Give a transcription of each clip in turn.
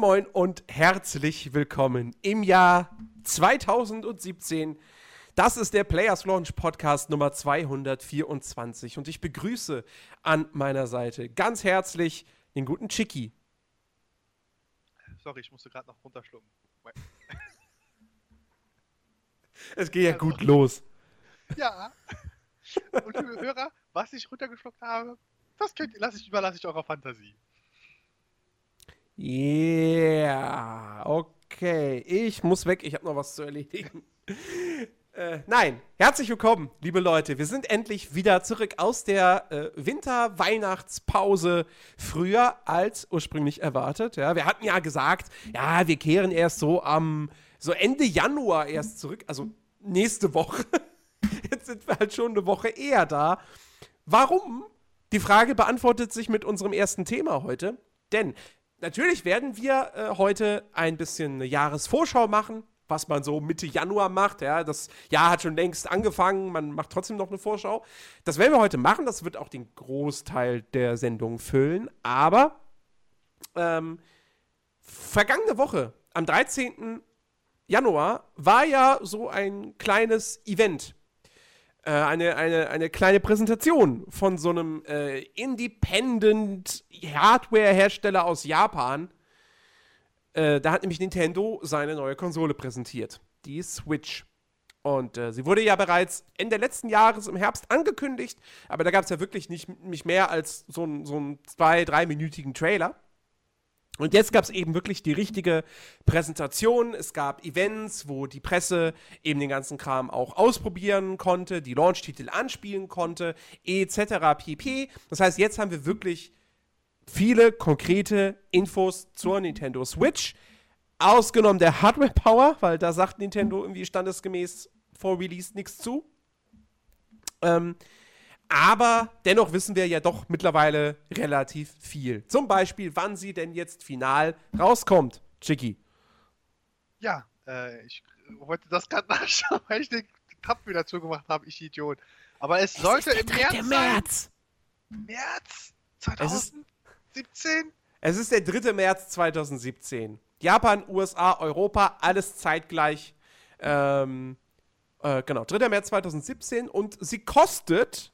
Moin, und herzlich willkommen im Jahr 2017. Das ist der Players Launch Podcast Nummer 224 und ich begrüße an meiner Seite ganz herzlich den guten Chicky. Sorry, ich musste gerade noch runterschlucken. Es geht ja also, gut los. Ja. Und liebe Hörer, was ich runtergeschluckt habe, das könnt, lasse ich, überlasse ich eurer Fantasie. Yeah, okay. Ich muss weg, ich habe noch was zu erledigen. Äh, nein, herzlich willkommen, liebe Leute. Wir sind endlich wieder zurück aus der äh, Winter-Weihnachtspause früher als ursprünglich erwartet. Ja, wir hatten ja gesagt, ja, wir kehren erst so am so Ende Januar erst zurück, also nächste Woche. Jetzt sind wir halt schon eine Woche eher da. Warum? Die Frage beantwortet sich mit unserem ersten Thema heute. Denn natürlich werden wir äh, heute ein bisschen eine Jahresvorschau machen, was man so Mitte Januar macht. Ja, das Jahr hat schon längst angefangen, man macht trotzdem noch eine Vorschau. Das werden wir heute machen, das wird auch den Großteil der Sendung füllen. Aber ähm, vergangene Woche, am 13. Januar, war ja so ein kleines Event äh, eine, eine, eine kleine Präsentation von so einem äh, Independent Hardware-Hersteller aus Japan. Äh, da hat nämlich Nintendo seine neue Konsole präsentiert, die Switch. Und äh, sie wurde ja bereits Ende letzten Jahres im Herbst angekündigt, aber da gab es ja wirklich nicht, nicht mehr als so einen so einen zwei-, dreiminütigen Trailer. Und jetzt gab es eben wirklich die richtige Präsentation. Es gab Events, wo die Presse eben den ganzen Kram auch ausprobieren konnte, die Launch-Titel anspielen konnte, etc. pp. Das heißt, jetzt haben wir wirklich viele konkrete Infos zur Nintendo Switch. Ausgenommen der Hardware Power, weil da sagt Nintendo irgendwie standesgemäß vor Release nichts zu. Ähm, aber dennoch wissen wir ja doch mittlerweile relativ viel. Zum Beispiel, wann sie denn jetzt final rauskommt, Chicky. Ja, äh, ich wollte das gerade nachschauen, weil ich den Tab wieder zugemacht habe, ich Idiot. Aber es, es sollte im März, März. Sein. März 2017? Es ist der 3. März 2017. Japan, USA, Europa, alles zeitgleich. Ähm, äh, genau, 3. März 2017 und sie kostet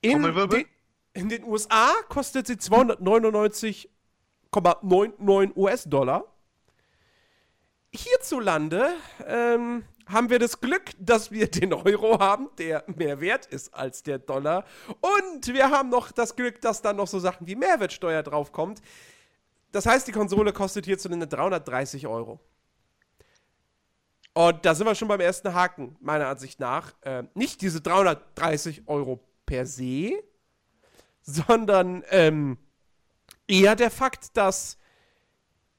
in, den, in den USA kostet sie 299,99 US-Dollar. Hierzulande ähm, haben wir das Glück, dass wir den Euro haben, der mehr wert ist als der Dollar. Und wir haben noch das Glück, dass da noch so Sachen wie Mehrwertsteuer draufkommt. Das heißt, die Konsole kostet hierzulande 330 Euro. Und da sind wir schon beim ersten Haken, meiner Ansicht nach. Äh, nicht diese 330 Euro per se, sondern ähm, eher der Fakt, dass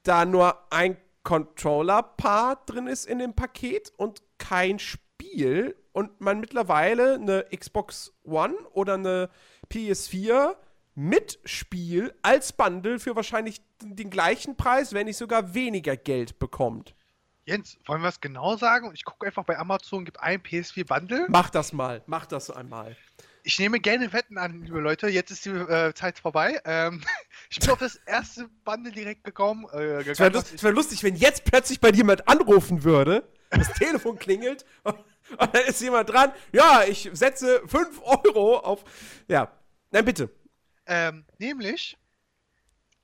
da nur ein Controller-Part drin ist in dem Paket und kein Spiel und man mittlerweile eine Xbox One oder eine PS4 mit Spiel als Bundle für wahrscheinlich den gleichen Preis, wenn nicht sogar weniger Geld bekommt. Jens, wollen wir es genau sagen? Ich gucke einfach bei Amazon, gibt ein PS4 Bundle. Mach das mal, mach das einmal. Ich nehme gerne Wetten an, liebe Leute. Jetzt ist die äh, Zeit vorbei. Ähm, ich bin auf das erste Bundle direkt gekommen. Äh, es wäre lust, wär lustig, wenn jetzt plötzlich bei jemand anrufen würde, das Telefon klingelt und, und dann ist jemand dran. Ja, ich setze 5 Euro auf. Ja, nein, bitte. Ähm, nämlich,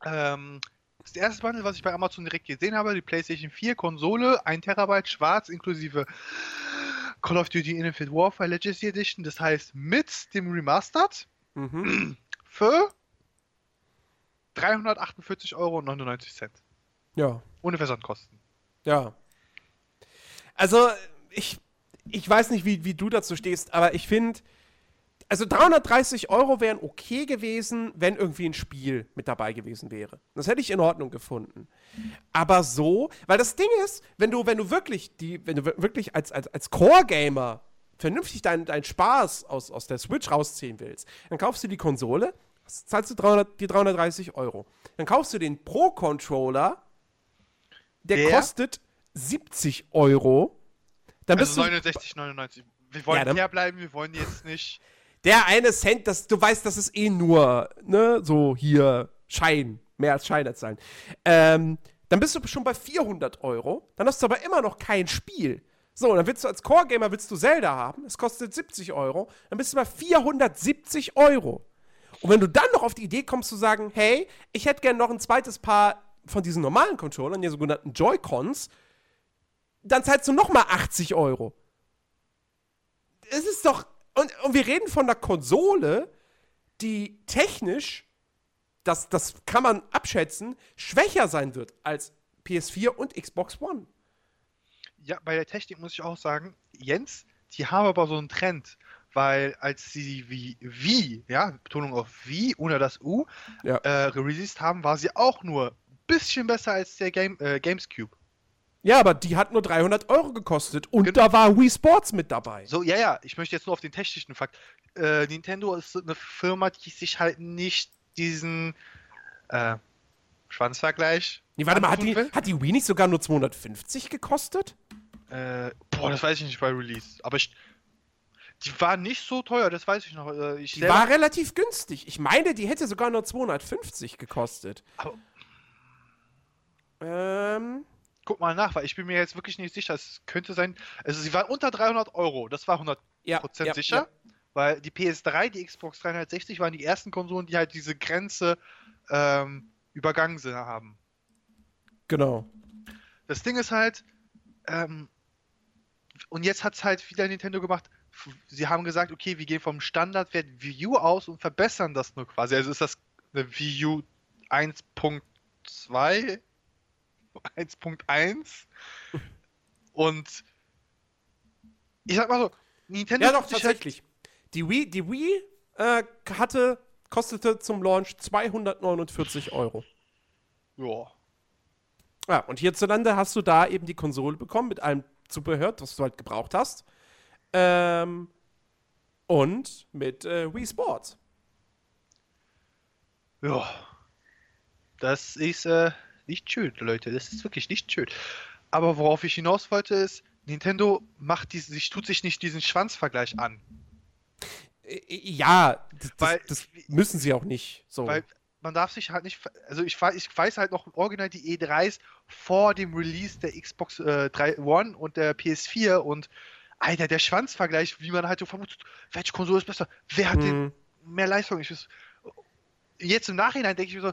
ähm, das erste Bundle, was ich bei Amazon direkt gesehen habe, die PlayStation 4 Konsole, 1 Terabyte schwarz inklusive Call of Duty Infinite Warfare Legacy Edition, das heißt mit dem Remastered mhm. für 348,99 Euro. Ja. Ohne Versandkosten. Ja. Also, ich, ich weiß nicht, wie, wie du dazu stehst, aber ich finde, also 330 Euro wären okay gewesen, wenn irgendwie ein Spiel mit dabei gewesen wäre. Das hätte ich in Ordnung gefunden. Aber so, weil das Ding ist, wenn du, wenn du wirklich die, wenn du wirklich als, als, als Core-Gamer vernünftig deinen dein Spaß aus, aus der Switch rausziehen willst, dann kaufst du die Konsole, zahlst du 300, die 330 Euro. Dann kaufst du den Pro-Controller, der, der, kostet 70 Euro. Dann also 69,99. Wir wollen ja, dann, bleiben, wir wollen jetzt nicht der eine Cent, das, du weißt, das ist eh nur, ne, so hier Schein. mehr als China zahlen. Ähm, dann bist du schon bei 400 Euro. Dann hast du aber immer noch kein Spiel. So, dann willst du als Core-Gamer willst du Zelda haben. Es kostet 70 Euro. Dann bist du bei 470 Euro. Und wenn du dann noch auf die Idee kommst zu sagen, hey, ich hätte gerne noch ein zweites Paar von diesen normalen Controllern, die sogenannten Joy-Cons, dann zahlst du noch mal 80 Euro. Es ist doch und, und wir reden von einer Konsole, die technisch, das, das kann man abschätzen, schwächer sein wird als PS4 und Xbox One. Ja, bei der Technik muss ich auch sagen, Jens, die haben aber so einen Trend, weil als sie wie wie, ja, Betonung auf wie ohne das U, Ja. äh, released haben, war sie auch nur ein bisschen besser als der Game, äh, Gamescube. Ja, aber die hat nur 300 Euro gekostet und Gen- da war Wii Sports mit dabei. So, ja, ja, ich möchte jetzt nur auf den technischen Fakt. Äh, Nintendo ist eine Firma, die sich halt nicht diesen äh, Schwanzvergleich. Nee, warte mal, hat die, will. hat die Wii nicht sogar nur 250 gekostet? Äh, boah, das weiß ich nicht bei Release. Aber ich, die war nicht so teuer, das weiß ich noch. Äh, ich Die war relativ günstig. Ich meine, die hätte sogar nur 250 gekostet. Aber- Ähm, Guck mal nach, weil ich bin mir jetzt wirklich nicht sicher. Es könnte sein. Also, sie war unter 300 Euro. Das war 100 ja. Prozent ja, sicher. Ja. Weil die PS3, die Xbox 360 waren die ersten Konsolen, die halt diese Grenze ähm, übergangen sind, haben. Genau. Das Ding ist halt, ähm, und jetzt hat es halt wieder Nintendo gemacht. Sie haben gesagt, okay, wir gehen vom Standardwert Wii U aus und verbessern das nur quasi. Also ist das eine Wii U 1.2, 1.1 und ich sag mal so, Nintendo Ja, doch, halt- tatsächlich. Die Wii, die Wii äh, hatte, kostete zum Launch 249 Euro. Ja. Ja, und hierzulande hast du da eben die Konsole bekommen mit allem Zubehör, das du halt gebraucht hast. Ähm, und mit äh, Wii Sports. Ja. Das ist äh, nicht schön, Leute. Das ist wirklich nicht schön. Aber worauf ich hinaus wollte, ist, Nintendo macht dies, sich, tut sich nicht diesen Schwanzvergleich an. Äh, Ja, das, Weil- das, müssen sie auch nicht. So. Weil man darf sich halt nicht. Also ich, ich weiß halt noch original die E3s vor dem Release der Xbox äh, 3 One und der PS4 und Alter, der Schwanzvergleich, wie man halt so vermutet, welche Konsole ist besser? Wer hat den Mhm. mehr Leistung? Ich jetzt im Nachhinein denke ich mir so,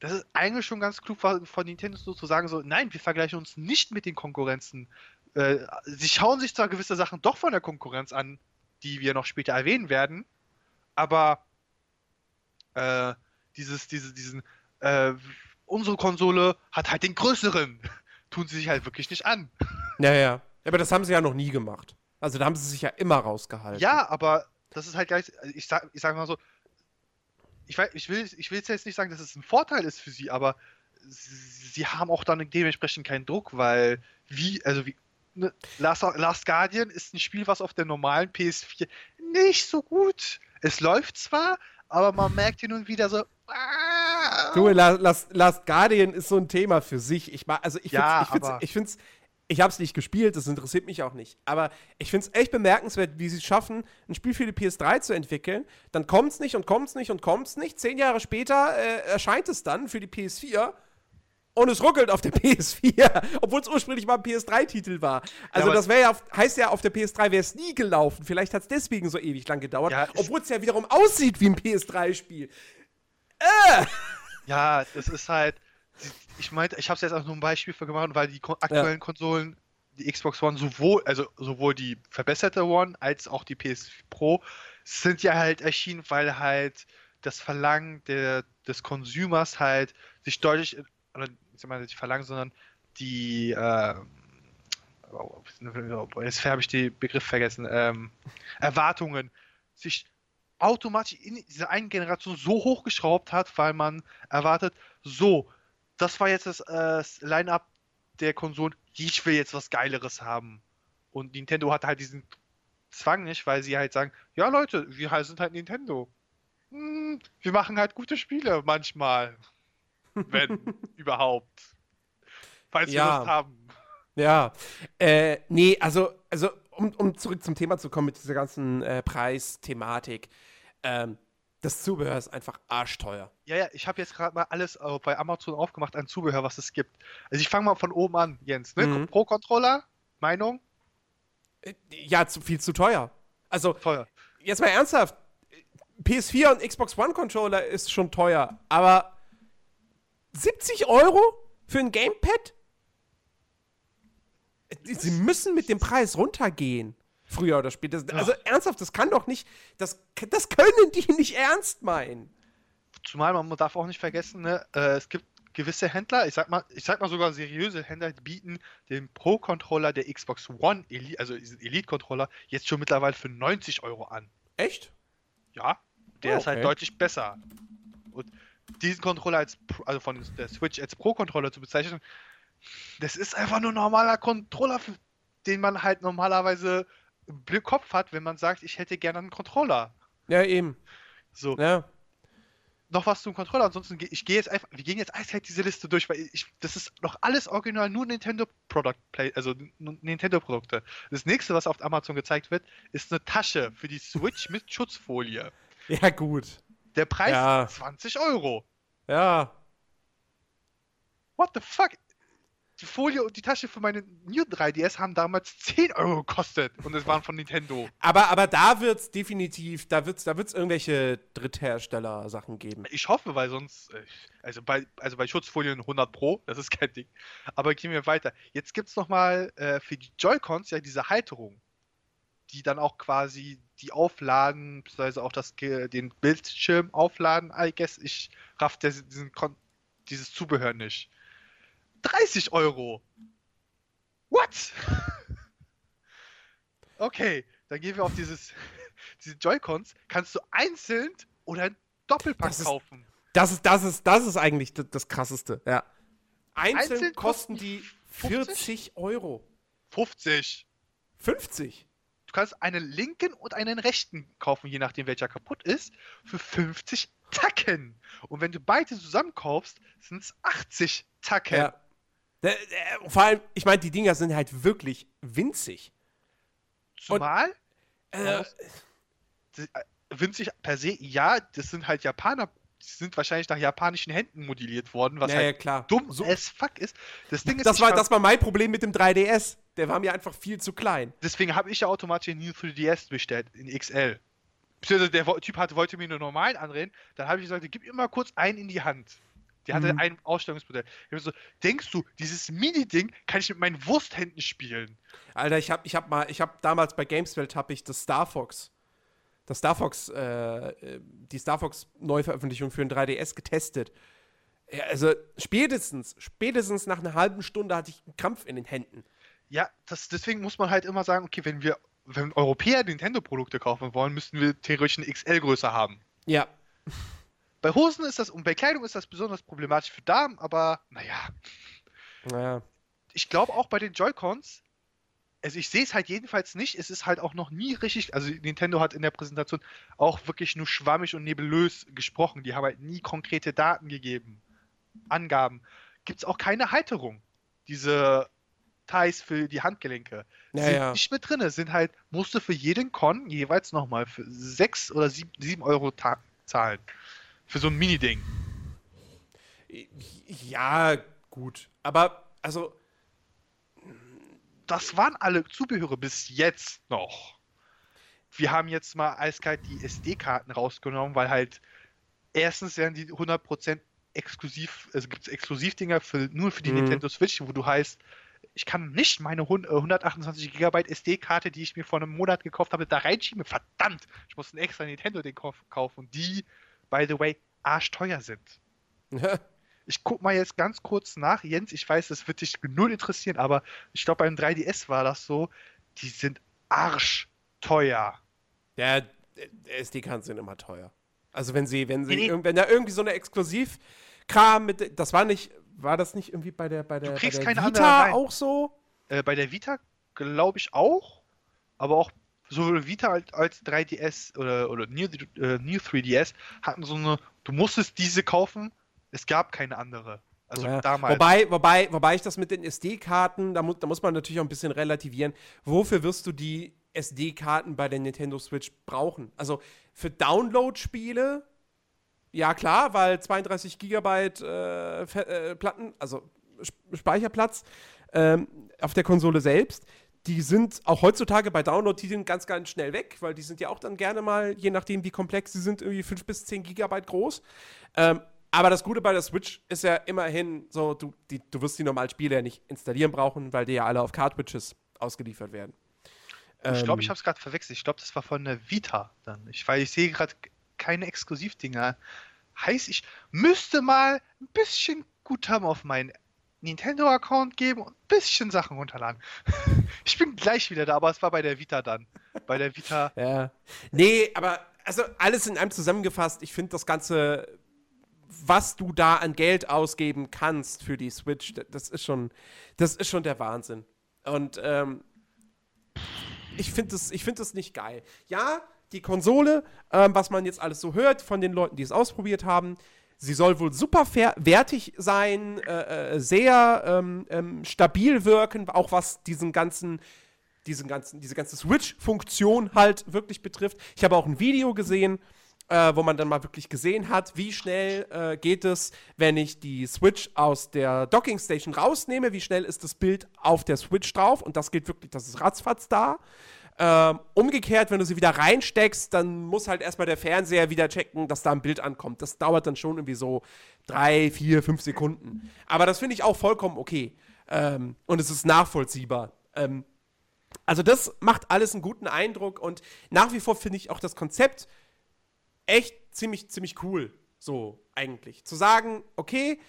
das ist eigentlich schon ganz klug von Nintendo so zu sagen, so, nein, wir vergleichen uns nicht mit den Konkurrenzen. Äh, sie schauen sich zwar gewisse Sachen doch von der Konkurrenz an, die wir noch später erwähnen werden, aber äh, dieses, diese, diesen, äh, unsere Konsole hat halt den größeren, tun sie sich halt wirklich nicht an. Naja, ja, aber das haben sie ja noch nie gemacht. Also da haben sie sich ja immer rausgehalten. Ja, aber das ist halt gleich, also ich sag, ich sag mal so, ich, weiß, ich will ich will jetzt nicht sagen, dass es ein Vorteil ist für sie, aber sie, haben auch dann dementsprechend keinen Druck, weil wie, also wie, ne, Last, Last Guardian ist ein Spiel, was auf der normalen PS4 nicht so gut. Es läuft zwar, aber man merkt hin und wieder so. ah, Du, La- Last, Last Guardian ist so ein Thema für sich. Ich also ich Ja, find's, ich find's, ich find's, ich hab's nicht gespielt, das interessiert mich auch nicht. Aber ich find's echt bemerkenswert, wie sie es schaffen, ein Spiel für die PS3 zu entwickeln. Dann kommt's nicht und kommt's nicht und kommt's nicht. Zehn Jahre später äh, erscheint es dann für die PS4 und es ruckelt auf der PS4, obwohl es ursprünglich mal ein PS3-Titel war. Also aber- das wäre ja, heißt ja, auf der PS3 wäre es nie gelaufen. Vielleicht hat es deswegen so ewig lang gedauert, Ja, es- obwohl es ja wiederum aussieht wie ein PS3-Spiel. Ja, das ist halt. Ich meinte, ich habe es jetzt auch nur ein Beispiel für gemacht, weil die aktuellen Konsolen, die Xbox One, sowohl, also sowohl die verbesserte One als auch die PS Pro, sind ja halt erschienen, weil halt das Verlangen der, des Consumers halt sich deutlich, oder ich sag mal nicht Verlangen, sondern die, äh, oh, jetzt habe ich den Begriff vergessen, ähm, Erwartungen sich automatisch in dieser einen Generation so hochgeschraubt hat, weil man erwartet, so, das war jetzt das, äh, Line-Up der Konsolen, ich will jetzt was Geileres haben. Und Nintendo hat halt diesen Zwang nicht, weil sie halt sagen, ja Leute, wir halt- sind halt Nintendo. Hm, wir machen halt gute Spiele manchmal. Wenn überhaupt. Falls wir Ja. Lust haben. Ja, äh, nee, also, also um, um zurück zum Thema zu kommen mit dieser ganzen äh, Preisthematik. Ähm, Das Zubehör ist einfach arschteuer. Ja, ja, ich habe jetzt gerade mal alles äh, bei Amazon aufgemacht an Zubehör, was es gibt. Also ich fange mal von oben an, Jens. Ne? Mhm. Pro-Controller, Meinung, Äh, Ja, zu, viel zu teuer. Also, teuer. jetzt mal ernsthaft. PS4 und Xbox One Controller ist schon teuer, aber 70 Euro für ein Gamepad? Sie müssen mit dem Preis runtergehen. Früher oder später. Also ernsthaft, das kann doch nicht. Das, das können die nicht ernst meinen. Zumal man darf auch nicht vergessen, ne, äh, es gibt gewisse Händler, ich sag mal, ich sag mal sogar seriöse Händler, die bieten den Pro-Controller der Xbox One, Elite, also diesen Elite-Controller, jetzt schon mittlerweile für 90 Euro an. Echt? Ja, der Oh, ist halt okay. deutlich besser. Und diesen Controller als, also von der Switch als Pro-Controller zu bezeichnen, das ist einfach nur ein normaler Controller, den man halt normalerweise im Kopf hat, wenn man sagt, ich hätte gerne einen Controller. Ja, eben. So, Ja. noch was zum Controller. Ansonsten, ich gehe jetzt einfach, wir gehen jetzt eiskalt diese Liste durch, weil ich, das ist noch alles original, nur Nintendo Product Play, also Nintendo Produkte. Das nächste, was auf Amazon gezeigt wird, ist eine Tasche für die Switch mit Schutzfolie. Ja, gut. Der Preis Ja. 20 Euro. Ja. What the fuck? Die Folie und die Tasche für meine New 3DS haben damals 10 Euro gekostet und es waren von Nintendo. Aber, aber da wird's definitiv, da wird's, da wird's irgendwelche Dritthersteller-Sachen geben. Ich hoffe, weil sonst, also bei, also bei Schutzfolien 100 Pro, das ist kein Ding. Aber gehen wir weiter. Jetzt gibt es nochmal äh, für die Joy-Cons ja diese Halterung, die dann auch quasi die aufladen, beziehungsweise auch das, den Bildschirm aufladen. I guess, ich raff des, diesen dieses Zubehör nicht. 30 Euro! What? okay, dann gehen wir auf dieses, diese Joy-Cons. Kannst du einzeln oder ein Doppelpack Das ist- kaufen. Das ist, das ist, das ist eigentlich das, das krasseste, ja. Einzeln, Einzeln kosten die 50? 40 Euro. 50. 50? Du kannst einen linken und einen rechten kaufen, je nachdem welcher kaputt ist, für 50 Tacken. Und wenn du beide zusammen kaufst, sind es 80 Tacken. Ja. Da- da- Vor allem, ich meine, die Dinger sind halt wirklich winzig. Zumal, Äh, Was? die- äh, winzig per se, ja, das sind halt Japaner, die sind wahrscheinlich nach japanischen Händen modelliert worden, was ja, ja, halt klar. dumm So, as fuck ist. Das Ding ist, das, war, das war mein Problem mit dem 3DS. Der war mir einfach viel zu klein. deswegen habe ich ja automatisch den New 3DS bestellt, in XL. Der Typ hatte, wollte mir nur normalen andrehen. Dann habe ich gesagt, gib mir mal kurz einen in die Hand. Die hatte Mhm. ein Ausstellungsmodell. Ich hab so, denkst du, dieses Mini-Ding kann ich mit meinen Wursthänden spielen? Alter, ich hab, ich hab mal, ich hab damals bei Gameswelt hab ich das Star Fox, das Star Fox, äh, äh, die Star Fox Neuveröffentlichung für den 3DS getestet. Ja, also spätestens, spätestens nach einer halben Stunde hatte ich einen Krampf in den Händen. Ja, das, deswegen muss man halt immer sagen, okay, wenn wir, wenn Europäer Nintendo-Produkte kaufen wollen, müssten wir theoretisch eine XL-Größe haben. Ja, Bei Hosen ist das und bei Kleidung ist das besonders problematisch für Damen, aber naja, naja. ich glaube auch bei den Joy-Cons, also ich sehe es halt jedenfalls nicht, es ist halt auch noch nie richtig, also Nintendo hat in der Präsentation auch wirklich nur schwammig und nebulös gesprochen, die haben halt nie konkrete Daten gegeben, Angaben. Gibt es auch keine Halterung, diese Ties für die Handgelenke. Ja, sind nicht mit drin, sind halt, musst du für jeden Con jeweils nochmal für 6 oder 7, 7 Euro zahlen. Für so ein Mini-Ding. Ja, gut. Aber, also, das waren alle Zubehöre bis jetzt noch. Wir haben jetzt mal eiskalt die SD-Karten rausgenommen, weil halt erstens werden die 100% exklusiv, also gibt es Exklusivdinger für, nur für die Mhm. Nintendo Switch, wo du heißt, ich kann nicht meine hun- äh, 128 GB SD-Karte, die ich mir vor einem Monat gekauft habe, da reinschieben. Verdammt! Ich muss einen extra Nintendo-Ding kauf- kaufen, die, by the way, arschteuer sind. Ich guck mal jetzt ganz kurz nach. Jens, ich weiß, das wird dich null interessieren, aber ich glaube, beim 3DS war das so. Die sind arschteuer. ja, SD-Karten sind immer teuer. Also wenn sie, wenn sie, Nee, nee. wenn da irgendwie so eine Exklusivkram mit, das war nicht, war das nicht irgendwie bei der, bei der, bei kriegst der keine Vita auch so? Äh, bei der Vita glaube ich auch, aber auch sowohl Vita als, als 3DS oder, oder New, äh, New 3DS hatten so eine, du musstest diese kaufen, es gab keine andere. Also Ja, damals. Wobei, wobei, wobei ich das mit den SD-Karten, da, mu da muss man natürlich auch ein bisschen relativieren. Wofür wirst du die SD-Karten bei der Nintendo Switch brauchen? Also für Download-Spiele Ja, klar, weil 32 Gigabyte äh, äh, Platten, also Speicherplatz ähm, auf der Konsole selbst, die sind auch heutzutage bei Download-Titeln ganz, ganz schnell weg, weil die sind ja auch dann gerne mal, je nachdem wie komplex sie sind, irgendwie 5 bis 10 Gigabyte groß. Ähm, aber das Gute bei der Switch ist ja immerhin so, du, die, du wirst die normalen Spiele ja nicht installieren brauchen, weil die ja alle auf Cartridges ausgeliefert werden. Ich glaube, ich ähm, habe es gerade verwechselt. Ich glaube, das war von der Vita dann. Ich, weil ich sehe gerade keine Exklusivdinger. Heißt, ich müsste mal ein bisschen gut haben auf meinen Nintendo-Account geben und ein bisschen Sachen runterladen. ich bin gleich wieder da, aber es war bei der Vita dann. Bei der Vita. Ja. Nee, aber also alles in einem zusammengefasst. Ich finde das Ganze was du da an Geld ausgeben kannst für die Switch, das ist schon, das ist schon der Wahnsinn. Und ähm, ich finde das, find das nicht geil. Ja, die Konsole, ähm, was man jetzt alles so hört von den Leuten, die es ausprobiert haben, sie soll wohl super wertig sein, äh, äh, sehr ähm, ähm, stabil wirken, auch was diesen ganzen diesen ganzen, diese ganze Switch-Funktion halt wirklich betrifft. Ich habe auch ein Video gesehen, äh, wo man dann mal wirklich gesehen hat, wie schnell äh, geht es, wenn ich die Switch aus der Docking Station rausnehme, wie schnell ist das Bild auf der Switch drauf und das geht wirklich, das ist ratzfatz da. Ähm, umgekehrt, wenn du sie wieder reinsteckst, dann muss halt erstmal der Fernseher wieder checken, dass da ein Bild ankommt. Das dauert dann schon irgendwie so drei, vier, fünf Sekunden. Aber das finde ich auch vollkommen okay. Ähm, und es ist nachvollziehbar. Ähm, also das macht alles einen guten Eindruck und nach wie vor finde ich auch das Konzept echt ziemlich, ziemlich cool. So, eigentlich. Zu sagen, okay,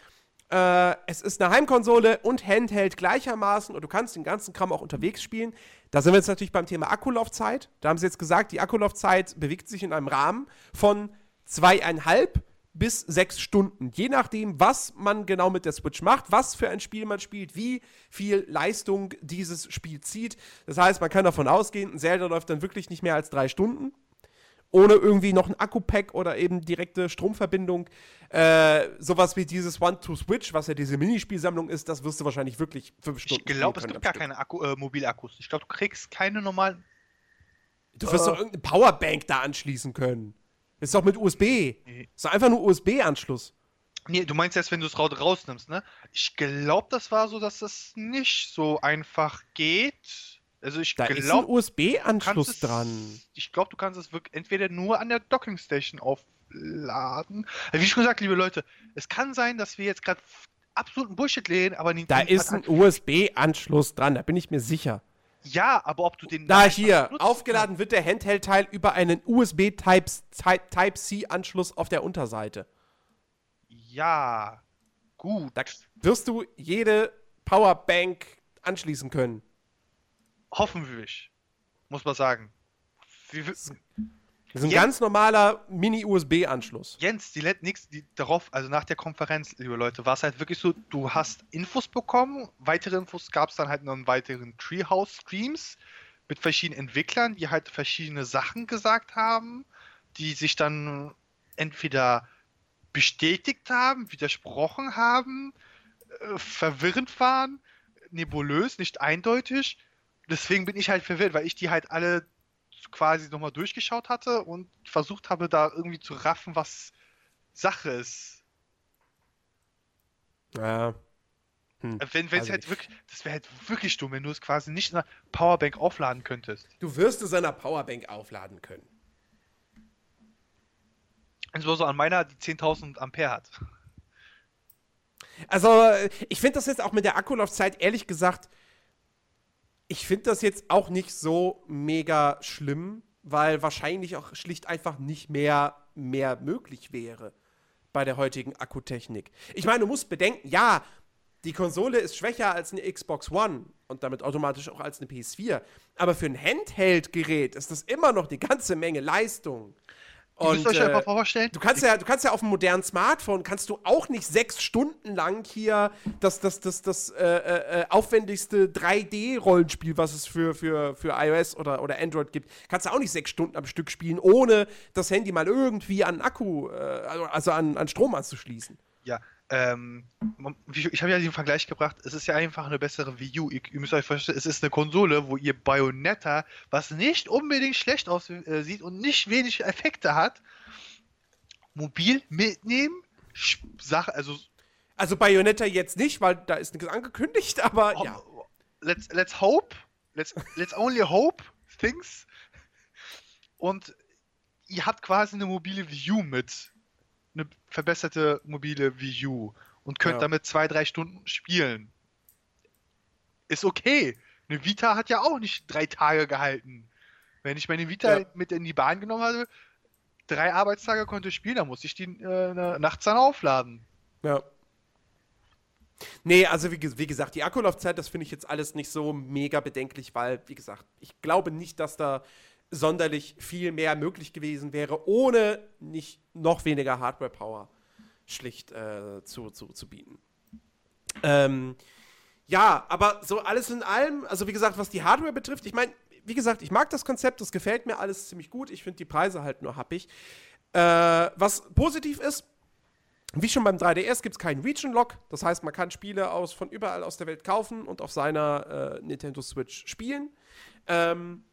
äh, es ist eine Heimkonsole und Handheld gleichermaßen und du kannst den ganzen Kram auch unterwegs spielen. Da sind wir jetzt natürlich beim Thema Akkulaufzeit. Da haben sie jetzt gesagt, die Akkulaufzeit bewegt sich in einem Rahmen von zweieinhalb bis sechs Stunden. Je nachdem, was man genau mit der Switch macht, was für ein Spiel man spielt, wie viel Leistung dieses Spiel zieht. Das heißt, man kann davon ausgehen, ein Zelda läuft dann wirklich nicht mehr als drei Stunden ohne irgendwie noch ein Akku-Pack oder eben direkte Stromverbindung. Äh, sowas wie dieses One-to-Switch, was ja diese Minispielsammlung ist, das wirst du wahrscheinlich wirklich fünf Stunden Ich glaube, es gibt gar keine Akku, äh, Mobilakkus. Ich glaube, du kriegst keine normalen. Du wirst äh, doch irgendeine Powerbank da anschließen können. Ist doch mit USB. Nee. Ist doch einfach nur USB-Anschluss. Nee, du meinst jetzt, wenn du es rausnimmst, ne? Ich glaube, das war so, dass das nicht so einfach geht. Also ich da glaub, ist ein USB-Anschluss dran. Ich glaube, du kannst es wirklich entweder nur an der Docking Station aufladen. Wie ich schon gesagt, liebe Leute, es kann sein, dass wir jetzt gerade absoluten Bullshit lehnen, aber Da ist ein USB-Anschluss dran, da bin ich mir sicher. Ja, aber ob du den. Da hier, aufgeladen wird der Handheld-Teil über einen USB Type-C-Anschluss auf der Unterseite. Ja, gut. Da wirst du jede Powerbank anschließen können. Hoffentlich, muss man sagen. Wie, das ist ein Jens, ganz normaler Mini-USB-Anschluss. Jens, die nix, die darauf, also nach der Konferenz, liebe Leute, war es halt wirklich so, du hast Infos bekommen, weitere Infos gab es dann halt noch in weiteren Treehouse-Streams mit verschiedenen Entwicklern, die halt verschiedene Sachen gesagt haben, die sich dann entweder bestätigt haben, widersprochen haben, äh, verwirrend waren, nebulös, nicht eindeutig deswegen bin ich halt verwirrt, weil ich die halt alle quasi nochmal durchgeschaut hatte und versucht habe, da irgendwie zu raffen, was Sache ist. Ja. Hm. Wenn es also halt wirklich, das wäre halt wirklich dumm, wenn du es quasi nicht in einer Powerbank aufladen könntest. Du wirst es in einer Powerbank aufladen können. Insbesondere an meiner, die 10.000 Ampere hat. Also, ich finde das jetzt auch mit der Akkulaufzeit ehrlich gesagt ich finde das jetzt auch nicht so mega schlimm, weil wahrscheinlich auch schlicht einfach nicht mehr, mehr möglich wäre bei der heutigen Akkutechnik. Ich meine, du musst bedenken, ja, die Konsole ist schwächer als eine Xbox One und damit automatisch auch als eine PS4. Aber für ein Handheld-Gerät ist das immer noch eine ganze Menge Leistung. Und, müsst euch äh, einfach vorstellen. Du kannst ja, du kannst ja auf einem modernen Smartphone kannst du auch nicht sechs Stunden lang hier das, das, das, das äh, äh, äh aufwendigste 3D-Rollenspiel, was es für, für, für iOS oder, oder Android gibt, kannst du auch nicht sechs Stunden am Stück spielen, ohne das Handy mal irgendwie an Akku, äh, also an, an Strom anzuschließen. Ja, ähm, ich habe ja den Vergleich gebracht, es ist ja einfach eine bessere Wii U. Ihr, ihr müsst euch vorstellen, es ist eine Konsole, wo ihr Bayonetta, was nicht unbedingt schlecht aussieht äh, und nicht wenig Effekte hat, mobil mitnehmen. Sache, also. Also Bayonetta jetzt nicht, weil da ist nichts angekündigt, aber ja. Let's, let's hope. Let's, let's only hope things. Und ihr habt quasi eine mobile U mit. Eine verbesserte mobile Wii U. Und könnt ja. damit zwei, drei Stunden spielen. Ist okay. Eine Vita hat ja auch nicht drei Tage gehalten. Wenn ich meine Vita ja. mit in die Bahn genommen hatte, drei Arbeitstage konnte ich spielen, dann musste ich die äh, nachts dann aufladen. Ja. Nee, also wie, wie, gesagt, die Akkulaufzeit, das finde ich jetzt alles nicht so mega bedenklich, weil, wie gesagt, ich glaube nicht, dass da sonderlich viel mehr möglich gewesen wäre, ohne nicht noch weniger Hardware-Power schlicht äh, zu, zu, zu bieten. Ähm, ja, aber so alles in allem, also wie gesagt, was die Hardware betrifft, ich meine, wie gesagt, ich mag das Konzept, das gefällt mir alles ziemlich gut. Ich finde die Preise halt nur happig. Äh, was positiv ist, wie schon beim 3DS gibt es keinen Region-Lock. Das heißt, man kann Spiele aus, von überall aus der Welt kaufen und auf seiner äh, Nintendo Switch spielen. Ähm,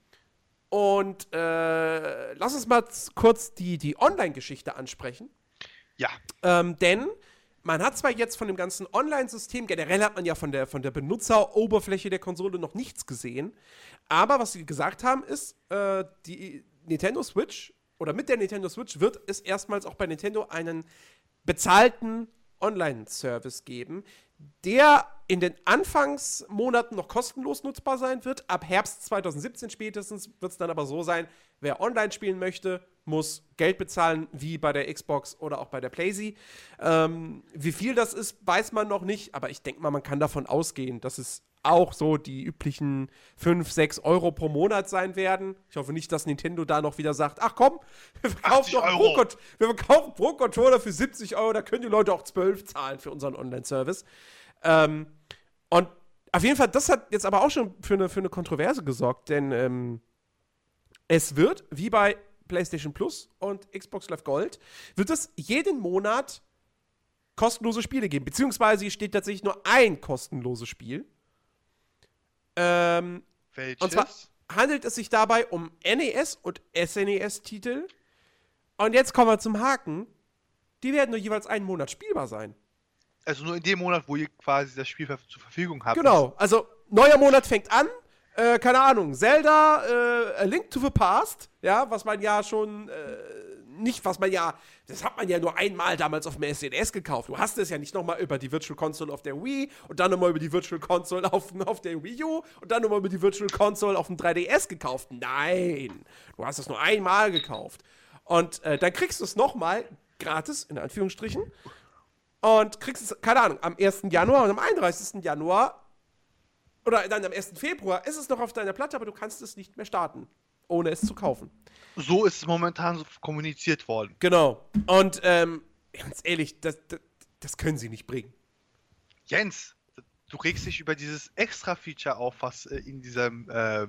und äh, lass uns mal kurz die, die Online-Geschichte ansprechen. Ja. Ähm, denn man hat zwar jetzt von dem ganzen Online-System, generell hat man ja von der, von der Benutzeroberfläche der Konsole noch nichts gesehen, aber was sie gesagt haben, ist, äh, die Nintendo Switch oder mit der Nintendo Switch wird es erstmals auch bei Nintendo einen bezahlten Online-Service geben, der in den Anfangsmonaten noch kostenlos nutzbar sein wird. Ab Herbst 2017 spätestens wird es dann aber so sein, wer online spielen möchte, muss Geld bezahlen, wie bei der Xbox oder auch bei der PlayStation. Ähm, wie viel das ist, weiß man noch nicht, aber ich denke mal, man kann davon ausgehen, dass es auch so die üblichen 5, 6 Euro pro Monat sein werden. Ich hoffe nicht, dass Nintendo da noch wieder sagt, ach komm, wir verkaufen, doch Pro wir verkaufen Pro Controller für 70 Euro, da können die Leute auch 12 zahlen für unseren Online-Service. Ähm, und auf jeden Fall, das hat jetzt aber auch schon für eine, für eine Kontroverse gesorgt, denn ähm, es wird, wie bei PlayStation Plus und Xbox Live Gold, wird es jeden Monat kostenlose Spiele geben. Beziehungsweise steht tatsächlich nur ein kostenloses Spiel. Ähm, Welches? Und zwar handelt es sich dabei um NES und SNES-Titel. Und jetzt kommen wir zum Haken. Die werden nur jeweils einen Monat spielbar sein. Also nur in dem Monat, wo ihr quasi das Spiel zur Verfügung habt. Genau, also neuer Monat fängt an. Äh, keine Ahnung, Zelda, äh, A Link to the Past, ja, was man ja schon äh, nicht, was man ja, das hat man ja nur einmal damals auf dem SNES gekauft. Du hast es ja nicht nochmal über die Virtual Console auf der Wii und dann nochmal über die Virtual Console auf, auf der Wii U und dann nochmal über die Virtual Console auf dem 3DS gekauft. Nein, du hast es nur einmal gekauft. Und äh, dann kriegst du es nochmal gratis, in Anführungsstrichen. Und kriegst es, keine Ahnung, am 1. Januar und am 31. Januar oder dann am 1. Februar ist es noch auf deiner Platte, aber du kannst es nicht mehr starten, ohne es zu kaufen. So ist es momentan so kommuniziert worden. Genau. Und ähm, ganz ehrlich, das, das, das können sie nicht bringen. Jens, du regst dich über dieses Extra-Feature auf, was äh, in diesem äh,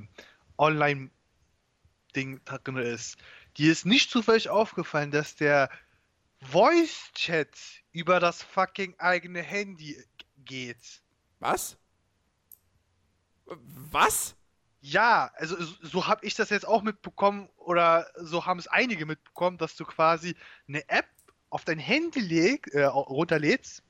Online-Ding drin ist. Dir ist nicht zufällig aufgefallen, dass der Voice-Chat über das fucking eigene Handy geht. Was? Was? Ja, also so habe ich das jetzt auch mitbekommen oder so haben es einige mitbekommen, dass du quasi eine App auf dein Handy leg, äh, runterlädst,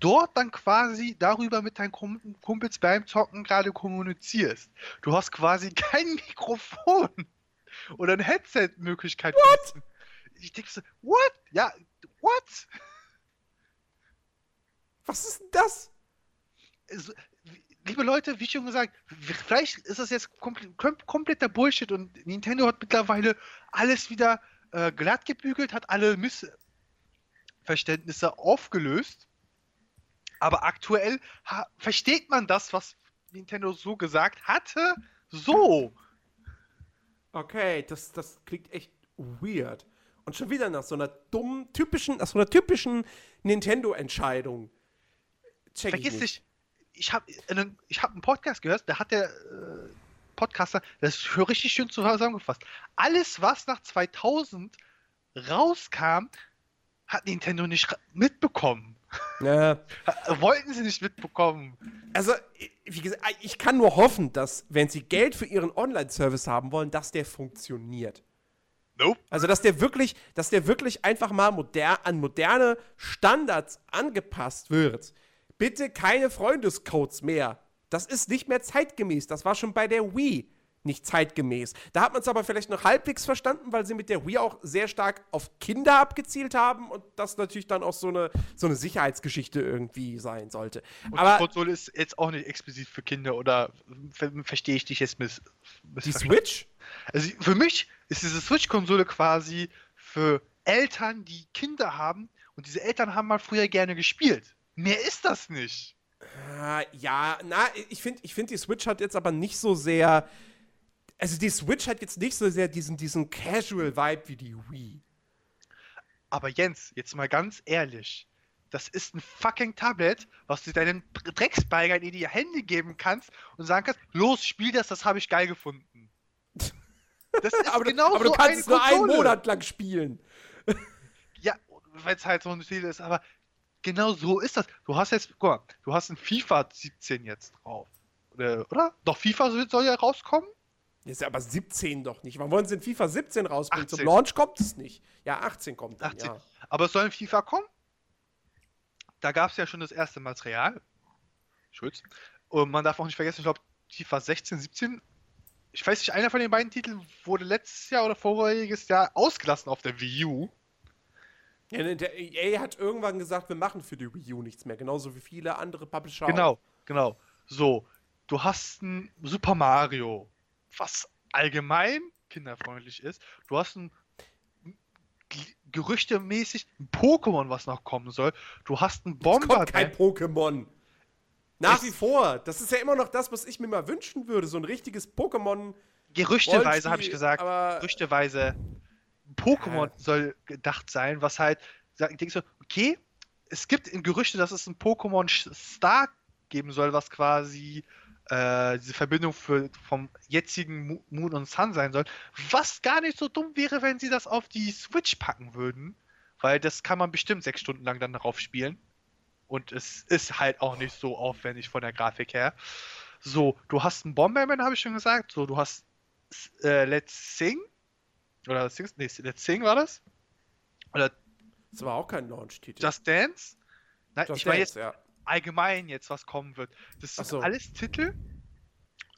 dort dann quasi darüber mit deinen Kumpels beim Zocken gerade kommunizierst. Du hast quasi kein Mikrofon oder eine Headset-Möglichkeit. What? Ich denke so, what? Ja, what? Was ist denn das? Liebe Leute, wie schon gesagt, vielleicht ist das jetzt komple kompletter Bullshit und Nintendo hat mittlerweile alles wieder äh, glatt gebügelt, hat alle Missverständnisse aufgelöst. Aber aktuell versteht man das, was Nintendo so gesagt hatte, so. Okay, das, das klingt echt weird. Und schon wieder nach so einer dummen, typischen, nach so einer typischen Nintendo-Entscheidung. Vergiss nicht ich habe ich hab einen Podcast gehört, da hat der äh, Podcaster das ist richtig schön zusammengefasst. Alles, was nach 2000 rauskam, hat Nintendo nicht mitbekommen. Ja. Wollten sie nicht mitbekommen. Also, wie gesagt, ich kann nur hoffen, dass, wenn sie Geld für ihren Online-Service haben wollen, dass der funktioniert. Nope. Also, dass der wirklich, dass der wirklich einfach mal moder an moderne Standards angepasst wird. Bitte keine Freundescodes mehr. Das ist nicht mehr zeitgemäß. Das war schon bei der Wii nicht zeitgemäß. Da hat man es aber vielleicht noch halbwegs verstanden, weil sie mit der Wii auch sehr stark auf Kinder abgezielt haben und das natürlich dann auch so eine, so eine Sicherheitsgeschichte irgendwie sein sollte. Und aber die Konsole ist jetzt auch nicht explizit für Kinder oder ver verstehe ich dich jetzt miss, die Switch? Also für mich ist diese Switch-Konsole quasi für Eltern, die Kinder haben und diese Eltern haben mal früher gerne gespielt. Mehr ist das nicht. Äh, ja, na, ich finde, ich find, die Switch hat jetzt aber nicht so sehr also die Switch hat jetzt nicht so sehr diesen, diesen Casual-Vibe wie die Wii. Aber Jens, jetzt mal ganz ehrlich. Das ist ein fucking Tablet, was du deinen Drecksbeigern in die Hände geben kannst und sagen kannst, los, spiel das, das habe ich geil gefunden. Das ist aber genau aber so du kannst es nur einen Monat lang spielen. ja, weil es halt so ein Spiel ist, aber genau so ist das. Du hast jetzt, guck mal, du hast ein FIFA 17 jetzt drauf. Oder? oder? Doch, FIFA soll ja rauskommen? Ist ja aber 17 doch nicht. Wann wollen sie in FIFA 17 rausbringen? 18. Zum Launch kommt es nicht. Ja, 18 kommt dann, 18. ja. Aber es soll in FIFA kommen? Da gab es ja schon das erste Material. Schulz. Und man darf auch nicht vergessen, ich glaube, FIFA 16, 17, ich weiß nicht, einer von den beiden Titeln wurde letztes Jahr oder vorheriges Jahr ausgelassen auf der Wii U. Ne, der EA hat irgendwann gesagt, wir machen für die Wii U nichts mehr, genauso wie viele andere Publisher. Genau, genau. So, du hast ein Super Mario, was allgemein kinderfreundlich ist. Du hast ein gerüchtemäßig ein Pokémon, was noch kommen soll. Du hast ein Bomber. Es kein Pokémon. Nach wie vor. Das ist ja immer noch das, was ich mir mal wünschen würde. So ein richtiges Pokémon. Gerüchteweise habe ich gesagt. Gerüchteweise. Pokémon soll gedacht sein, was halt. Denkst du, okay, es gibt in Gerüchte, dass es ein Pokémon Star geben soll, was quasi äh, diese Verbindung für, vom jetzigen Moon und Sun sein soll. Was gar nicht so dumm wäre, wenn sie das auf die Switch packen würden. Weil das kann man bestimmt sechs Stunden lang dann darauf spielen. Und es ist halt auch nicht so aufwendig von der Grafik her. So, du hast einen Bomberman, habe ich schon gesagt. So, du hast äh, Let's Sing. Oder Sing, nee, Let's Sing war das? Oder. Das war auch kein Launch-Titel. Just Dance? Nein, Just ich meine jetzt, ja allgemein jetzt was kommen wird. Das sind so. alles Titel.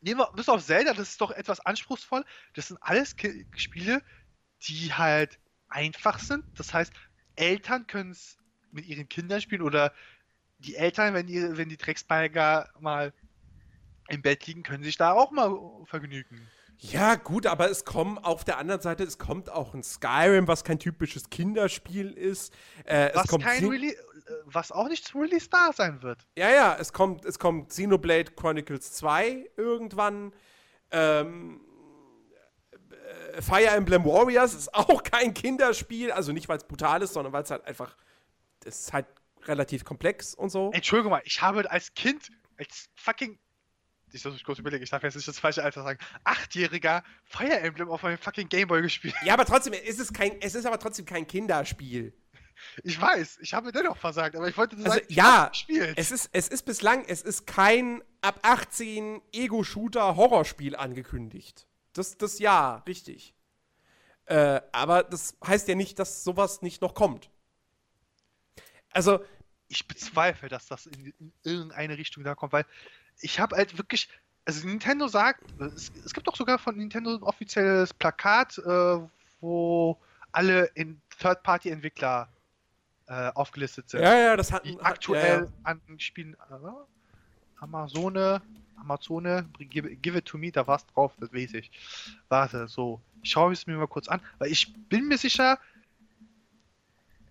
Nehmen wir bis auf Zelda, das ist doch etwas anspruchsvoll. Das sind alles Ki Spiele, die halt einfach sind. Das heißt, Eltern können es mit ihren Kindern spielen oder die Eltern, wenn die, wenn die Drecksbalger mal im Bett liegen, können sich da auch mal vergnügen. Ja, gut, aber es kommt auf der anderen Seite, es kommt auch ein Skyrim, was kein typisches Kinderspiel ist. Äh, was, kein Rele was auch nicht zum Release da sein wird. Ja, ja, es kommt, es kommt Xenoblade Chronicles 2 irgendwann. Ähm, äh, Fire Emblem Warriors ist auch kein Kinderspiel, also nicht, weil es brutal ist, sondern weil es halt einfach, es ist halt relativ komplex und so. Entschuldigung mal, ich habe als Kind, als fucking ich muss mich kurz überlegen, ich darf jetzt nicht das falsche Alter sagen, achtjähriger Fire Emblem auf meinem fucking Gameboy gespielt. Ja, aber trotzdem, es ist kein, es ist aber trotzdem kein Kinderspiel. Ich weiß, ich habe dennoch versagt, aber ich wollte das also, sagen, ja, es ist, es ist bislang, es ist kein ab 18 Ego-Shooter-Horrorspiel angekündigt. Das, das ja, richtig. Äh, aber das heißt ja nicht, dass sowas nicht noch kommt. Also. Ich bezweifle, dass das in irgendeine Richtung da kommt, weil ich habe halt wirklich, also Nintendo sagt, es, es, gibt doch sogar von Nintendo ein offizielles Plakat, äh, wo alle in Third-Party-Entwickler äh, aufgelistet sind. Ja, ja, das hatten die aktuell ja, ja. an Spielen äh, Amazone, Amazone, give, give, it to me, da war's drauf, das weiß ich. Warte, so, ich schaue es mir mal kurz an, weil ich bin mir sicher,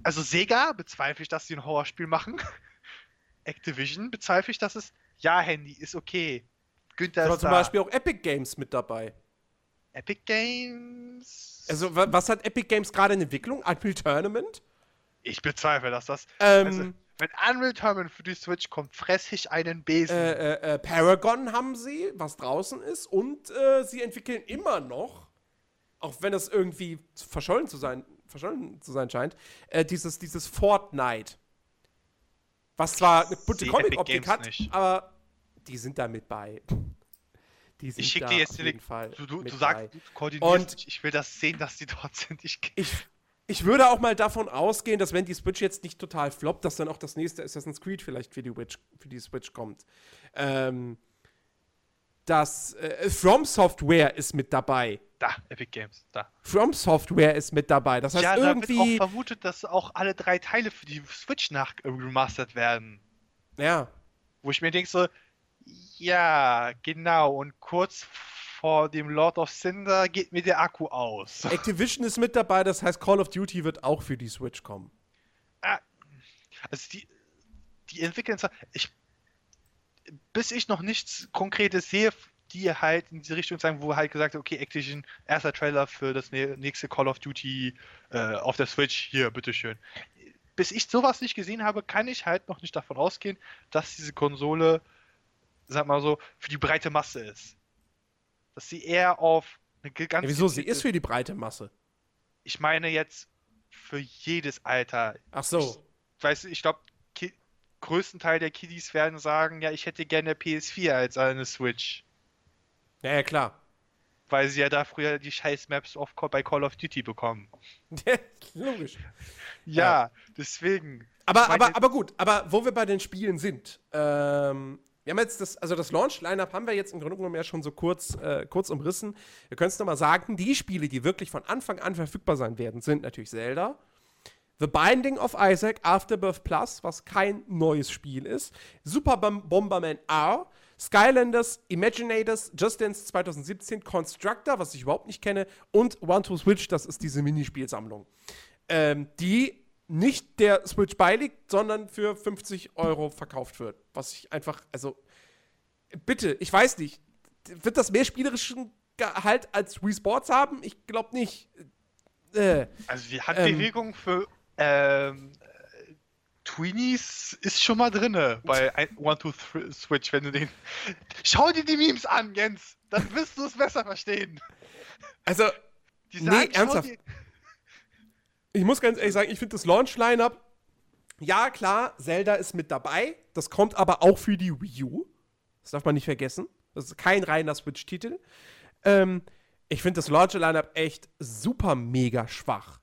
also Sega bezweifle ich, dass sie ein Horrorspiel machen. Activision bezweifle ich, dass es ja, Handy, ist okay. Günther ist zum da. Beispiel auch Epic Games mit dabei. Epic Games? Also, was hat Epic Games gerade in Entwicklung? Unreal Tournament? Ich bezweifle, dass das. Ähm, also, wenn Unreal Tournament für die Switch kommt, fresse ich einen Besen. Äh, äh, äh, Paragon haben sie, was draußen ist, und äh, sie entwickeln immer noch, auch wenn das irgendwie verschollen zu sein, verschollen zu sein scheint, äh, dieses, dieses Fortnite. Was zwar eine bunte Comic-Optik hat, nicht. aber die sind da mit bei. Die sind Ich schicke dir jetzt. Fall. Du, du, du sagst, du koordinierst Und- mich. Ich will das sehen, dass die dort sind. Ich, Ich, ich würde auch mal davon ausgehen, dass wenn die Switch jetzt nicht total floppt, dass dann auch das nächste Assassin's Creed vielleicht für die, Witch, für die Switch kommt. Ähm, das äh, From Software ist mit dabei. da, Epic Games, da. From Software ist mit dabei. Das heißt ja, da wird auch irgendwie. vermutet, dass auch alle drei Teile für die Switch nach äh, remastert werden. Ja. Wo ich mir denke so, ja, genau. Und kurz vor dem Lord of Cinder geht mir der Akku aus. Activision ist mit dabei, das heißt Call of Duty wird auch für die Switch kommen. Also die, die entwickeln zwar, ich, bis ich noch nichts Konkretes sehe, die halt in diese Richtung sagen, wo halt gesagt, okay, Activision, erster Trailer für das nä- nächste Call of Duty äh, auf der Switch, hier, bitteschön. Bis ich sowas nicht gesehen habe, kann ich halt noch nicht davon ausgehen, dass diese Konsole, sag mal so, für die breite Masse ist. Dass sie eher auf eine ganz Ja, wieso? Sie ist für die breite Masse. Ich meine jetzt für jedes Alter. Ach so. weißt du, ich glaube, größten Teil der Kiddies werden sagen, ja, ich hätte gerne PS4 als eine Switch. Ja, ja, klar. Weil sie ja da früher die scheiß Maps auf, bei Call of Duty bekommen. Logisch. Ja, deswegen. Aber, Ich aber, aber gut, aber wo wir bei den Spielen sind, ähm, wir haben jetzt das, also das Launch-Lineup haben wir jetzt im Grunde genommen ja schon so kurz, äh, kurz umrissen. Wir können es nochmal sagen, die Spiele, die wirklich von Anfang an verfügbar sein werden, sind natürlich Zelda, The Binding of Isaac, Afterbirth Plus, was kein neues Spiel ist, Super Bom Bomberman R, Skylanders, Imaginators, Just Dance 2017, Constructor, was ich überhaupt nicht kenne, und One to Switch, das ist diese Minispielsammlung ähm, die nicht der Switch beiliegt, sondern für 50 Euro verkauft wird. Was ich einfach, also, bitte, ich weiß nicht, wird das mehr spielerischen Gehalt als Wii Sports haben? Ich glaube nicht. Äh, Also die Handbewegung für ähm, äh, Tweenies ist schon mal drinne bei One to Th- Switch, wenn du den. Schau dir die Memes an, Jens! Dann wirst du es besser verstehen. also, Die Nee, schau ernsthaft? dir- ich muss ganz ehrlich sagen, ich finde das Launch-Line-Up, ja, klar, Zelda ist mit dabei. Das kommt aber auch für die Wii U. Das darf man nicht vergessen. Das ist kein reiner Switch-Titel. Ähm, ich finde das Launch-Line-Up echt super mega schwach.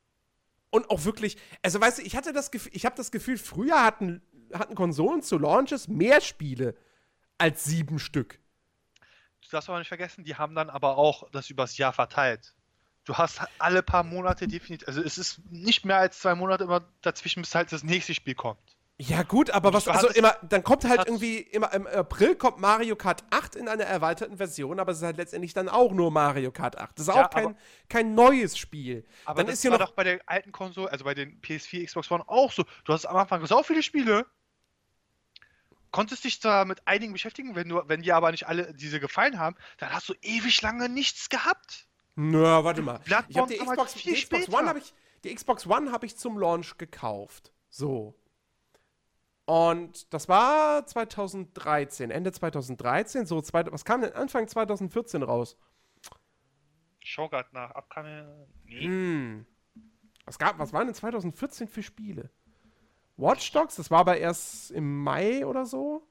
Und auch wirklich, also weißt du, ich hatte das Gefühl, ich habe das Gefühl, früher hatten, hatten Konsolen zu Launches mehr Spiele als sieben Stück. Du darfst aber nicht vergessen, die haben dann aber auch das übers Jahr verteilt. Du hast alle paar Monate definitiv, also es ist nicht mehr als zwei Monate immer dazwischen, bis halt das nächste Spiel kommt. Ja, gut, aber was, also immer, dann kommt halt irgendwie, immer im April kommt Mario Kart 8 in einer erweiterten Version, aber es ist halt letztendlich dann auch nur Mario Kart 8. Das ist Ja, auch kein, aber- kein neues Spiel. Aber dann das ist hier war noch, doch bei der alten Konsole, also bei den PS4, Xbox One auch so. Du hast am Anfang so viele Spiele, konntest dich zwar mit einigen beschäftigen, wenn, du, wenn dir aber nicht alle diese gefallen haben, dann hast du ewig lange nichts gehabt. Na, warte mal. Ich habe Bloodborne die kam halt Xbox, viel die Xbox. One habe ich, die Xbox One habe ich zum Launch gekauft. So. Und das war 2013, Ende 2013, so, zwei, was kam denn Anfang 2014 raus? Ich schau grad nach. Abkam. Nee. Hm. Was, gab, was waren denn 2014 für Spiele? Watch Dogs, das war aber erst im Mai oder so.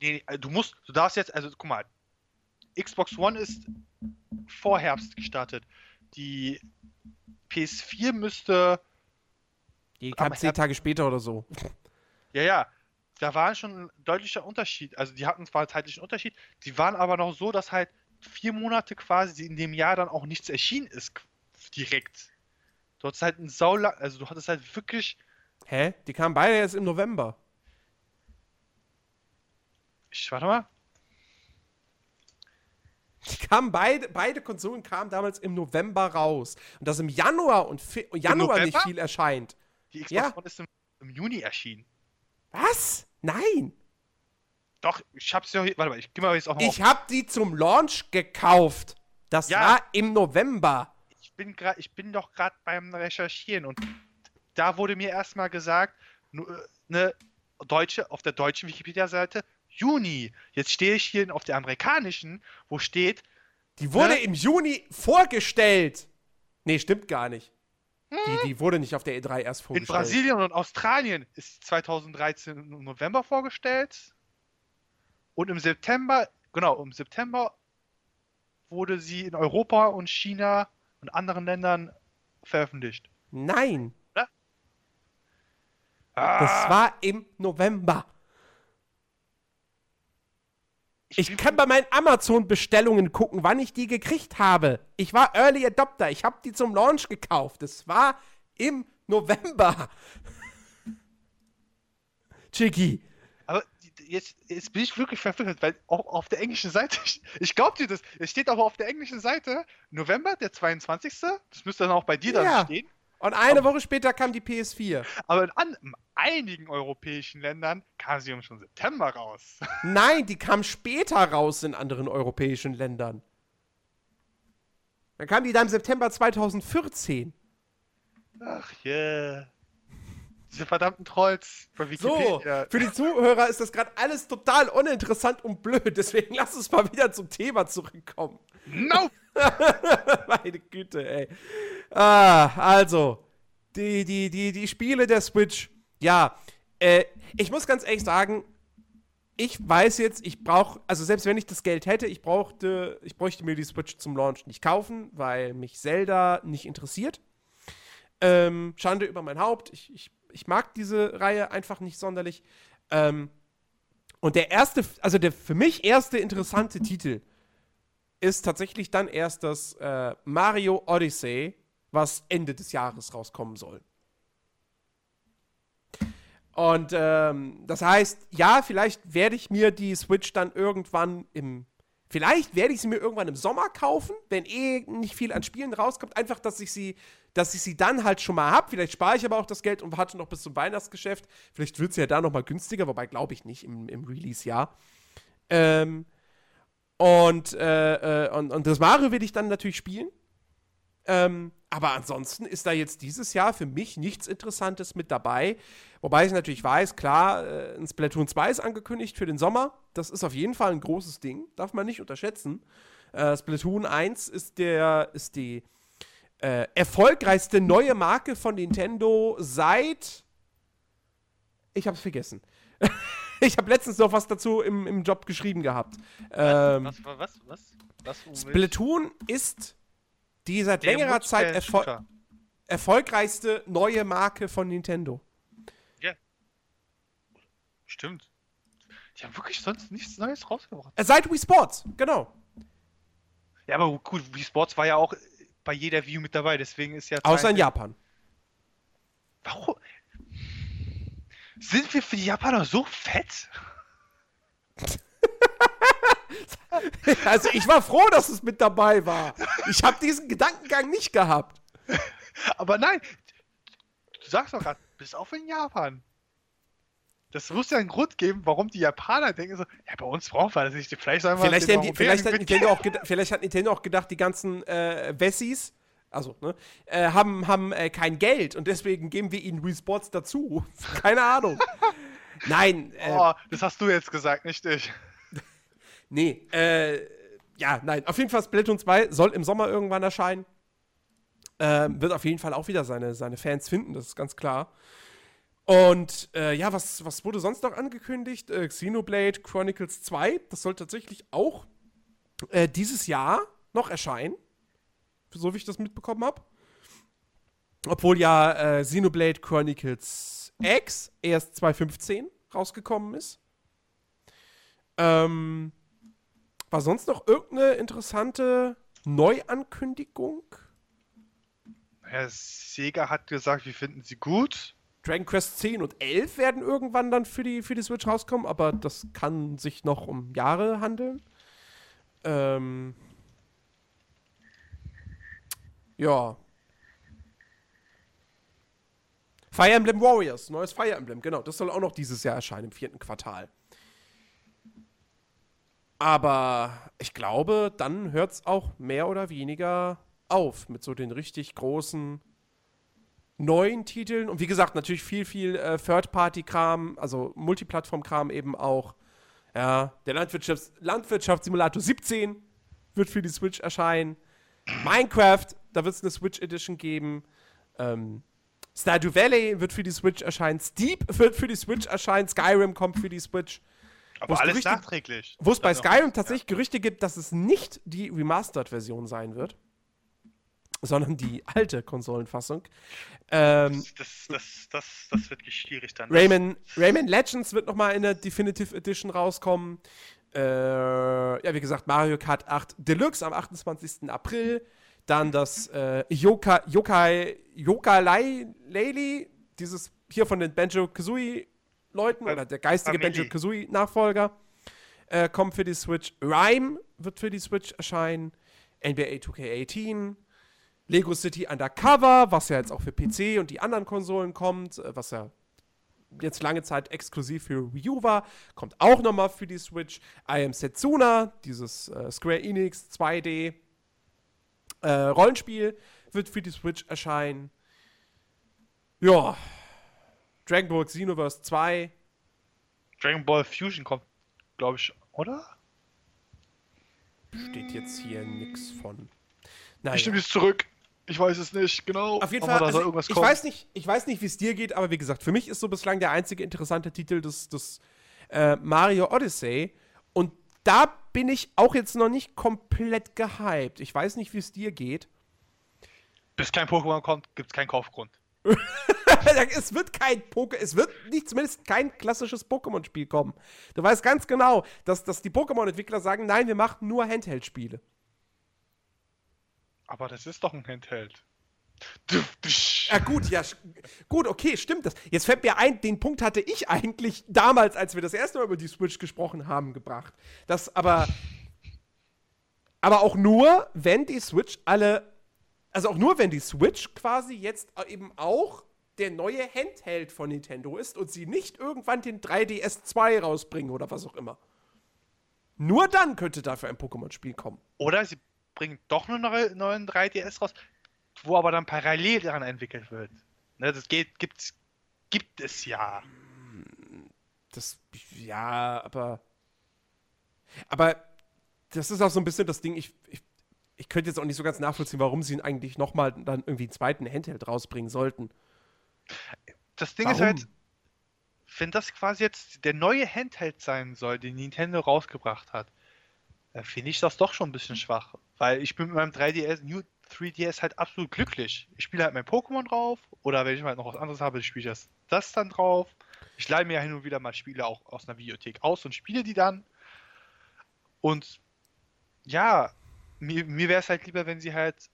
nee, nee, du musst, du darfst jetzt, also guck mal, Xbox One ist vor Herbst gestartet. Die PS4 müsste Die kam zehn Tage später oder so. Ja, ja. Da war schon ein deutlicher Unterschied. Also die hatten zwar einen zeitlichen Unterschied, die waren aber noch so, dass halt vier Monate quasi in dem Jahr dann auch nichts erschienen ist. Direkt. Du hattest halt ein Saulang, also du hattest halt wirklich. Hä? Die kamen beide erst im November. Ich warte mal. Die kamen beide, beide Konsolen kamen damals im November raus. Und dass im Januar und Fe Januar nicht viel erscheint. Die Xbox Ja. One ist im, im Juni erschienen. Was? Nein. Doch, ich hab's ja. Warte mal, ich geh mal jetzt auch mal Ich habe die zum Launch gekauft. Das Ja. war im November. ich bin grad, ich bin doch gerade beim Recherchieren und da wurde mir erstmal gesagt, nur, ne, deutsche, auf der deutschen Wikipedia-Seite Juni. Jetzt stehe ich hier auf der amerikanischen, wo steht, Die wurde Ne? im Juni vorgestellt. Nee, stimmt gar nicht. Die, die wurde nicht auf der E3 erst in vorgestellt. Brasilien und Australien ist 2013 im November vorgestellt und im September, genau, im September wurde sie in Europa und China und anderen Ländern veröffentlicht. Nein. Oder? Das Ah, war im November. Ich kann bei meinen Amazon-Bestellungen gucken, wann ich die gekriegt habe. Ich war Early Adopter. Ich habe die zum Launch gekauft. Es war im November. Chicky. Aber jetzt, jetzt bin ich wirklich verwirrt, weil auch auf der englischen Seite, ich, ich glaube dir das, es steht aber auf der englischen Seite, November, der 22. Das müsste dann auch bei dir Ja. dann stehen. Und eine Woche später kam die PS4. Aber in, an, in einigen europäischen Ländern kam sie schon September raus. Nein, die kam später raus in anderen europäischen Ländern. Dann kam die dann im September 2014. Ach yeah. Diese verdammten Trolls So, Wikipedia. für die Zuhörer ist das gerade alles total uninteressant und blöd. Deswegen lass uns mal wieder zum Thema zurückkommen. Nope! Meine Güte, ey. Ah, also, die, die, die, die Spiele der Switch. Ja, äh, ich muss ganz ehrlich sagen, ich weiß jetzt, ich brauche, also selbst wenn ich das Geld hätte, ich brauchte, ich bräuchte mir die Switch zum Launch nicht kaufen, weil mich Zelda nicht interessiert. Ähm, Schande über mein Haupt. Ich, ich, ich mag diese Reihe einfach nicht sonderlich. Ähm, und der erste, also der für mich erste interessante Titel ist tatsächlich dann erst das äh, Mario Odyssey, was Ende des Jahres rauskommen soll. Und ähm, das heißt, ja, vielleicht werde ich mir die Switch dann irgendwann im. Vielleicht werde ich sie mir irgendwann im Sommer kaufen, wenn eh nicht viel an Spielen rauskommt. Einfach, dass ich sie, dass ich sie dann halt schon mal habe. Vielleicht spare ich aber auch das Geld und warte noch bis zum Weihnachtsgeschäft. Vielleicht wird sie ja da noch mal günstiger, wobei glaube ich nicht im, im Release-Jahr. Ähm, und, äh, äh, und, und das Mario will ich dann natürlich spielen. Ähm, aber ansonsten ist da jetzt dieses Jahr für mich nichts Interessantes mit dabei. Wobei ich natürlich weiß, klar, äh, ein Splatoon 2 ist angekündigt für den Sommer. Das ist auf jeden Fall ein großes Ding. Darf man nicht unterschätzen. Äh, Splatoon 1 ist, der, ist die äh, erfolgreichste neue Marke von Nintendo seit. Ich hab's vergessen. ich habe letztens noch was dazu im, im Job geschrieben gehabt. Ähm, was, was, was, was? Splatoon ist die seit Der längerer Zeit erfol erfolgreichste neue Marke von Nintendo. Stimmt. Die haben wirklich sonst nichts Neues rausgebracht. Äh, seit Wii Sports, genau. Ja, aber gut, Wii Sports war ja auch bei jeder View mit dabei, deswegen ist ja. Außer in Japan. Warum? Sind wir für die Japaner so fett? Also ich war froh, dass es mit dabei war. Ich habe diesen Gedankengang nicht gehabt. Aber nein, du sagst doch gerade, bis auf in Japan. Das muss ja einen Grund geben, warum die Japaner denken so, ja, bei uns brauchen wir das nicht. Vielleicht sollen wir Vielleicht, die, vielleicht, hat Nintendo auch vielleicht hat Nintendo auch gedacht, die ganzen äh, Wessis, also, ne, äh, haben, haben äh, kein Geld und deswegen geben wir ihnen Wii Sports dazu. Keine Ahnung. Nein, äh, Oh, das hast du jetzt gesagt, nicht ich. Nee, äh, ja, nein. Auf jeden Fall Splatoon 2 soll im Sommer irgendwann erscheinen. Ähm, wird auf jeden Fall auch wieder seine, seine Fans finden, das ist ganz klar. Und äh, ja, was, was wurde sonst noch angekündigt? Äh, Xenoblade Chronicles 2, das soll tatsächlich auch äh, dieses Jahr noch erscheinen. So wie ich das mitbekommen habe. Obwohl ja äh, Xenoblade Chronicles X erst 2015 rausgekommen ist. Ähm, war sonst noch irgendeine interessante Neuankündigung? Herr Sega hat gesagt, wir finden sie gut. Dragon Quest 10 und 11 werden irgendwann dann für die, für die Switch rauskommen, aber das kann sich noch um Jahre handeln. Ähm, ja. Fire Emblem Warriors, neues Fire Emblem, genau, das soll auch noch dieses Jahr erscheinen, im vierten Quartal. Aber ich glaube, dann hört es auch mehr oder weniger auf mit so den richtig großen neuen Titeln. Und wie gesagt, natürlich viel, viel äh, Third-Party-Kram, also Multiplattform-Kram eben auch. Ja, der Landwirtschafts Landwirtschaftssimulator 17 wird für die Switch erscheinen. Minecraft, da wird es eine Switch Edition geben. Ähm, Stardew Valley wird für die Switch erscheinen. Steep wird für die Switch erscheinen. Skyrim kommt für die Switch. Aber alles Gerüchte, nachträglich. Wo es bei Skyrim tatsächlich ja. Gerüchte gibt, dass es nicht die Remastered-Version sein wird, sondern die alte Konsolenfassung. Ähm, das, das, das, das, wird schwierig dann. Rayman, Rayman Legends wird nochmal in der Definitive Edition rauskommen. Äh, ja, wie gesagt, Mario Kart 8 Deluxe am 28. April. Dann das äh, Yoka, Yokai, Yokalai Layli, dieses hier von den Banjo-Kazooie-Leuten oder der geistige Banjo-Kazooie-Nachfolger, äh, kommt für die Switch. Rhyme wird für die Switch erscheinen. NBA 2K18. Lego City Undercover, was ja jetzt auch für PC und die anderen Konsolen kommt, äh, was ja jetzt lange Zeit exklusiv für Wii U war, kommt auch nochmal für die Switch. I Am Setsuna, dieses äh, Square Enix 2D äh, Rollenspiel, wird für die Switch erscheinen. Ja. Dragon Ball Xenoverse 2. Dragon Ball Fusion kommt, glaube ich, oder? Steht jetzt hier nichts von. Naja. Ich nehme es zurück. Ich weiß es nicht, genau. Auf jeden Fall, also, ich, ich weiß nicht, ich weiß nicht, wie es dir geht, aber wie gesagt, für mich ist so bislang der einzige interessante Titel des, des äh, Mario Odyssey. Und da bin ich auch jetzt noch nicht komplett gehypt. Ich weiß nicht, wie es dir geht. Bis kein Pokémon kommt, gibt es keinen Kaufgrund. es wird kein Pokémon, es wird nicht zumindest kein klassisches Pokémon-Spiel kommen. Du weißt ganz genau, dass, dass die Pokémon-Entwickler sagen, nein, wir machen nur Handheld-Spiele. Aber das ist doch ein Handheld. Ja, gut, ja, gut, okay, stimmt das. Jetzt fällt mir ein, den Punkt hatte ich eigentlich damals, als wir das erste Mal über die Switch gesprochen haben, gebracht. Das aber. Aber auch nur, wenn die Switch alle. Also auch nur, wenn die Switch quasi jetzt eben auch der neue Handheld von Nintendo ist und sie nicht irgendwann den 3DS 2 rausbringen oder was auch immer. Nur dann könnte dafür ein Pokémon-Spiel kommen. Oder sie bringen doch einen neuen 3DS raus, wo aber dann parallel daran entwickelt wird. Ne, das geht, gibt's, gibt es ja. Das, ja, aber. Aber das ist auch so ein bisschen das Ding, ich, ich, ich könnte jetzt auch nicht so ganz nachvollziehen, warum sie ihn eigentlich nochmal dann irgendwie einen zweiten Handheld rausbringen sollten. Das Ding warum? ist halt, wenn das quasi jetzt der neue Handheld sein soll, den Nintendo rausgebracht hat, finde ich das doch schon ein bisschen schwach. Weil ich bin mit meinem 3DS, New 3DS halt absolut glücklich. Ich spiele halt mein Pokémon drauf oder wenn ich mal noch was anderes habe, spiele ich das, das dann drauf. Ich leih mir ja hin und wieder mal Spiele auch aus einer Videothek aus und spiele die dann. Und ja, mir, mir wäre es halt lieber, wenn sie halt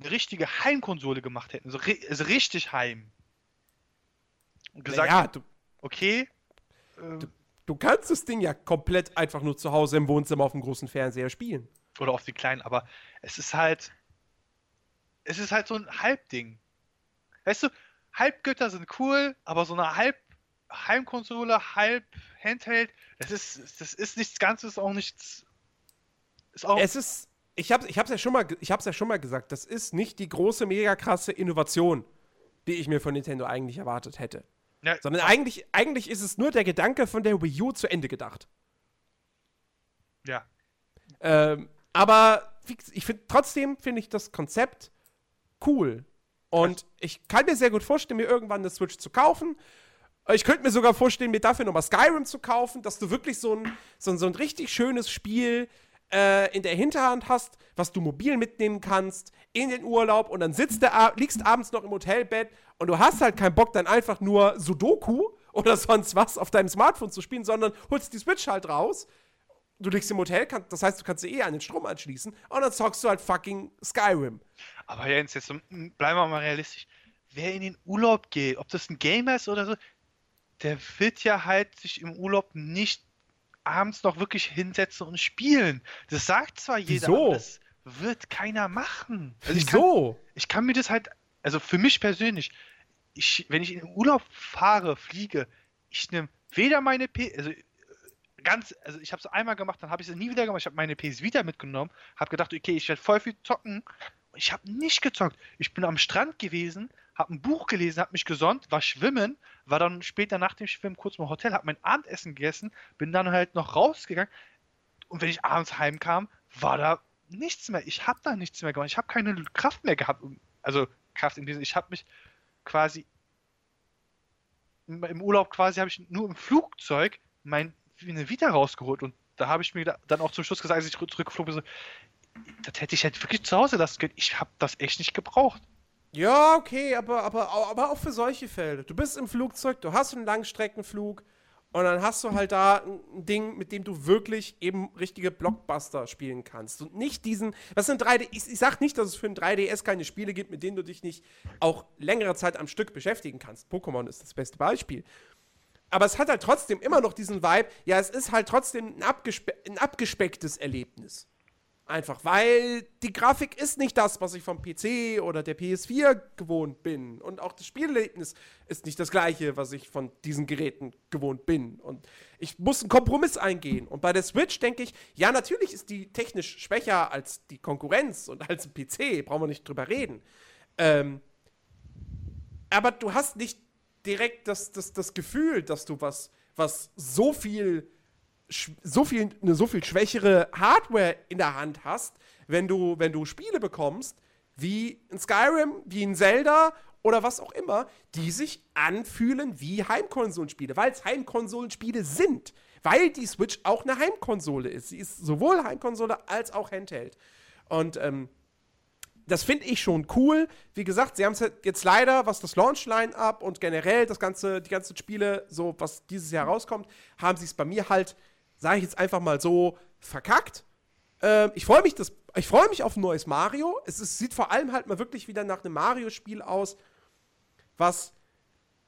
eine richtige Heimkonsole gemacht hätten. So, also richtig heim. Und gesagt, ja, du, okay. Äh, du, du kannst das Ding ja komplett einfach nur zu Hause im Wohnzimmer auf dem großen Fernseher spielen oder auf die kleinen, aber es ist halt, es ist halt so ein Halbding. Weißt du, Halbgötter sind cool, aber so eine Halb Heimkonsole, halb Handheld, das ist, das ist nichts Ganzes, auch nichts. Ist auch es ist, ich habe, ich hab's ja schon mal, ich hab's ja schon mal gesagt, das ist nicht die große, mega krasse Innovation, die ich mir von Nintendo eigentlich erwartet hätte. Ja, Sondern eigentlich, eigentlich ist es nur der Gedanke von der Wii U zu Ende gedacht. Ja. Ähm, aber ich finde trotzdem finde ich das Konzept cool. Und ich kann mir sehr gut vorstellen, mir irgendwann eine Switch zu kaufen. Ich könnte mir sogar vorstellen, mir dafür nochmal Skyrim zu kaufen, dass du wirklich so ein, so ein, so ein richtig schönes Spiel äh, in der Hinterhand hast, was du mobil mitnehmen kannst in den Urlaub und dann sitzt der, liegst abends noch im Hotelbett und du hast halt keinen Bock, dann einfach nur Sudoku oder sonst was auf deinem Smartphone zu spielen, sondern holst die Switch halt raus, du liegst im Hotel, kann, das heißt, du kannst dir eh an den Strom anschließen und dann zockst du halt fucking Skyrim. Aber Jens, jetzt bleiben wir mal realistisch. Wer in den Urlaub geht, ob das ein Gamer ist oder so, der wird ja halt sich im Urlaub nicht abends noch wirklich hinsetzen und spielen. Das sagt zwar jeder, Wieso? aber das wird keiner machen. Also Wieso? Ich kann, ich kann, mir das halt, also für mich persönlich, ich, wenn ich in den Urlaub fahre, fliege, ich nehme weder meine P also ganz, also ich habe es einmal gemacht, dann habe ich es nie wieder gemacht. Ich habe meine PS Vita mitgenommen, habe gedacht, okay, ich werde voll viel zocken. Und ich habe nicht gezockt. Ich bin am Strand gewesen, habe ein Buch gelesen, habe mich gesonnt, war schwimmen, war dann später nach dem Schwimmen kurz mal Hotel, habe mein Abendessen gegessen, bin dann halt noch rausgegangen. Und wenn ich abends heimkam, war da nichts mehr. Ich habe da nichts mehr gemacht. Ich habe keine Kraft mehr gehabt. Also Kraft in diesem, ich habe mich quasi im Urlaub quasi habe ich nur im Flugzeug mein eine Vita rausgeholt und da habe ich mir dann auch zum Schluss gesagt, als ich zurückgeflogen bin, so, das hätte ich halt wirklich zu Hause lassen können. Ich habe das echt nicht gebraucht. Ja, okay, aber, aber, aber auch für solche Fälle. Du bist im Flugzeug, du hast einen Langstreckenflug und dann hast du halt da ein Ding, mit dem du wirklich eben richtige Blockbuster spielen kannst. Und nicht diesen, was sind 3D, ich, ich sag nicht, dass es für ein 3DS keine Spiele gibt, mit denen du dich nicht auch längere Zeit am Stück beschäftigen kannst. Pokémon ist das beste Beispiel. Aber es hat halt trotzdem immer noch diesen Vibe, ja, es ist halt trotzdem ein, abgespe ein abgespecktes Erlebnis. Einfach, weil die Grafik ist nicht das, was ich vom PC oder der PS4 gewohnt bin. Und auch das Spielerlebnis ist nicht das gleiche, was ich von diesen Geräten gewohnt bin. Und ich muss einen Kompromiss eingehen. Und bei der Switch denke ich, ja, natürlich ist die technisch schwächer als die Konkurrenz und als ein PC, brauchen wir nicht drüber reden. Ähm, aber du hast nicht direkt das, das, das Gefühl, dass du was, was so viel so viel, eine so viel schwächere Hardware in der Hand hast, wenn du, wenn du Spiele bekommst, wie ein Skyrim, wie ein Zelda oder was auch immer, die sich anfühlen wie Heimkonsolenspiele, weil es Heimkonsolenspiele sind. Weil die Switch auch eine Heimkonsole ist. Sie ist sowohl Heimkonsole als auch Handheld. Und ähm, das finde ich schon cool. Wie gesagt, sie haben es jetzt leider, was das Launch-Line-Up und generell das ganze, die ganzen Spiele, so was dieses Jahr rauskommt, haben sie es bei mir halt sage ich jetzt einfach mal so, verkackt. Ähm, ich freue mich, freu mich auf ein neues Mario. Es, ist, sieht vor allem halt mal wirklich wieder nach einem Mario-Spiel aus, was,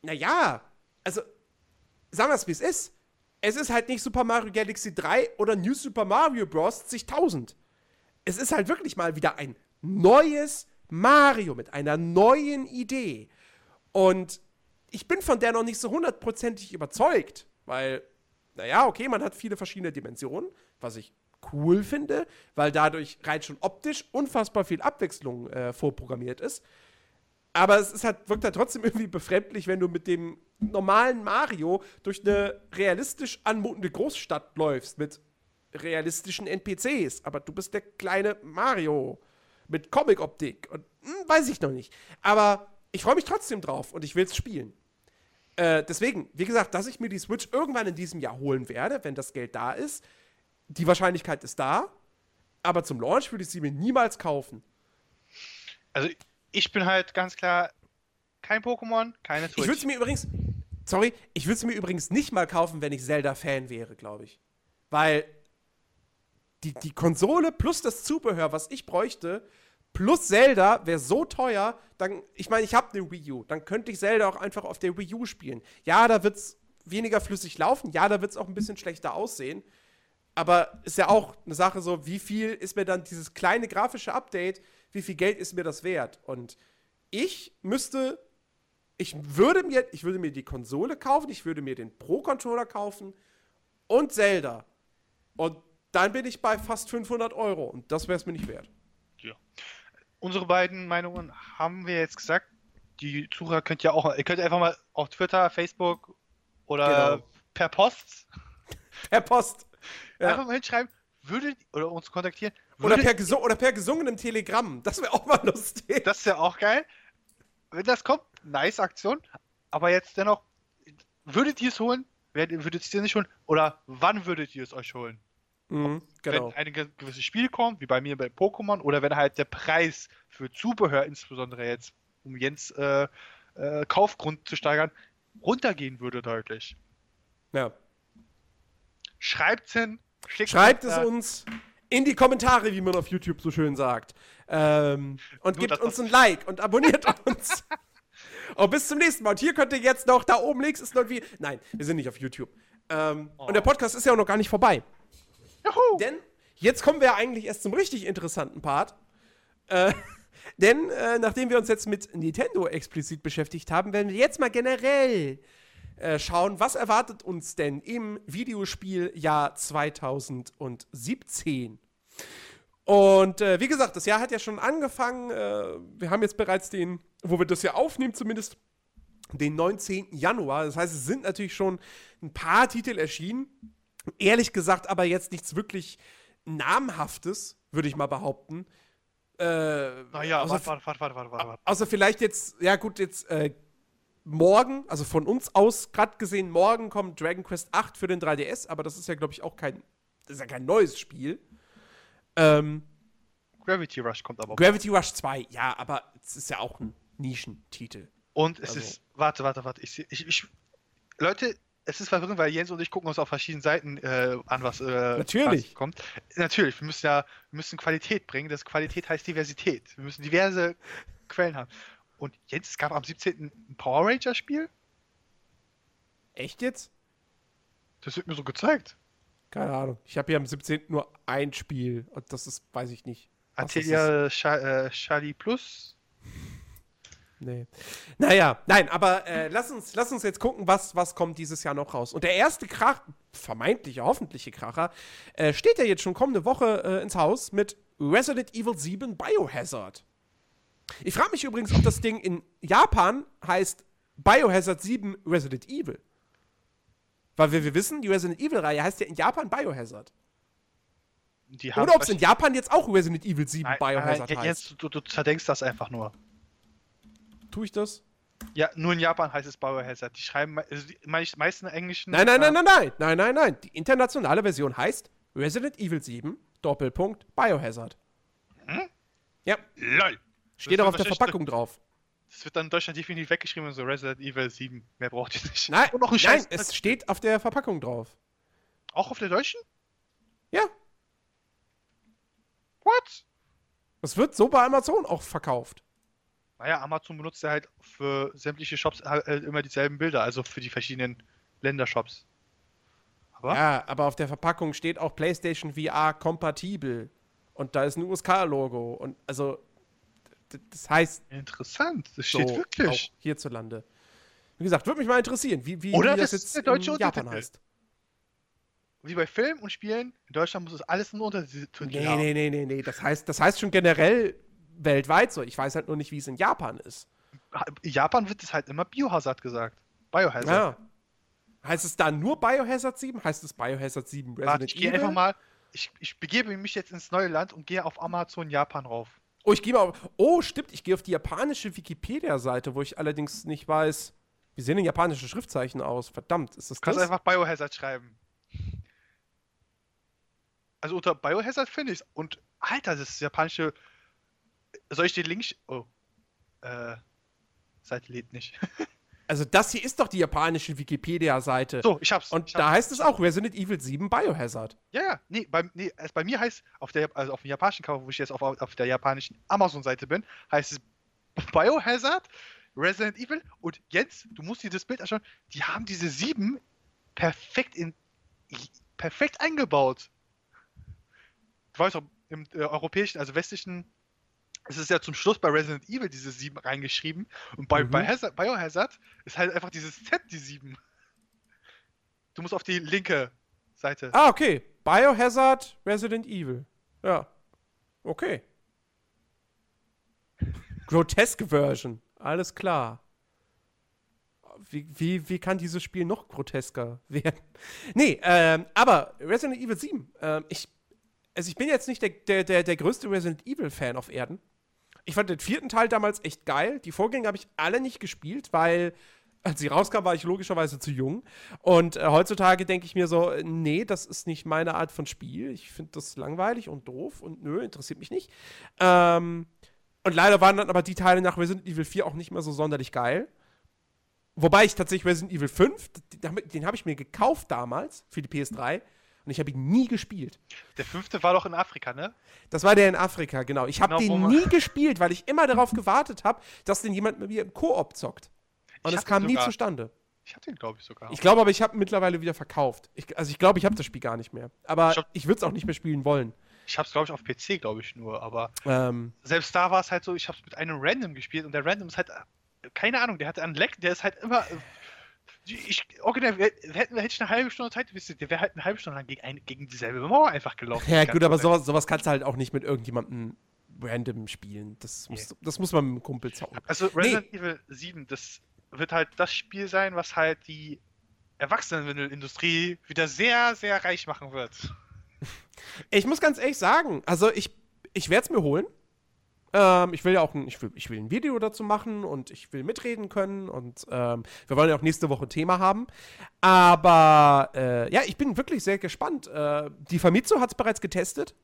naja, also, sagen wir es, wie es ist. Es ist halt nicht Super Mario Galaxy 3 oder New Super Mario Bros. zigtausend. Es ist halt wirklich mal wieder ein neues Mario mit einer neuen Idee. Und ich bin von der noch nicht so hundertprozentig überzeugt, weil naja, okay, man hat viele verschiedene Dimensionen, was ich cool finde, weil dadurch rein schon optisch unfassbar viel Abwechslung äh, vorprogrammiert ist. Aber es ist halt, wirkt halt trotzdem irgendwie befremdlich, wenn du mit dem normalen Mario durch eine realistisch anmutende Großstadt läufst mit realistischen NPCs. Aber du bist der kleine Mario mit Comic-Optik und hm, weiß ich noch nicht. Aber ich freue mich trotzdem drauf und ich will es spielen. Äh, deswegen, wie gesagt, dass ich mir die Switch irgendwann in diesem Jahr holen werde, wenn das Geld da ist. Die Wahrscheinlichkeit ist da. Aber zum Launch würde ich sie mir niemals kaufen. Also, ich bin halt ganz klar kein Pokémon, keine Switch. Ich würde sie mir übrigens, sorry, ich würde sie mir übrigens nicht mal kaufen, wenn ich Zelda-Fan wäre, glaube ich. Weil die, die Konsole plus das Zubehör, was ich bräuchte, plus Zelda wäre so teuer, dann, ich meine, ich habe eine Wii U, dann könnte ich Zelda auch einfach auf der Wii U spielen. Ja, da wird es weniger flüssig laufen, ja, da wird es auch ein bisschen schlechter aussehen. Aber ist ja auch eine Sache so, wie viel ist mir dann dieses kleine grafische Update, wie viel Geld ist mir das wert? Und ich müsste, ich würde mir, ich würde mir die Konsole kaufen, ich würde mir den Pro-Controller kaufen und Zelda. Und dann bin ich bei fast 500 Euro und das wäre es mir nicht wert. Ja unsere beiden Meinungen haben wir jetzt gesagt. Die Zuhörer könnt ja auch, ihr könnt einfach mal auf Twitter, Facebook oder genau. per Post. per Post. Ja. Einfach mal hinschreiben, würdet oder uns kontaktieren. Würdet, oder, per oder per gesungenem Telegramm. Das wäre auch mal lustig. Das wäre auch geil. Wenn das kommt, nice Aktion. Aber jetzt dennoch, würdet ihr es holen? Würdet ihr es nicht holen? Oder wann würdet ihr es euch holen? Mhm, genau. Wenn ein gewisses Spiel kommt, wie bei mir bei Pokémon, oder wenn halt der Preis für Zubehör, insbesondere jetzt, um Jens äh, äh, Kaufgrund zu steigern, runtergehen würde deutlich. Ja. Schreibt's hin. Schreibt es uns in die Kommentare, wie man auf YouTube so schön sagt. Ähm, und Nur gebt uns ein Like und abonniert uns. Und bis zum nächsten Mal. Und hier könnt ihr jetzt noch, da oben links ist noch wie. Nein, wir sind nicht auf YouTube. Ähm, oh. Und der Podcast ist ja auch noch gar nicht vorbei. Juhu. Denn jetzt kommen wir eigentlich erst zum richtig interessanten Part. Äh, denn äh, nachdem wir uns jetzt mit Nintendo explizit beschäftigt haben, werden wir jetzt mal generell äh, schauen, was erwartet uns denn im Videospieljahr 2017. Und äh, wie gesagt, das Jahr hat ja schon angefangen. Äh, wir haben jetzt bereits den, wo wir das ja aufnehmen, zumindest den 19. Januar. Das heißt, es sind natürlich schon ein paar Titel erschienen. Ehrlich gesagt, aber jetzt nichts wirklich namhaftes, würde ich mal behaupten. Äh, naja, warte, warte, warte, warte, warte. Außer vielleicht jetzt, ja gut, jetzt äh, morgen, also von uns aus gerade gesehen, morgen kommt Dragon Quest 8 für den 3DS, aber das ist ja, glaube ich, auch kein, das ist ja kein neues Spiel. Ähm, Gravity Rush kommt aber. Gravity Rush 2, ja, aber es ist ja auch ein Nischentitel. Und es Also- ist. Warte, warte, warte. Ich, ich, ich, Leute, es ist verwirrend, weil Jens und ich gucken uns auf verschiedenen Seiten äh, an, was, äh, Natürlich. was kommt. Natürlich, wir müssen ja wir müssen Qualität bringen. Das Qualität heißt Diversität. Wir müssen diverse Quellen haben. Und Jens, es gab am 17. ein Power Ranger-Spiel? Echt jetzt? Das wird mir so gezeigt. Keine Ahnung. Ich habe hier am 17. nur ein Spiel und das ist, weiß ich nicht. Atelier Scha äh, Charlie Plus. Nee. Naja, nein, aber äh, lass, uns, lass uns jetzt gucken, was, was kommt dieses Jahr noch raus. Und der erste Krach, vermeintliche, hoffentliche Kracher, äh, steht ja jetzt schon kommende Woche äh, ins Haus mit Resident Evil 7 Biohazard. Ich frage mich übrigens, ob das Ding in Japan heißt Biohazard 7 Resident Evil. Weil wir, wir wissen, die Resident Evil-Reihe heißt ja in Japan Biohazard. Die Oder ob es in Japan jetzt auch Resident Evil 7 Nein, Biohazard nein, heißt. Jens, du, du zerdenkst das einfach nur. Tue ich das? Ja, nur in Japan heißt es Biohazard. Die schreiben, also die mei- meisten englischen. Nein, nein, nein, nein, nein, nein, nein, nein. Die internationale Version heißt Resident Evil 7, Doppelpunkt, Biohazard. Ja, LOL. steht Das auch auf der Verpackung drauf. Das wird dann in Deutschland definitiv weggeschrieben und so Resident Evil 7. Mehr braucht ihr nicht. Nein, und noch ein nein, es steht auf der Verpackung drauf. auch auf der deutschen? Ja, What? es wird so bei Amazon auch verkauft. Naja, Amazon benutzt ja halt für sämtliche Shops halt immer dieselben Bilder, also für die verschiedenen Ländershops. Aber Ja, aber auf der Verpackung steht auch PlayStation VR kompatibel. Und da ist ein USK-Logo. Und also, das heißt interessant, das so steht wirklich. auch hierzulande. Wie gesagt, würde mich mal interessieren, wie, wie, Oder wie das das jetzt der deutsche in Japan Untertitel. heißt. Wie bei Filmen und Spielen, in Deutschland muss es alles einen Untertitel Nee, haben. nee, nee, nee, nee. Das heißt, das heißt schon generell weltweit so. Ich weiß halt nur nicht, wie es in Japan ist. In Japan wird es halt immer Biohazard gesagt. Biohazard. Ja. Heißt es da nur Biohazard 7? Heißt es Biohazard 7 Resident Warte, ich gehe einfach mal, ich, ich begebe mich jetzt ins neue Land und gehe auf Amazon Japan rauf. Oh, ich gehe mal auf. Oh, stimmt, ich gehe auf die japanische Wikipedia-Seite, wo ich allerdings nicht weiß, wie sehen denn japanische Schriftzeichen aus? Verdammt, ist das Du kannst das? einfach Biohazard schreiben. Also unter Biohazard finde ich Und Alter, das ist japanische. Soll ich den Link. Oh. Äh. Seite lädt nicht. Also das hier ist doch die japanische Wikipedia-Seite. So, ich hab's. Und ich da hab's. heißt es auch Resident Evil 7 Biohazard. Ja, ja. Nee, bei, nee es, bei mir heißt, auf der, also auf dem japanischen Cover, wo ich jetzt auf, auf der japanischen Amazon-Seite bin, heißt es Biohazard, Resident Evil und Jens, du musst dir das Bild anschauen, die haben diese sieben perfekt in perfekt eingebaut. Du weißt auch, im äh, europäischen, also westlichen, es ist ja zum Schluss bei Resident Evil diese sieben reingeschrieben und bei, Mhm. bei Hazard, Biohazard ist halt einfach dieses Z, die sieben. Du musst auf die linke Seite. Ah, okay. Biohazard Resident Evil. Ja. Okay. Groteske Version. Alles klar. Wie, wie, wie kann dieses Spiel noch grotesker werden? Nee, ähm, aber Resident Evil 7, ähm, ich, also ich bin jetzt nicht der, der, der, der größte Resident Evil-Fan auf Erden. Ich fand den vierten Teil damals echt geil. Die Vorgänger habe ich alle nicht gespielt, weil als sie rauskam, war ich logischerweise zu jung. Und äh, heutzutage denke ich mir so, äh, nee, das ist nicht meine Art von Spiel. Ich finde das langweilig und doof und nö, interessiert mich nicht. Ähm, und leider waren dann aber die Teile nach Resident Evil 4 auch nicht mehr so sonderlich geil. Wobei ich tatsächlich Resident Evil 5, den, den habe ich mir gekauft damals für die PS3 und ich habe ihn nie gespielt. Der fünfte war doch in Afrika, ne? Das war der in Afrika, genau. Ich habe Genau, den nie gespielt, weil ich immer darauf gewartet habe, dass den jemand mit mir im Koop zockt. Und es kam nie zustande. Ich hatte den, glaube ich, sogar. Ich glaube aber, ich habe mittlerweile wieder verkauft. Ich, also ich glaube, ich habe das Spiel gar nicht mehr. Aber Ich hab- ich würde es auch nicht mehr spielen wollen. Ich hab's, glaube ich, auf PC, glaube ich, nur. Aber Ähm, selbst da war es halt so, ich hab's mit einem Random gespielt und der Random ist halt, äh, keine Ahnung, der hatte einen Leck, der ist halt immer. Ich, original, hätten, hätte ich eine halbe Stunde Zeit, ihr, der wäre halt eine halbe Stunde lang gegen, eine, gegen dieselbe Mauer einfach gelaufen. ja, gut, aber sowas, sowas kannst du halt auch nicht mit irgendjemandem random spielen. Das muss, das muss man mit einem Kumpel zocken. Also Resident Evil 7, das wird halt das Spiel sein, was halt die Erwachsenenwindelindustrie wieder sehr, sehr reich machen wird. Ich muss ganz ehrlich sagen, also ich, ich werde es mir holen. Ähm, ich will ja auch ein, ich will, ich will ein Video dazu machen und ich will mitreden können und ähm, wir wollen ja auch nächste Woche Thema haben. Aber äh, ja, ich bin wirklich sehr gespannt. Äh, die Famitsu hat es bereits getestet.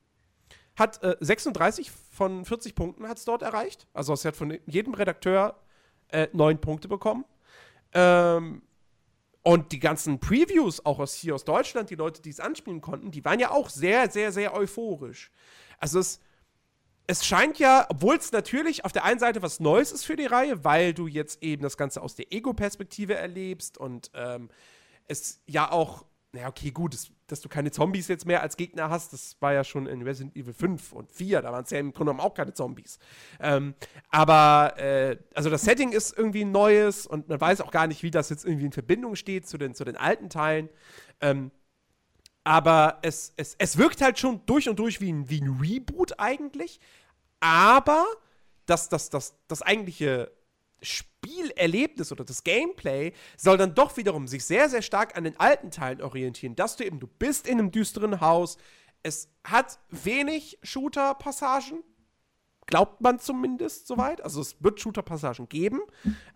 Hat äh, 36 von 40 Punkten hat's dort erreicht. Also es hat von jedem Redakteur äh, 9 Punkte bekommen. Ähm, und die ganzen Previews, auch aus hier aus Deutschland, die Leute, die es anspielen konnten, die waren ja auch sehr, sehr, sehr euphorisch. Also es, es scheint ja, obwohl es natürlich auf der einen Seite was Neues ist für die Reihe, weil du jetzt eben das Ganze aus der Ego-Perspektive erlebst und ähm, es ja auch, naja, okay, gut, es, dass du keine Zombies jetzt mehr als Gegner hast, das war ja schon in Resident Evil 5 und 4, da waren es ja im Grunde genommen auch keine Zombies. Ähm, aber, äh, also das Setting ist irgendwie ein neues und man weiß auch gar nicht, wie das jetzt irgendwie in Verbindung steht zu den, zu den alten Teilen. Ähm, aber es, es, es wirkt halt schon durch und durch wie ein, wie ein Reboot eigentlich. Aber das, das, das, das eigentliche Spielerlebnis oder das Gameplay soll dann doch wiederum sich sehr, sehr stark an den alten Teilen orientieren. Dass du eben, du bist in einem düsteren Haus. Es hat wenig Shooter-Passagen. Glaubt man zumindest soweit. Also es wird Shooter-Passagen geben.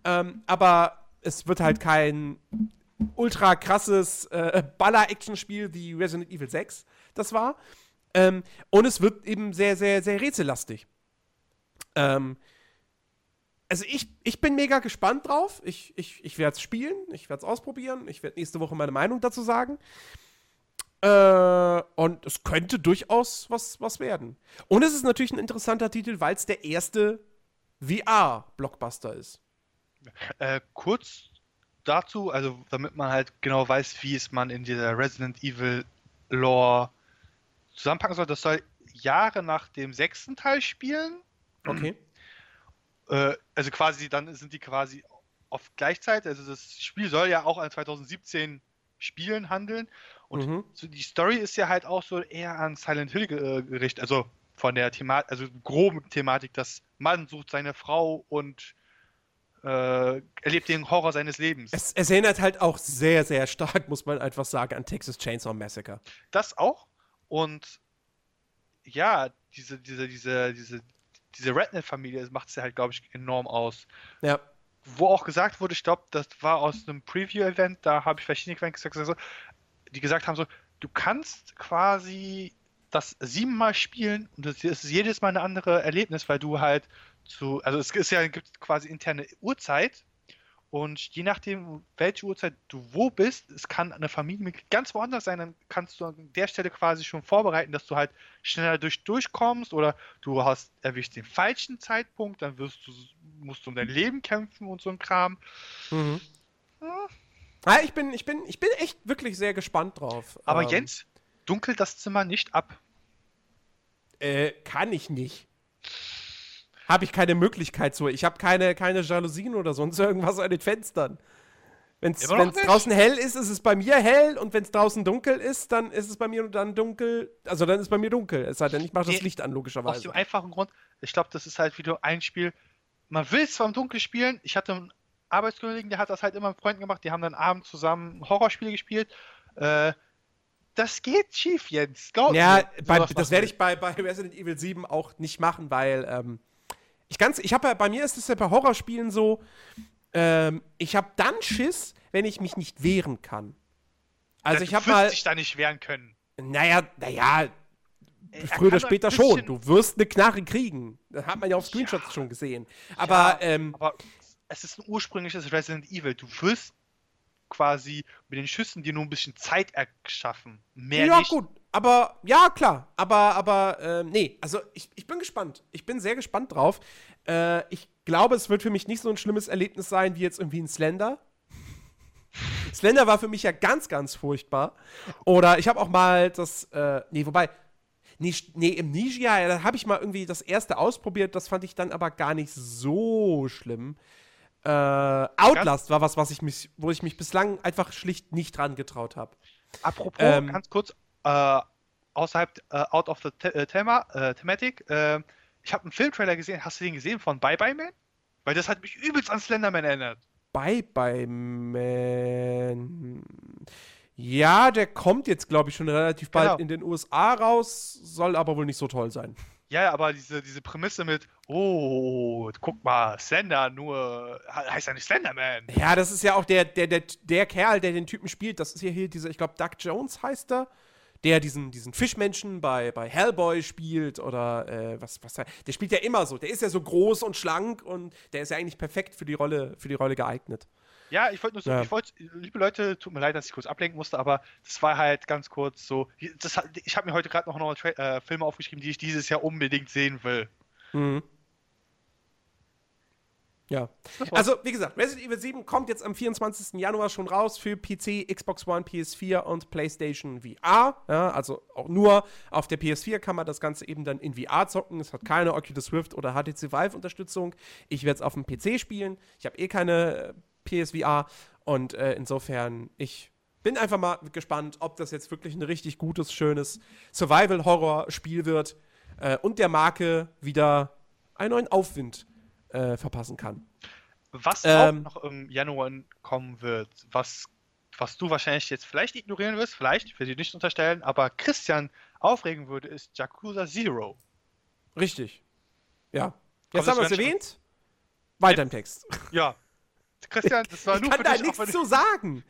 Ähm, aber es wird halt kein ultra krasses äh, Baller-Action-Spiel wie Resident Evil 6 das war. Ähm, und es wird eben sehr, sehr, sehr rätsellastig. Ähm, also ich, ich bin mega gespannt drauf. Ich, ich, ich werde es spielen, ich werde es ausprobieren, ich werde nächste Woche meine Meinung dazu sagen. Äh, und es könnte durchaus was, was werden. Und es ist natürlich ein interessanter Titel, weil es der erste VR-Blockbuster ist. Äh, kurz dazu, also damit man halt genau weiß, wie es man in dieser Resident Evil Lore zusammenpacken soll, das soll Jahre nach dem sechsten Teil spielen. Okay. Äh, also quasi, dann sind die quasi auf Gleichzeit. Also das Spiel soll ja auch an 2017 Spielen handeln. Und Mhm. so die Story ist ja halt auch so eher an Silent Hill äh, gerichtet. Also von der Thematik, also groben Thematik, dass Mann sucht seine Frau und äh, erlebt den Horror seines Lebens. Es, es erinnert halt auch sehr, sehr stark, muss man einfach sagen, an Texas Chainsaw Massacre. Das auch. Und ja, diese, diese, diese, diese, diese Redneck-Familie macht es ja halt, glaube ich, enorm aus. Ja. Wo auch gesagt wurde, ich glaube, das war aus einem Preview-Event, da habe ich verschiedene Quellen gesagt, so, die gesagt haben so, du kannst quasi das siebenmal spielen und das ist jedes Mal eine andere Erlebnis, weil du halt zu, also es ist ja, gibt quasi interne Uhrzeit und je nachdem, welche Uhrzeit du wo bist, es kann eine Familie ganz woanders sein, dann kannst du an der Stelle quasi schon vorbereiten, dass du halt schneller durch durchkommst oder du hast erwischt den falschen Zeitpunkt, dann wirst du, musst du um dein Leben kämpfen und so ein Kram. Mhm. Ja, ich, bin, ich, bin, ich bin echt wirklich sehr gespannt drauf. Aber Ähm, Jens, dunkel das Zimmer nicht ab. Äh, kann ich nicht. Habe ich keine Möglichkeit zu. Ich habe keine, keine Jalousien oder sonst irgendwas an den Fenstern. Wenn es draußen hell ist, ist es bei mir hell und wenn es draußen dunkel ist, dann ist es bei mir dann dunkel. Also dann ist bei mir dunkel. Es sei denn, ich mache das Licht an, Aus logischerweise. dem einfachen Grund, ich glaube, das ist halt wieder ein Spiel. Man will zwar im Dunkeln spielen, ich hatte einen Arbeitskollegen, der hat das halt immer mit Freunden gemacht, die haben dann abends zusammen Horrorspiele gespielt. Äh, das geht schief, Jens. Glaub Ja, mir, bei, das werde ich bei, bei Resident Evil 7 auch nicht machen, weil ähm, ich ganz, ich habe ja, bei mir ist es ja bei Horrorspielen so, ähm, ich habe dann Schiss, wenn ich mich nicht wehren kann. Also Ja, ich du habe wirst mal, dich da nicht wehren können. naja, naja, Er früher oder später schon. Du wirst eine Knarre kriegen. Das hat man ja auf Screenshots Ja. schon gesehen. Aber Ja, ähm, Aber es ist ein ursprüngliches Resident Evil. Du wirst quasi mit den Schüssen dir nur ein bisschen Zeit erschaffen. Mehr ja, nicht. gut. Aber, ja, klar. Aber, aber, ähm, nee, also ich, ich bin gespannt. Ich bin sehr gespannt drauf. Äh, ich glaube, es wird für mich nicht so ein schlimmes Erlebnis sein wie jetzt irgendwie ein Slender. Slender war für mich ja ganz, ganz furchtbar. Oder ich habe auch mal das, äh, nee, wobei, nee, nee Amnesia, ja, da habe ich mal irgendwie das erste ausprobiert. Das fand ich dann aber gar nicht so schlimm. Äh, Outlast war was, was ich mich, wo ich mich bislang einfach schlicht nicht dran getraut habe. Apropos, Ähm, ganz kurz, äh, außerhalb, äh, out of the äh, Thema, äh, Thematic, äh, ich habe einen Filmtrailer gesehen, hast du den gesehen von Bye Bye Man? Weil das hat mich übelst an Slenderman erinnert. Bye Bye Man. Ja, der kommt jetzt, glaube ich, schon relativ bald Genau. in den USA raus, soll aber wohl nicht so toll sein. Ja, aber diese, diese Prämisse mit, oh, guck mal, Slender, nur, heißt ja nicht Slenderman. Ja, das ist ja auch der, der, der, der Kerl, der den Typen spielt. Das ist ja hier dieser, ich glaube, Doug Jones heißt er. Der diesen, diesen Fischmenschen bei, bei Hellboy spielt oder äh, was, was, der spielt ja immer so. Der ist ja so groß und schlank und der ist ja eigentlich perfekt für die Rolle, für die Rolle geeignet. Ja, ich wollte nur so, ja. ich wollte, liebe Leute, tut mir leid, dass ich kurz ablenken musste, aber das war halt ganz kurz so. Das, ich habe mir heute gerade noch neue äh, Filme aufgeschrieben, die ich dieses Jahr unbedingt sehen will. Mhm. Ja. Also, wie gesagt, Resident Evil 7 kommt jetzt am 24. Januar schon raus für PC, Xbox One, PS4 und PlayStation VR. Ja, also auch nur auf der PS4 kann man das Ganze eben dann in VR zocken. Es hat keine Oculus Rift oder HTC Vive Unterstützung. Ich werde es auf dem PC spielen. Ich habe eh keine PSVR. Und äh, insofern, ich bin einfach mal gespannt, ob das jetzt wirklich ein richtig gutes, schönes Survival-Horror-Spiel wird äh, und der Marke wieder einen neuen Aufwind äh, verpassen kann. Was ähm, auch noch im Januar kommen wird, was, was du wahrscheinlich jetzt vielleicht ignorieren wirst, vielleicht, ich will dir nicht unterstellen, aber Christian aufregen würde, ist Yakuza Zero. Richtig. Ja. Jetzt haben wir es erwähnt. Weiter im Text. Ja, Christian, das war ich nur kann für da dich, nichts zu sagen.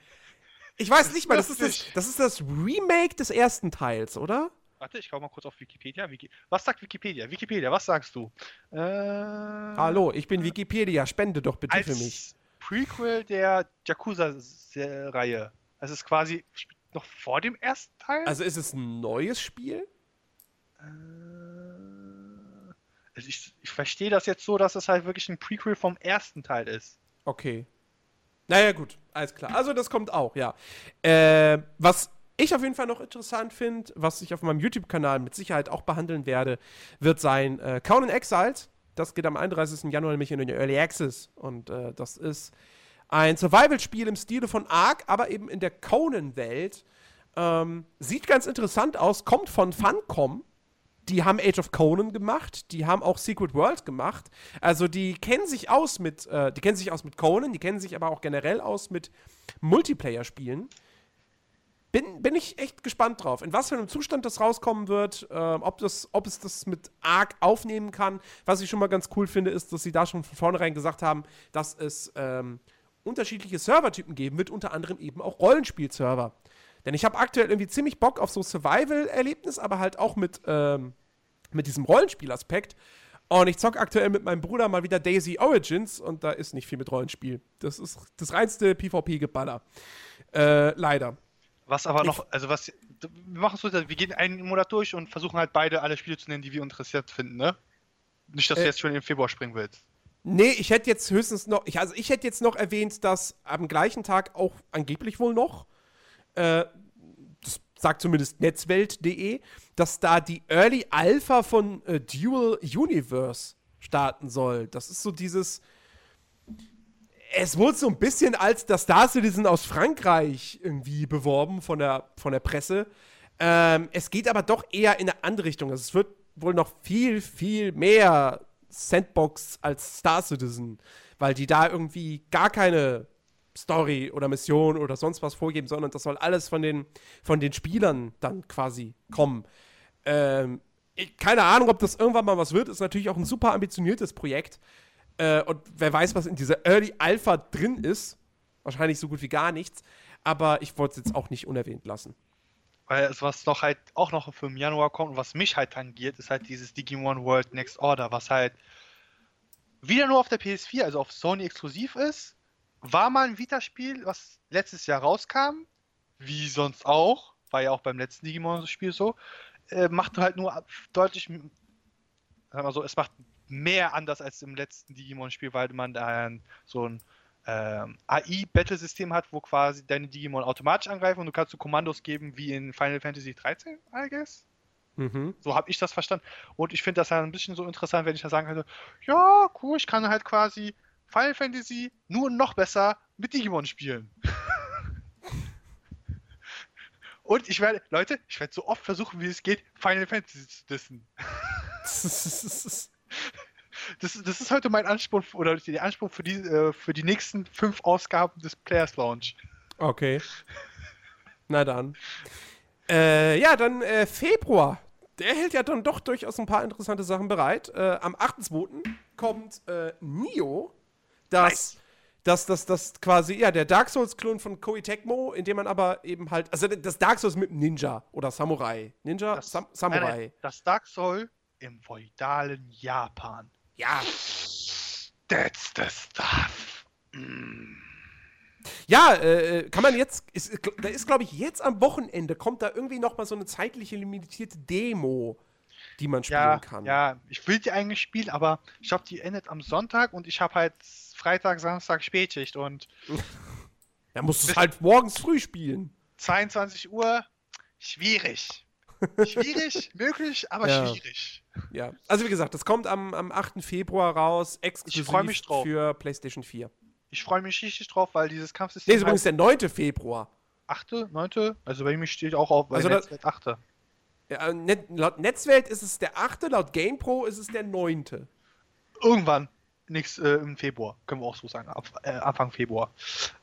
Ich weiß nicht mal, das ist das, das ist das Remake des ersten Teils, oder? Warte, ich schau mal kurz auf Wikipedia. Wiki was sagt Wikipedia? Wikipedia, was sagst du? Äh, Hallo, ich bin Wikipedia. Spende doch bitte für mich. Prequel der Yakuza-Reihe. Also es ist quasi noch vor dem ersten Teil. Also ist es ein neues Spiel? Äh, also ich, ich verstehe das jetzt so, dass es halt wirklich ein Prequel vom ersten Teil ist. Okay. Naja, gut, alles klar. Also, das kommt auch, ja. Äh, was ich auf jeden Fall noch interessant finde, was ich auf meinem YouTube-Kanal mit Sicherheit auch behandeln werde, wird sein äh, Conan Exiles. Das geht am 31. Januar nämlich in den Early Access. Und äh, das ist ein Survival-Spiel im Stile von Ark, aber eben in der Conan-Welt. Ähm, sieht ganz interessant aus, kommt von Funcom die haben Age of Conan gemacht, die haben auch Secret World gemacht. Also die kennen sich aus mit, äh, die kennen sich aus mit Conan, die kennen sich aber auch generell aus mit Multiplayer-Spielen. Bin, bin ich echt gespannt drauf, in was für einem Zustand das rauskommen wird, äh, ob, das, ob es das mit Arc aufnehmen kann. Was ich schon mal ganz cool finde, ist, dass sie da schon von vornherein gesagt haben, dass es ähm, unterschiedliche Servertypen geben wird, unter anderem eben auch Rollenspiel-Server. Denn ich habe aktuell irgendwie ziemlich Bock auf so Survival-Erlebnis, aber halt auch mit, ähm, mit diesem Rollenspielaspekt. Und ich zocke aktuell mit meinem Bruder mal wieder Daisy Origins und da ist nicht viel mit Rollenspiel. Das ist das reinste PvP-Geballer. Äh, leider. Was aber noch, also was, wir machen so, wir gehen einen Monat durch und versuchen halt beide alle Spiele zu nennen, die wir interessiert finden, ne? Nicht, dass äh, du jetzt schon im Februar springen willst. Nee, ich hätte jetzt höchstens noch, ich, also ich hätte jetzt noch erwähnt, dass am gleichen Tag auch angeblich wohl noch äh, sagt zumindest netzwelt.de, dass da die Early Alpha von äh, Dual Universe starten soll. Das ist so dieses. Es wurde so ein bisschen als das Star Citizen aus Frankreich irgendwie beworben von der, von der Presse. Ähm, es geht aber doch eher in eine andere Richtung. Also es wird wohl noch viel, viel mehr Sandbox als Star Citizen, weil die da irgendwie gar keine Story oder Mission oder sonst was vorgeben, sondern das soll alles von den, von den Spielern dann quasi kommen. Ähm, keine Ahnung, ob das irgendwann mal was wird. Ist natürlich auch ein super ambitioniertes Projekt. Äh, und wer weiß, was in dieser Early Alpha drin ist. Wahrscheinlich so gut wie gar nichts. Aber ich wollte es jetzt auch nicht unerwähnt lassen. Weil es, was doch halt auch noch für im Januar kommt und was mich halt tangiert, ist halt dieses Digimon World Next Order, was halt wieder nur auf der PS4, also auf Sony exklusiv ist war mal ein Vita-Spiel, was letztes Jahr rauskam, wie sonst auch, war ja auch beim letzten Digimon-Spiel so, äh, macht halt nur deutlich, sagen wir so, es macht mehr anders als im letzten Digimon-Spiel, weil man da so ein ähm, AI-Battle-System hat, wo quasi deine Digimon automatisch angreifen und du kannst so Kommandos geben wie in Final Fantasy 13, I guess. Mhm. So habe ich das verstanden. Und ich finde das ja ein bisschen so interessant, wenn ich da sagen könnte, ja, cool, ich kann halt quasi Final Fantasy nur noch besser mit Digimon spielen. Und ich werde, Leute, ich werde so oft versuchen, wie es geht, Final Fantasy zu dissen. das, das ist heute mein Anspruch oder der Anspruch für die, äh, für die nächsten fünf Ausgaben des Players Launch. Okay. Na dann. Äh, ja, dann äh, Februar der hält ja dann doch durchaus ein paar interessante Sachen bereit. Äh, am 8.2. kommt äh, Nio, das, Nice. das, das, das quasi, ja, der Dark Souls-Klon von Koei Tecmo, in dem man aber eben halt, also das Dark Souls mit Ninja oder Samurai. Ninja, Das- Sam Nein, Samurai. nein, das Dark Soul im feudalen Japan. Ja. That's the stuff. Mm. Ja, äh, kann man jetzt, ist, da ist, glaube ich, jetzt am Wochenende kommt da irgendwie noch mal so eine zeitliche limitierte Demo, die man spielen Ja, kann. ja, ich will die eigentlich spielen, aber ich glaube, die endet am Sonntag und ich habe halt Freitag, Samstag Spätschicht und Da musst du es halt morgens früh spielen. 22 Uhr, schwierig. Schwierig, möglich, aber Ja. schwierig. Ja. Also wie gesagt, das kommt am, am 8. Februar raus, exklusiv freu mich drauf. für PlayStation 4. Ich freue mich richtig drauf, weil dieses Kampfsystem. Nee, ist übrigens der 9. Februar. 8., 9., also bei mir steht auch auf, Also das- Netzwelt 8. Ja, äh, Net, laut Netzwelt ist es der 8., laut GamePro ist es der 9. Irgendwann, nix äh, im Februar, können wir auch so sagen, ab, äh, Anfang Februar.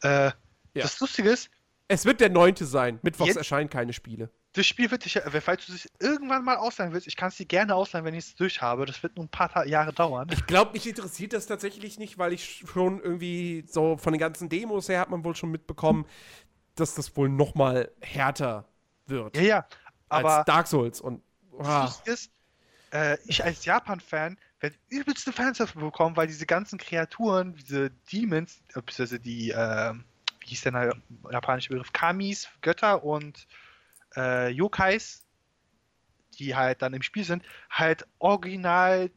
Äh, Das Lustige ist, Es wird der 9. sein. Mittwochs erscheinen keine Spiele. Das Spiel wird dich, falls du es irgendwann mal ausleihen willst, ich kann es dir gerne ausleihen, wenn ich es durch habe. Das wird nur ein paar Jahre dauern. Ich glaube, mich interessiert das tatsächlich nicht, weil ich schon irgendwie so von den ganzen Demos her hat man wohl schon mitbekommen, dass das wohl noch mal härter wird Ja, ja, aber als Dark Souls und das Lustige ist, äh, ich als Japan-Fan werde übelste Fans dafür bekommen, weil diese ganzen Kreaturen, diese Demons, äh, beziehungsweise die, äh, wie hieß der japanische Begriff, Kamis, Götter und äh, Yokais, die halt dann im Spiel sind, halt original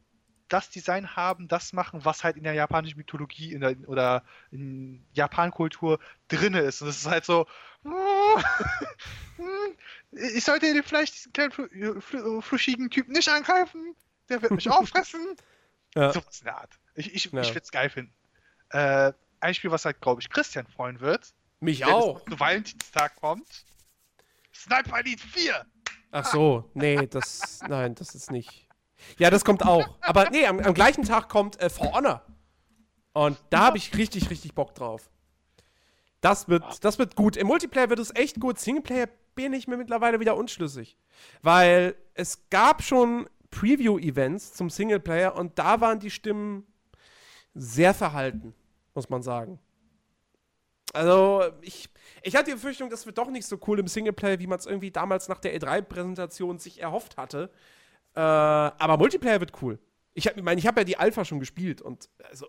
das Design haben, das machen, was halt in der japanischen Mythologie in der, oder in Japan-Kultur drinne ist. Und das ist halt so, ich sollte den vielleicht diesen kleinen fl fl fluschigen Typen nicht angreifen, der wird mich auffressen. Ja. Sowas in der Art. Ich, ich, Ja. ich würde es geil finden. Äh, ein Spiel, was halt, glaube ich, Christian freuen wird, mich wenn es auch. zu Valentinstag kommt. Sniper Elite 4! Ach so, nee, das nein, das ist nicht. Ja, das kommt auch. Aber nee, am, am gleichen Tag kommt äh, For Honor. Und da habe ich richtig, richtig Bock drauf. Das wird, das wird gut. Im Multiplayer wird es echt gut. Singleplayer bin ich mir mittlerweile wieder unschlüssig. Weil es gab schon Preview-Events zum Singleplayer und da waren die Stimmen sehr verhalten, muss man sagen. Also, ich, ich hatte die Befürchtung, das wird doch nicht so cool im Singleplayer, wie man es irgendwie damals nach der E3-Präsentation sich erhofft hatte. Äh, aber Multiplayer wird cool. Ich, hab- ich meine, ich habe ja die Alpha schon gespielt und also,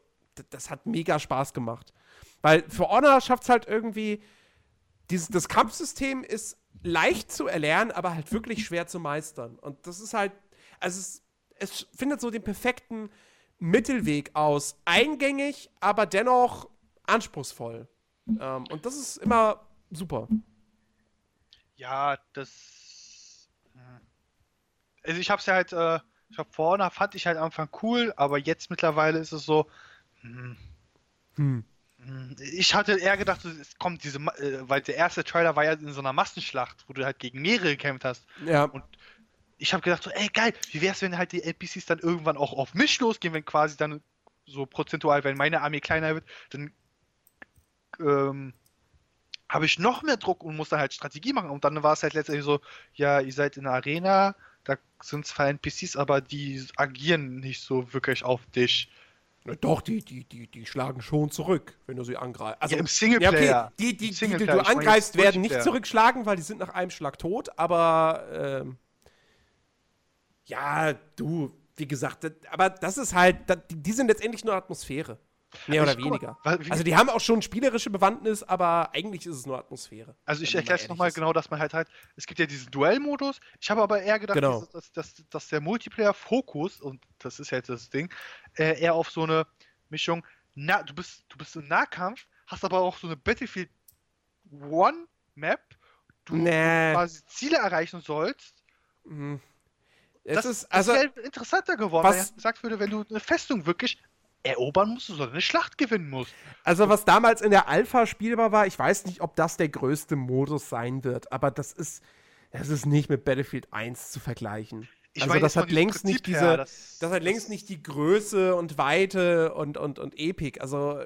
das hat mega Spaß gemacht. Weil für Honor schafft es halt irgendwie, dieses, das Kampfsystem ist leicht zu erlernen, aber halt wirklich schwer zu meistern. Und das ist halt, also es, es findet so den perfekten Mittelweg aus. Eingängig, aber dennoch anspruchsvoll. Ähm, und das ist immer super. Ja, das. hm. Also ich hab's ja halt, äh, ich hab vorne fand ich halt am Anfang cool, aber jetzt mittlerweile ist es so. hm, Hm. hm, Ich hatte eher gedacht, es kommt diese, äh, weil der erste Trailer war ja in so einer Massenschlacht, wo du halt gegen mehrere gekämpft hast. Ja. Und ich habe gedacht, so, ey geil, wie wär's, wenn halt die NPCs dann irgendwann auch auf mich losgehen, wenn quasi dann so prozentual, wenn meine Armee kleiner wird, dann ähm, habe ich noch mehr Druck und muss dann halt Strategie machen. Und dann war es halt letztendlich so, ja, ihr seid in der Arena, da sind zwar NPCs, aber die agieren nicht so wirklich auf dich. Doch, die, die, die, die schlagen schon zurück, wenn du sie angreifst. Also, ja, im ja, Singleplayer. okay, die, die, die, die du angreifst, werden nicht zurückschlagen, weil die sind nach einem Schlag tot, aber ähm, ja, du, wie gesagt, das, aber das ist halt, das, die sind letztendlich nur Atmosphäre. Mehr oder Ich- guck mal, weniger. weil- wie- Also die haben auch schon spielerische Bewandtnis, aber eigentlich ist es nur Atmosphäre. Also ich erkläre es nochmal ist. genau, dass man halt halt, es gibt ja diesen Duellmodus. Ich habe aber eher gedacht, Genau. dass, dass, dass, dass der Multiplayer-Fokus, und das ist jetzt das Ding, äh, eher auf so eine Mischung, na, du bist, du bist im Nahkampf, hast aber auch so eine Battlefield One Map, du Nee. quasi Ziele erreichen sollst. Mhm. Es das ist, also, wäre interessanter geworden, was- wenn er gesagt würde, wenn du eine Festung wirklich erobern musst, sondern eine Schlacht gewinnen musst. Also, was damals in der Alpha spielbar war, ich weiß nicht, ob das der größte Modus sein wird, aber das ist, das ist nicht mit Battlefield 1 zu vergleichen. Ich also, das hat längst nicht Prinzip diese, her, das, das- hat längst nicht die Größe und Weite und, und, und Epik. Also,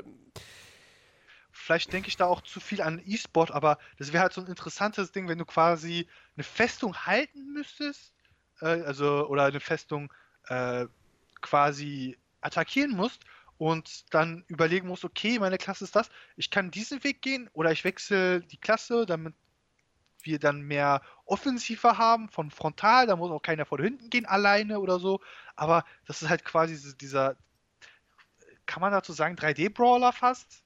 vielleicht denke ich da auch zu viel an E-Sport, aber das wäre halt so ein interessantes Ding, wenn du quasi eine Festung halten müsstest äh, also oder eine Festung äh, quasi attackieren musst und dann überlegen musst, okay, meine Klasse ist das, ich kann diesen Weg gehen oder ich wechsle die Klasse, damit wir dann mehr Offensive haben von frontal, da muss auch keiner von hinten gehen alleine oder so, aber das ist halt quasi dieser, kann man dazu sagen, 3D-Brawler fast?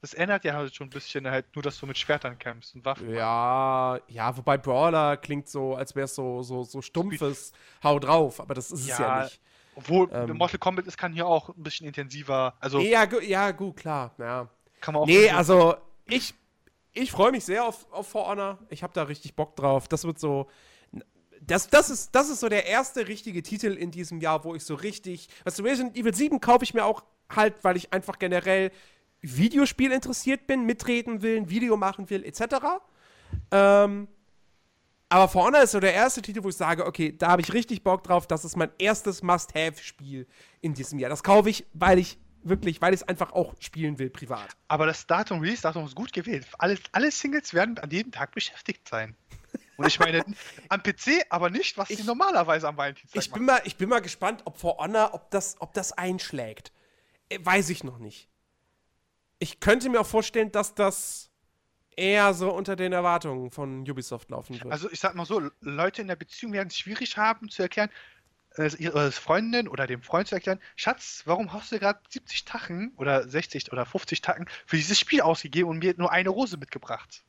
Das ändert ja halt schon ein bisschen halt nur, dass du mit Schwertern kämpfst und Waffen. Ja, ja, wobei Brawler klingt so, als wäre es so, so, so stumpfes Hau drauf, aber das ist ja, es ja nicht. Obwohl ähm, Mortal Kombat ist, kann hier auch ein bisschen intensiver. Also ja, ja, gut, klar. Ja. Kann man auch nee, also ich, ich freue mich sehr auf, auf For Honor. Ich habe da richtig Bock drauf. Das wird so. Das, das, ist, das ist so der erste richtige Titel in diesem Jahr, wo ich so richtig. Weißt du, Resident Evil 7 kaufe ich mir auch halt, weil ich einfach generell Videospiel interessiert bin, mitreden will, ein Video machen will, etc. Ähm, aber For Honor ist so der erste Titel, wo ich sage, okay, da habe ich richtig Bock drauf. Das ist mein erstes Must-Have-Spiel in diesem Jahr. Das kaufe ich, weil ich wirklich, weil ich es einfach auch spielen will, privat. Aber das Datum, Release-Datum ist gut gewählt. Alle, alle Singles werden an jedem Tag beschäftigt sein. Und ich meine, am PC, aber nicht, was ich, sie normalerweise am Valentinstag ich bin machen. Mal, ich bin mal gespannt, ob For Honor, ob das, ob das einschlägt. Äh, weiß ich noch nicht. Ich könnte mir auch vorstellen, dass das eher so unter den Erwartungen von Ubisoft laufen wird. Also ich sag mal so, Leute in der Beziehung werden es schwierig haben zu erklären, äh, ihre Freundin oder dem Freund zu erklären, Schatz, warum hast du gerade 70 Tacken oder 60 oder 50 Tacken für dieses Spiel ausgegeben und mir nur eine Rose mitgebracht?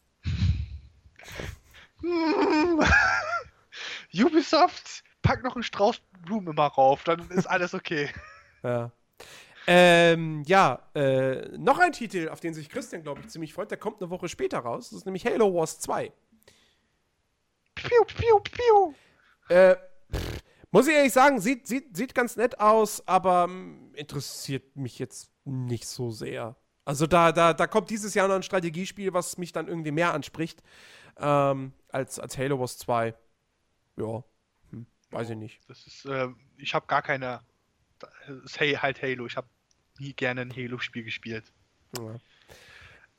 Ubisoft, pack noch einen Strauß Blumen immer rauf, dann ist alles okay. Ja. Ähm, ja, äh, noch ein Titel, auf den sich Christian, glaube ich, ziemlich freut, der kommt eine Woche später raus. Das ist nämlich Halo Wars 2. Piu, piu, piu. Äh, muss ich ehrlich sagen, sieht, sieht, sieht ganz nett aus, aber ähm, interessiert mich jetzt nicht so sehr. Also da, da, da kommt dieses Jahr noch ein Strategiespiel, was mich dann irgendwie mehr anspricht, ähm, als, als Halo Wars 2. Ja, hm, weiß ich nicht. Das ist, äh, ich habe gar keine, das ist halt Halo, ich habe nie gerne ein Halo-Spiel gespielt. Ja.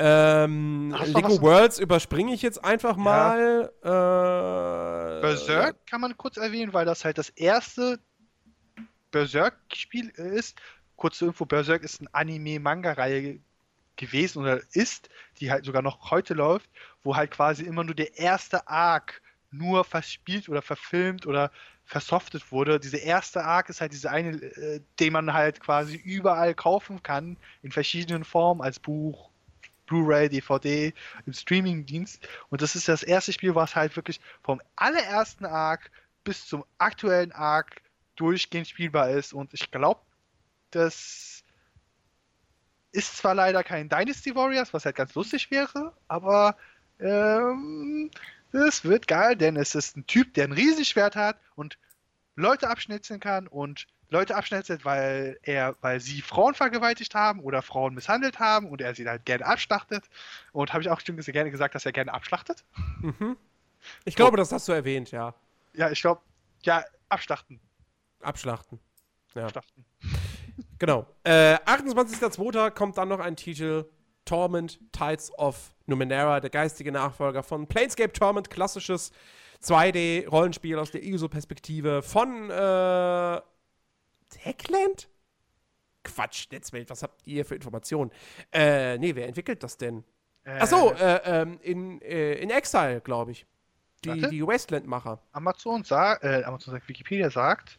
Ähm, Lego Worlds überspringe ich jetzt einfach mal. Ja. Äh, Berserk kann man kurz erwähnen, weil das halt das erste Berserk-Spiel ist. Kurze Info: Berserk ist eine Anime-Manga-Reihe gewesen oder ist, die halt sogar noch heute läuft, wo halt quasi immer nur der erste Arc nur verspielt oder verfilmt oder versoftet wurde. Diese erste Arc ist halt diese eine, äh, den man halt quasi überall kaufen kann, in verschiedenen Formen, als Buch, Blu-ray, DVD, im Streaming-Dienst. Und das ist das erste Spiel, was halt wirklich vom allerersten Arc bis zum aktuellen Arc durchgehend spielbar ist. Und ich glaube, das ist zwar leider kein Dynasty Warriors, was halt ganz lustig wäre, aber ähm, es wird geil, denn es ist ein Typ, der ein Riesenschwert hat und Leute abschnitzeln kann und Leute abschnitzelt, weil er, weil sie Frauen vergewaltigt haben oder Frauen misshandelt haben und er sie halt gerne abschlachtet. Und habe ich auch bestimmt gerne gesagt, dass er gerne abschlachtet? Mhm. Ich glaube, das hast du erwähnt, ja. Ja, ich glaube, ja, abschlachten. Abschlachten. Ja. Abschlachten. Genau. Äh, 28.02. kommt dann noch ein Titel, Torment Tides of Numenera, der geistige Nachfolger von Planescape Torment, klassisches 2D-Rollenspiel aus der ISO-Perspektive von äh, Techland? Quatsch, Netzwelt, was habt ihr für Informationen? Äh, nee, wer entwickelt das denn? Äh, Achso, äh, ähm, in, äh, in Exile, glaube ich. Die, die Wasteland-Macher. Amazon sagt, äh, Amazon sagt, Wikipedia sagt,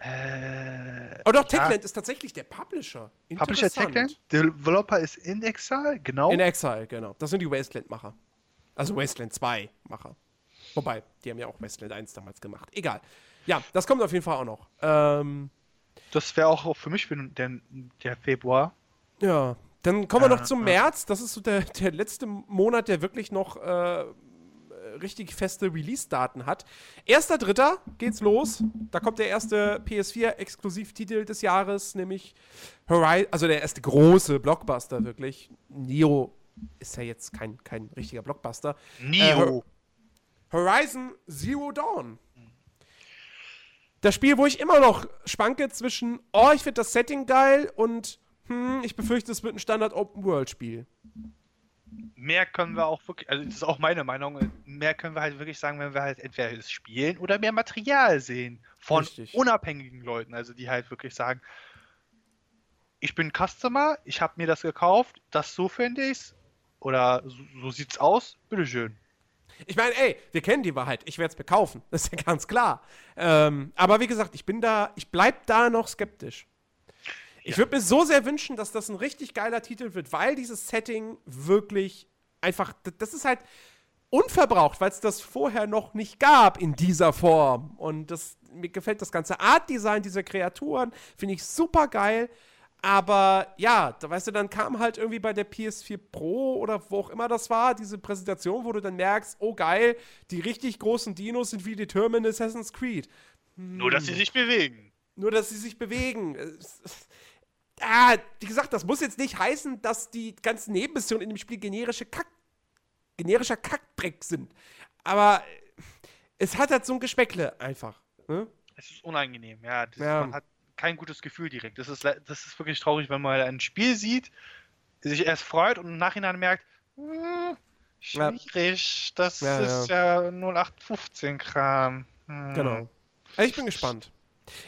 äh, oh doch, Techland ja. ist tatsächlich der Publisher. Publisher Techland? Der Developer ist in Exile, genau. In Exile, genau. Das sind die Wasteland-Macher. Also Wasteland 2-Macher. Wobei, die haben ja auch Wasteland 1 damals gemacht. Egal. Ja, das kommt auf jeden Fall auch noch. Ähm, das wäre auch für mich für den, der Februar. Ja, dann kommen wir noch zum März. Das ist so der, der letzte Monat, der wirklich noch äh, richtig feste Release-Daten hat. Erster Dritter geht's los. Da kommt der erste PS4-Exklusivtitel des Jahres, nämlich Horizon, also der erste große Blockbuster wirklich. Neo ist ja jetzt kein, kein richtiger Blockbuster. Neo. Äh, Horizon Zero Dawn. Das Spiel, wo ich immer noch schwanke zwischen, oh, ich finde das Setting geil und, hm, ich befürchte, es wird ein Standard-Open-World-Spiel. Mehr können wir auch wirklich, also das ist auch meine Meinung, mehr können wir halt wirklich sagen, wenn wir halt entweder das spielen oder mehr Material sehen von Richtig. unabhängigen Leuten, also die halt wirklich sagen, ich bin Customer, ich habe mir das gekauft, das so finde ich's oder so, so sieht's aus, bitteschön. Ich meine, ey, wir kennen die Wahrheit. Ich werde es mir kaufen. Das ist ja ganz klar. Ähm, aber wie gesagt, ich bin da, ich bleib da noch skeptisch. Ich Ja. würde mir so sehr wünschen, dass das ein richtig geiler Titel wird, weil dieses Setting wirklich einfach, das ist halt unverbraucht, weil es das vorher noch nicht gab in dieser Form. Und das, mir gefällt das ganze Art-Design dieser Kreaturen, finde ich super geil. Aber ja, da weißt du, dann kam halt irgendwie bei der PS4 Pro oder wo auch immer das war, diese Präsentation, wo du dann merkst, oh geil, die richtig großen Dinos sind wie Determined Assassin's Creed. Nur, dass sie sich bewegen. Nur, dass sie sich bewegen. Ah, wie gesagt, das muss jetzt nicht heißen, dass die ganzen Nebenmissionen in dem Spiel generische Kack, generischer Kackdreck sind. Aber es hat halt so ein Geschmäckle einfach. Ne? Es ist unangenehm, ja. Das, Ja. Man hat kein gutes Gefühl direkt. Das ist, das ist wirklich traurig, wenn man ein Spiel sieht, sich erst freut und im Nachhinein merkt, hm, Ja. schwierig, das Ja, ist ja 0815-Kram. Hm. Genau. Also ich bin gespannt.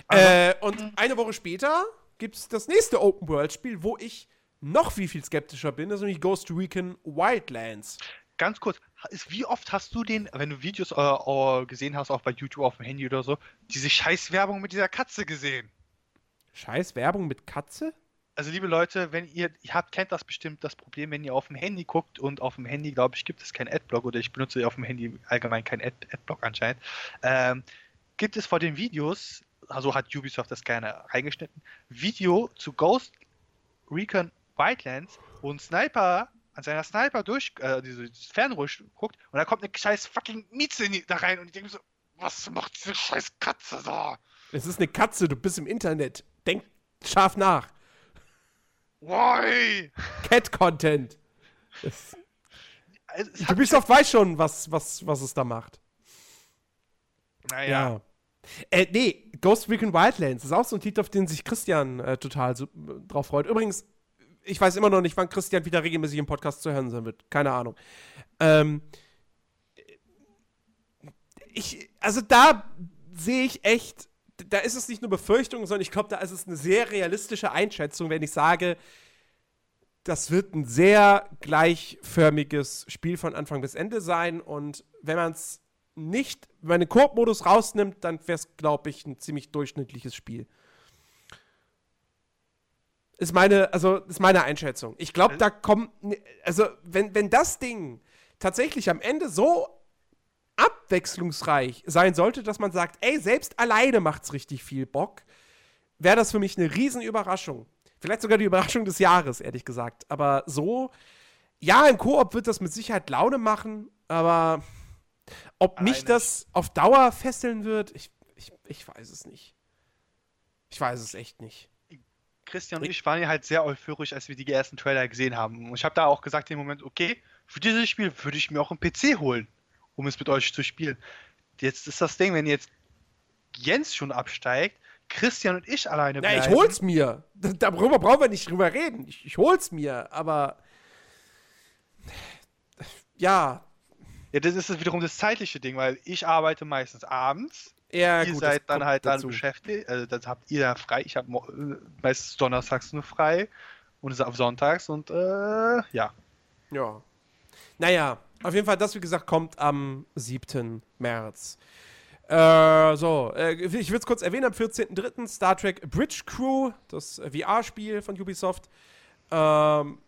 Äh, und eine Woche später gibt es das nächste Open-World-Spiel, wo ich noch viel, viel skeptischer bin, das ist nämlich Ghost Recon Wildlands. Ganz kurz, ist, wie oft hast du den, wenn du Videos äh, gesehen hast, auch bei YouTube auf dem Handy oder so, diese Scheißwerbung mit dieser Katze gesehen? Scheiß Werbung mit Katze? Also liebe Leute, wenn ihr, ihr habt, kennt das bestimmt das Problem, wenn ihr auf dem Handy guckt und auf dem Handy, glaube ich, gibt es kein Adblock oder ich benutze auf dem Handy allgemein kein Ad Adblock anscheinend, ähm, gibt es vor den Videos, also hat Ubisoft das gerne reingeschnitten, Video zu Ghost Recon Wildlands, wo ein Sniper an seiner Sniper durch, äh, diese, dieses Fernrohr guckt und da kommt eine scheiß fucking Mieze da rein und ich denke so, was macht diese scheiß Katze da? Es ist eine Katze, du bist im Internet. Denk scharf nach. Why? Cat-Content. Ubisoft weiß schon, was, was, was es da macht. naja. Äh, nee, Ghost Recon Wildlands ist auch so ein Titel, auf den sich Christian äh, total so, äh, drauf freut. Übrigens, ich weiß immer noch nicht, wann Christian wieder regelmäßig im Podcast zu hören sein wird. Keine Ahnung. Ähm, ich, also da sehe ich echt, da ist es nicht nur Befürchtung, sondern ich glaube, da ist es eine sehr realistische Einschätzung, wenn ich sage, das wird ein sehr gleichförmiges Spiel von Anfang bis Ende sein. Und wenn man es nicht, wenn man den Koop-Modus rausnimmt, dann wäre es, glaube ich, ein ziemlich durchschnittliches Spiel. Ist meine, also ist meine Einschätzung. Ich glaube, da kommt, also wenn, wenn das Ding tatsächlich am Ende so abwechslungsreich sein sollte, dass man sagt, ey, selbst alleine macht's richtig viel Bock, wäre das für mich eine Riesenüberraschung. Vielleicht sogar die Überraschung des Jahres, ehrlich gesagt. Aber so, ja, im Koop wird das mit Sicherheit Laune machen, aber ob mich Alleine. das auf Dauer fesseln wird, ich, ich, ich weiß es nicht. Ich weiß es echt nicht. Christian und ich waren ja halt sehr euphorisch, als wir die ersten Trailer gesehen haben. Und ich habe da auch gesagt im Moment, okay, für dieses Spiel würde ich mir auch einen PC holen, um es mit euch zu spielen. Jetzt ist das Ding, wenn jetzt Jens schon absteigt, Christian und ich alleine Ja, ich bleiben. hol's mir. Darüber brauchen wir nicht drüber reden. Ich, ich hol's mir, aber. Ja, Ja, das ist wiederum das zeitliche Ding, weil ich arbeite meistens abends. ja, ihr gut. seid dann halt dann dazu. beschäftigt, also das habt ihr dann frei. Ich habe äh, meistens donnerstags nur frei und es ist auf sonntags und äh, ja. Ja. Naja, auf jeden Fall, das, wie gesagt, kommt am 7. März. Äh, so, äh, ich will es kurz erwähnen, am 14.03. Star Trek Bridge Crew, das VR-Spiel von Ubisoft. Ähm,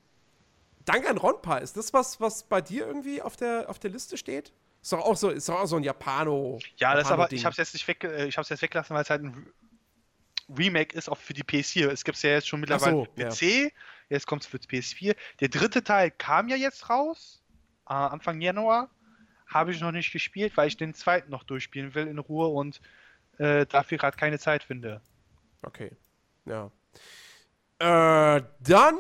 danke an Ronpa. Ist das was, was bei dir irgendwie auf der, auf der Liste steht? Ist doch auch so, ist doch auch so ein Japano. Ja, das aber, Japano-Ding. ich habe es jetzt nicht weg, äh, ich hab's jetzt weggelassen, weil es halt ein Re- Remake ist auch für die PS4. Es gibt es ja jetzt schon mittlerweile so, PC, jetzt kommt es für die PS4. Der dritte Teil kam ja jetzt raus, äh, Anfang Januar. Habe ich noch nicht gespielt, weil ich den zweiten noch durchspielen will in Ruhe und äh, dafür gerade keine Zeit finde. Okay. Ja. Äh, dann.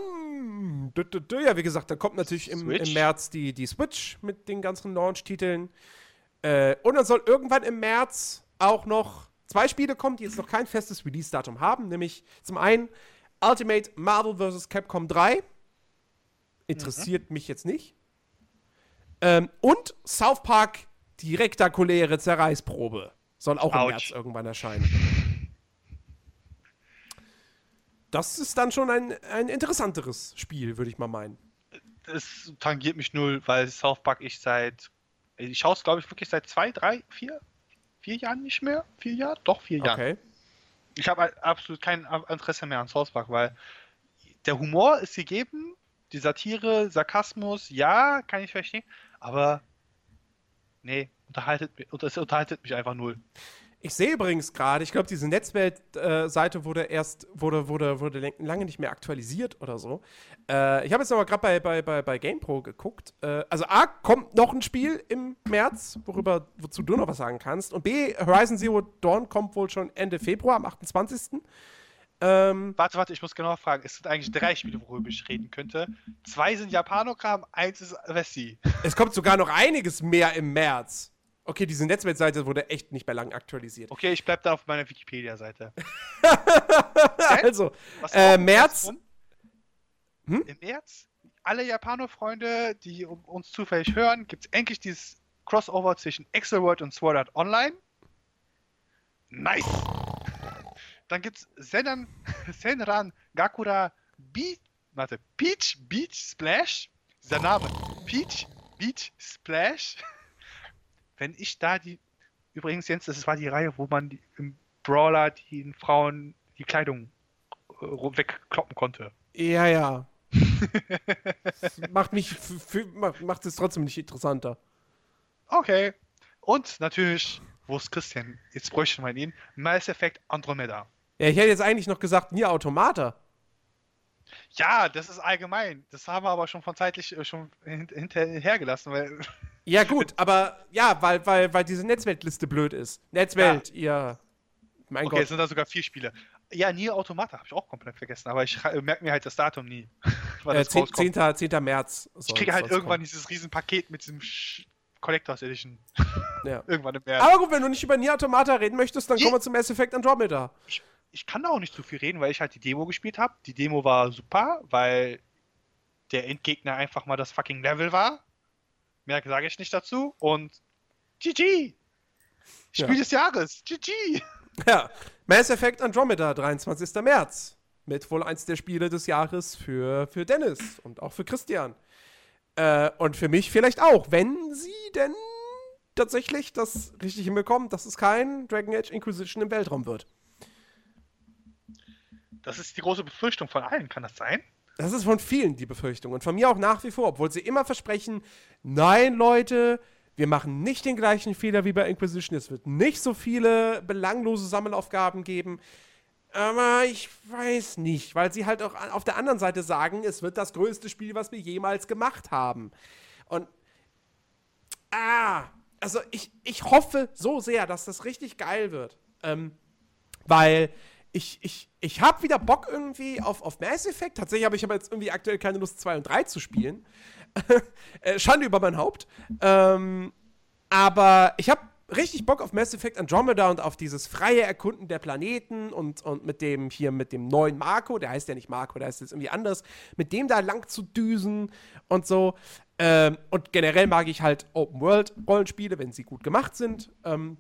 Ja, wie gesagt, dann kommt natürlich im, im? März die, die Switch mit den ganzen Launch-Titeln. Äh, und dann soll irgendwann im März auch noch zwei Spiele kommen, die jetzt noch kein festes Release-Datum haben. Nämlich zum einen Ultimate Marvel vs. Capcom 3. Interessiert mich jetzt nicht. Ähm, und South Park, die rektakuläre Zerreißprobe. Soll auch im Autsch. März irgendwann erscheinen. Das ist dann schon ein, ein interessanteres Spiel, würde ich mal meinen. Es tangiert mich null, weil South Park ich seit. Ich schaue es, glaube ich, wirklich seit zwei, drei, vier, vier Jahren nicht mehr. Vier Jahre? Doch, vier Jahre. Okay. Ich habe absolut kein Interesse mehr an South Park, weil der Humor ist gegeben, die Satire, Sarkasmus, ja, kann ich verstehen, aber nee, unterhaltet, es unterhaltet mich einfach null. Ich sehe übrigens gerade, ich glaube, diese Netzwelt-Seite wurde erst, wurde, wurde, wurde lang- lange nicht mehr aktualisiert oder so. Äh, ich habe jetzt aber gerade bei, bei, bei, bei GamePro geguckt. Äh, also A, kommt noch ein Spiel im März, worüber, wozu du noch was sagen kannst. Und B, Horizon Zero Dawn kommt wohl schon Ende Februar, am 28. Ähm, Warte, warte, ich muss genau fragen, es sind eigentlich drei Spiele, worüber ich reden könnte. Zwei sind Japanokram, eins ist Wessi. es kommt sogar noch einiges mehr im März. Okay, diese Netzwelt-Seite wurde echt nicht mehr lang aktualisiert. Okay, ich bleib dann auf meiner Wikipedia-Seite. also, Äh, März-? Hm? Im März? Alle Japano-Freunde, die uns zufällig hören, gibt es endlich dieses Crossover zwischen Exoworld und Sword Art Online. Nice! Dann gibt's Senan, Senran Gakura Beach, warte, Peach Beach Splash. Dieser Name. Peach Beach Splash. Wenn ich da die, übrigens Jens, das war die Reihe, wo man die, im Brawler den Frauen die Kleidung äh, wegkloppen konnte. ja, ja. Macht mich, macht es trotzdem nicht interessanter. Okay. Und natürlich, wo ist Christian? Jetzt bräuchte man ihn. Mass Effect Andromeda. Ja, ich hätte jetzt eigentlich noch gesagt, Nier Automata. Ja, das ist allgemein. Das haben wir aber schon von zeitlich äh, schon hin hinterher gelassen, weil Ja, gut, aber ja, weil, weil, weil diese Netzweltliste blöd ist. Netzwelt, ihr. Mein okay, es Gott. sind da sogar vier Spiele. Ja, Nier Automata habe ich auch komplett vergessen, aber ich äh, merke mir halt das Datum nie. wann Äh, das 10, rauskommt. 10. 10. März. ich kriege halt irgendwann kommen. dieses riesen Paket mit diesem Sch Collectors Edition. Ja. irgendwann im März. Aber gut, wenn du nicht über Nier Automata reden möchtest, dann Je- kommen wir zum Mass Effect Andromeda. ich, ich kann da auch nicht zu viel reden, weil ich halt die Demo gespielt habe. Die Demo war super, weil der Endgegner einfach mal das fucking Level war. Mehr sage ich nicht dazu. Und GG! Spiel Ja. des Jahres! GG! Ja, Mass Effect Andromeda, 23. März. Mit wohl eins der Spiele des Jahres für, für Dennis und auch für Christian. Äh, und für mich vielleicht auch, wenn sie denn tatsächlich das richtig hinbekommen, dass es kein Dragon Age Inquisition im Weltraum wird. Das ist die große Befürchtung von allen, kann das sein? Das ist von vielen die Befürchtung und von mir auch nach wie vor, obwohl sie immer versprechen, nein Leute, wir machen nicht den gleichen Fehler wie bei Inquisition, es wird nicht so viele belanglose Sammelaufgaben geben. Aber ich weiß nicht, weil sie halt auch auf der anderen Seite sagen, es wird das größte Spiel, was wir jemals gemacht haben. Und ah, also ich, ich hoffe so sehr, dass das richtig geil wird. Ähm, weil ich, ich, ich habe wieder Bock irgendwie auf, auf Mass Effect. Tatsächlich habe ich aber jetzt irgendwie aktuell keine Lust, 2 und 3 zu spielen. äh, Schande über mein Haupt. Ähm, aber ich habe richtig Bock auf Mass Effect Andromeda und auf dieses freie Erkunden der Planeten und, und mit dem hier, mit dem neuen Marco, der heißt ja nicht Marco, der heißt jetzt irgendwie anders, mit dem da lang zu düsen und so. Ähm, und generell mag ich halt Open-World-Rollenspiele, wenn sie gut gemacht sind. Ähm,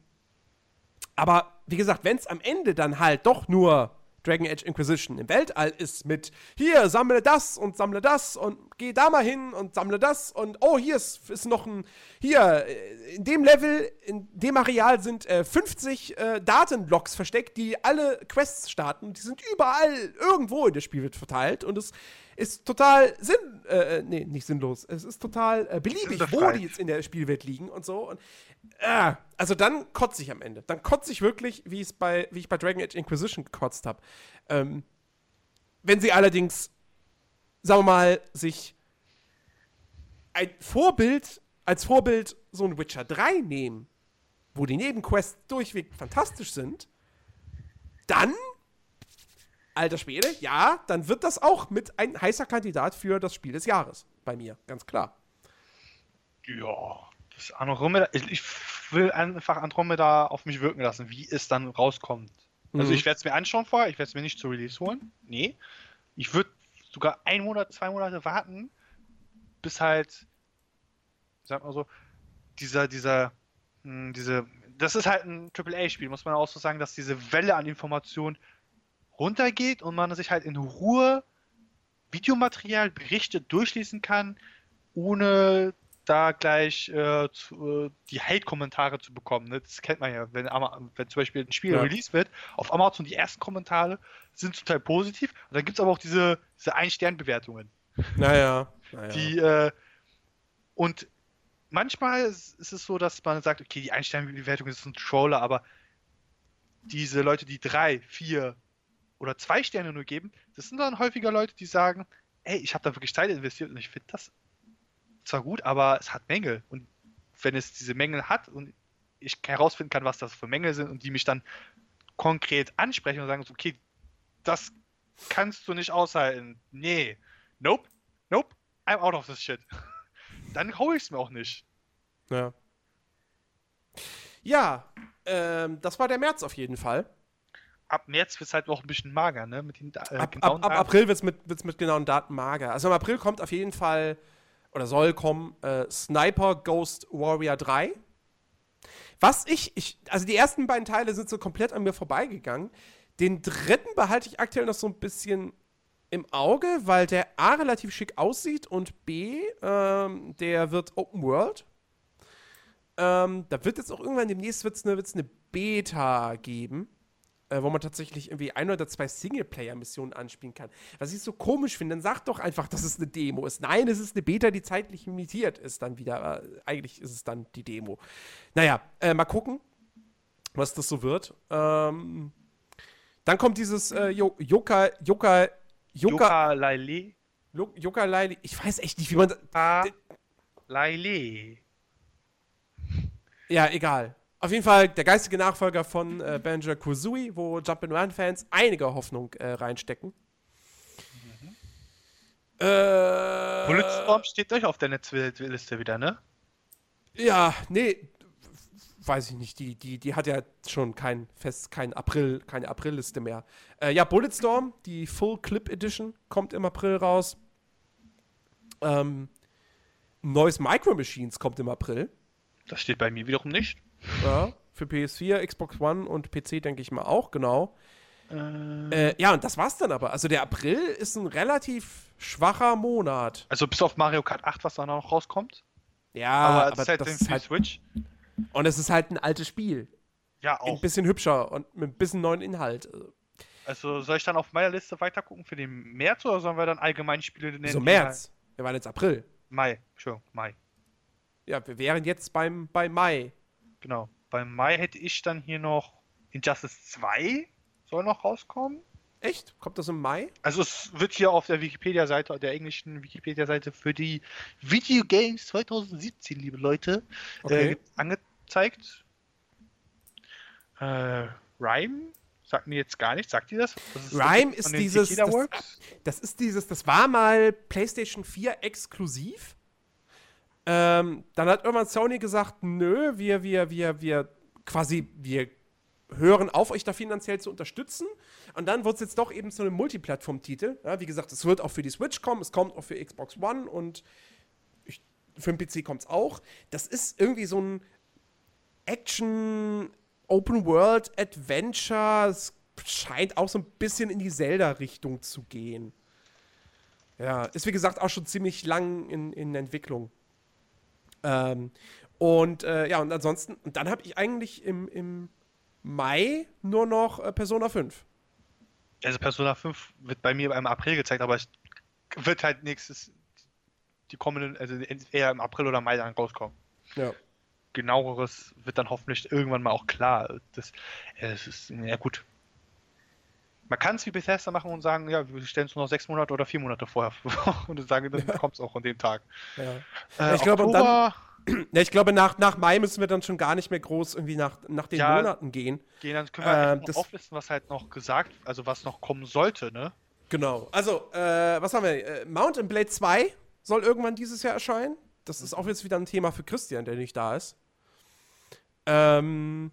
aber wie gesagt, wenn es am Ende dann halt doch nur Dragon Age Inquisition im Weltall ist mit hier, sammle das und sammle das und geh da mal hin und sammle das und oh, hier ist, ist noch ein, hier, äh, in dem Level, in dem Areal sind äh, 50 äh, Datenblocks versteckt, die alle Quests starten. Die sind überall irgendwo in der Spielwelt verteilt und es ist total sinn, äh, nee, nicht sinnlos. Es ist total äh, beliebig, wo die jetzt in der Spielwelt liegen und so. Und, äh, also dann kotze ich am Ende. Dann kotze ich wirklich, wie, es bei, wie ich bei Dragon Age Inquisition gekotzt habe. Ähm, wenn sie allerdings, sagen wir mal, sich ein Vorbild, als Vorbild so ein Witcher 3 nehmen, wo die Nebenquests durchweg fantastisch sind, dann, alter Schwede, ja, dann wird das auch mit ein heißer Kandidat für das Spiel des Jahres. Bei mir, ganz klar. Ja, das Andromeda. Ich, will einfach Andromeda auf mich wirken lassen, wie es dann rauskommt. Also Mhm. ich werde es mir anschauen vorher, ich werde es mir nicht zu Release holen. Nee. Ich würde sogar einen Monat, zwei Monate warten, bis halt sag mal so, dieser, dieser, mh, hm, diese, das ist halt ein AAA-Spiel, muss man auch so sagen, dass diese Welle an Informationen runtergeht und man sich halt in Ruhe Videomaterial, Berichte durchlesen kann, ohne da gleich äh, zu, äh, die Hate-Kommentare zu bekommen. Ne? Das kennt man ja, wenn, wenn zum Beispiel ein Spiel ja. released wird, auf Amazon die ersten Kommentare sind zum Teil positiv und dann gibt es aber auch diese, diese Ein-Stern-Bewertungen. Naja. naja. Die, äh, und manchmal ist, ist, es so, dass man sagt, okay, die Ein-Stern-Bewertung ist ein Troller, aber diese Leute, die drei, vier oder zwei Sterne nur geben, das sind dann häufiger Leute, die sagen, ey, ich habe da wirklich Zeit investiert und ich finde das zwar gut, aber es hat Mängel. Und wenn es diese Mängel hat und ich herausfinden kann, was das für Mängel sind und die mich dann konkret ansprechen und sagen, okay, das kannst du nicht aushalten. Nee. Nope. Nope. I'm out of this shit. Dann hole ich es mir auch nicht. Ja. Ja, ähm, das war der März auf jeden Fall. Ab März wird es halt noch ein bisschen mager, ne? Mit den, äh, ab, ab, ab April wird es mit, wird's mit genauen Daten mager. Also im April kommt auf jeden Fall oder soll kommen äh, Sniper Ghost Warrior 3. Was ich, ich, also die ersten beiden Teile sind so komplett an mir vorbeigegangen. Den dritten behalte ich aktuell noch so ein bisschen im Auge, weil der A relativ schick aussieht und B, ähm, der wird Open World. Ähm, da wird jetzt auch irgendwann demnächst wird's eine, wird's eine Beta geben äh, wo man tatsächlich irgendwie ein oder zwei Singleplayer-Missionen anspielen kann. Was ich so komisch finde, dann sag doch einfach, dass es eine Demo ist. Nein, es ist eine Beta, die zeitlich limitiert ist dann wieder. Äh, eigentlich ist es dann die Demo. Naja, äh, mal gucken, was das so wird. Ähm, dann kommt dieses äh, Yoka, Yoka, Yoka, Laili. Yoka Laili. Ich weiß echt nicht, wie man. Laili. Ja, egal. Auf jeden Fall der geistige Nachfolger von äh, Banjo Kazooie, wo Jump'n'Run-Fans einige Hoffnung äh, reinstecken. Mhm. Äh, Bulletstorm steht euch auf der Netzliste wieder, ne? Ja, nee, weiß ich nicht. Die, die, die hat ja schon kein Fest, kein April, keine Aprilliste mehr. Äh, ja, Bulletstorm, die Full Clip Edition, kommt im April raus. Ähm, neues Micro Machines kommt im April. Das steht bei mir wiederum nicht. Ja, für PS4, Xbox One und PC denke ich mal auch, genau. Äh, äh, ja, und das war's dann aber. Also der April ist ein relativ schwacher Monat. Also bis auf Mario Kart 8, was da noch rauskommt? Ja, aber, aber halt das ist halt Switch. Und es ist halt ein altes Spiel. Ja, auch. Ein bisschen hübscher und mit ein bisschen neuen Inhalt. Also soll ich dann auf meiner Liste weiter gucken für den März oder sollen wir dann allgemein Spiele nennen? So März. Wir waren jetzt April. Mai, Entschuldigung, Mai. Ja, wir wären jetzt beim, bei Mai. Genau. Beim Mai hätte ich dann hier noch Injustice 2 soll noch rauskommen. Echt? Kommt das im Mai? Also es wird hier auf der Wikipedia-Seite, der englischen Wikipedia-Seite für die Video Games 2017, liebe Leute, äh, okay. äh, angezeigt. Äh, Rhyme sagt mir jetzt gar nichts. Sagt ihr das? das ist Rhyme ist dieses. Das, das, ist dieses, das war mal PlayStation 4 exklusiv. Ähm, dann hat irgendwann Sony gesagt, nö, wir, wir, wir, wir quasi, wir hören auf, euch da finanziell zu unterstützen. Und dann wird es jetzt doch eben zu einem Multiplattform-Titel. Ja, wie gesagt, es wird auch für die Switch kommen, es kommt auch für Xbox One und ich, für den PC kommt es auch. Das ist irgendwie so ein Action Open World Adventure. Es scheint auch so ein bisschen in die Zelda-Richtung zu gehen. Ja, ist wie gesagt auch schon ziemlich lang in, in Entwicklung. Ähm, und äh, ja, und ansonsten, und dann habe ich eigentlich im, im Mai nur noch äh, Persona 5. Also Persona 5 wird bei mir im April gezeigt, aber es wird halt nächstes, die kommenden, also eher im April oder Mai dann rauskommen. Ja. Genaueres wird dann hoffentlich irgendwann mal auch klar. Das, das ist, ja gut. Man kann es wie Bethesda machen und sagen, ja, wir stellen es nur noch sechs Monate oder vier Monate vorher vor und sagen, dann ja. kommt es auch an dem Tag. Ja. Äh, ich glaube, dann, ja, ich glaube, nach, nach Mai müssen wir dann schon gar nicht mehr groß irgendwie nach, nach den ja, Monaten gehen. Gehen, dann können wir äh, noch auflisten, was halt noch gesagt, also was noch kommen sollte, ne? Genau. Also, äh, was haben wir? Äh, Mount Blade 2 soll irgendwann dieses Jahr erscheinen. Das ist auch jetzt wieder ein Thema für Christian, der nicht da ist. Ähm,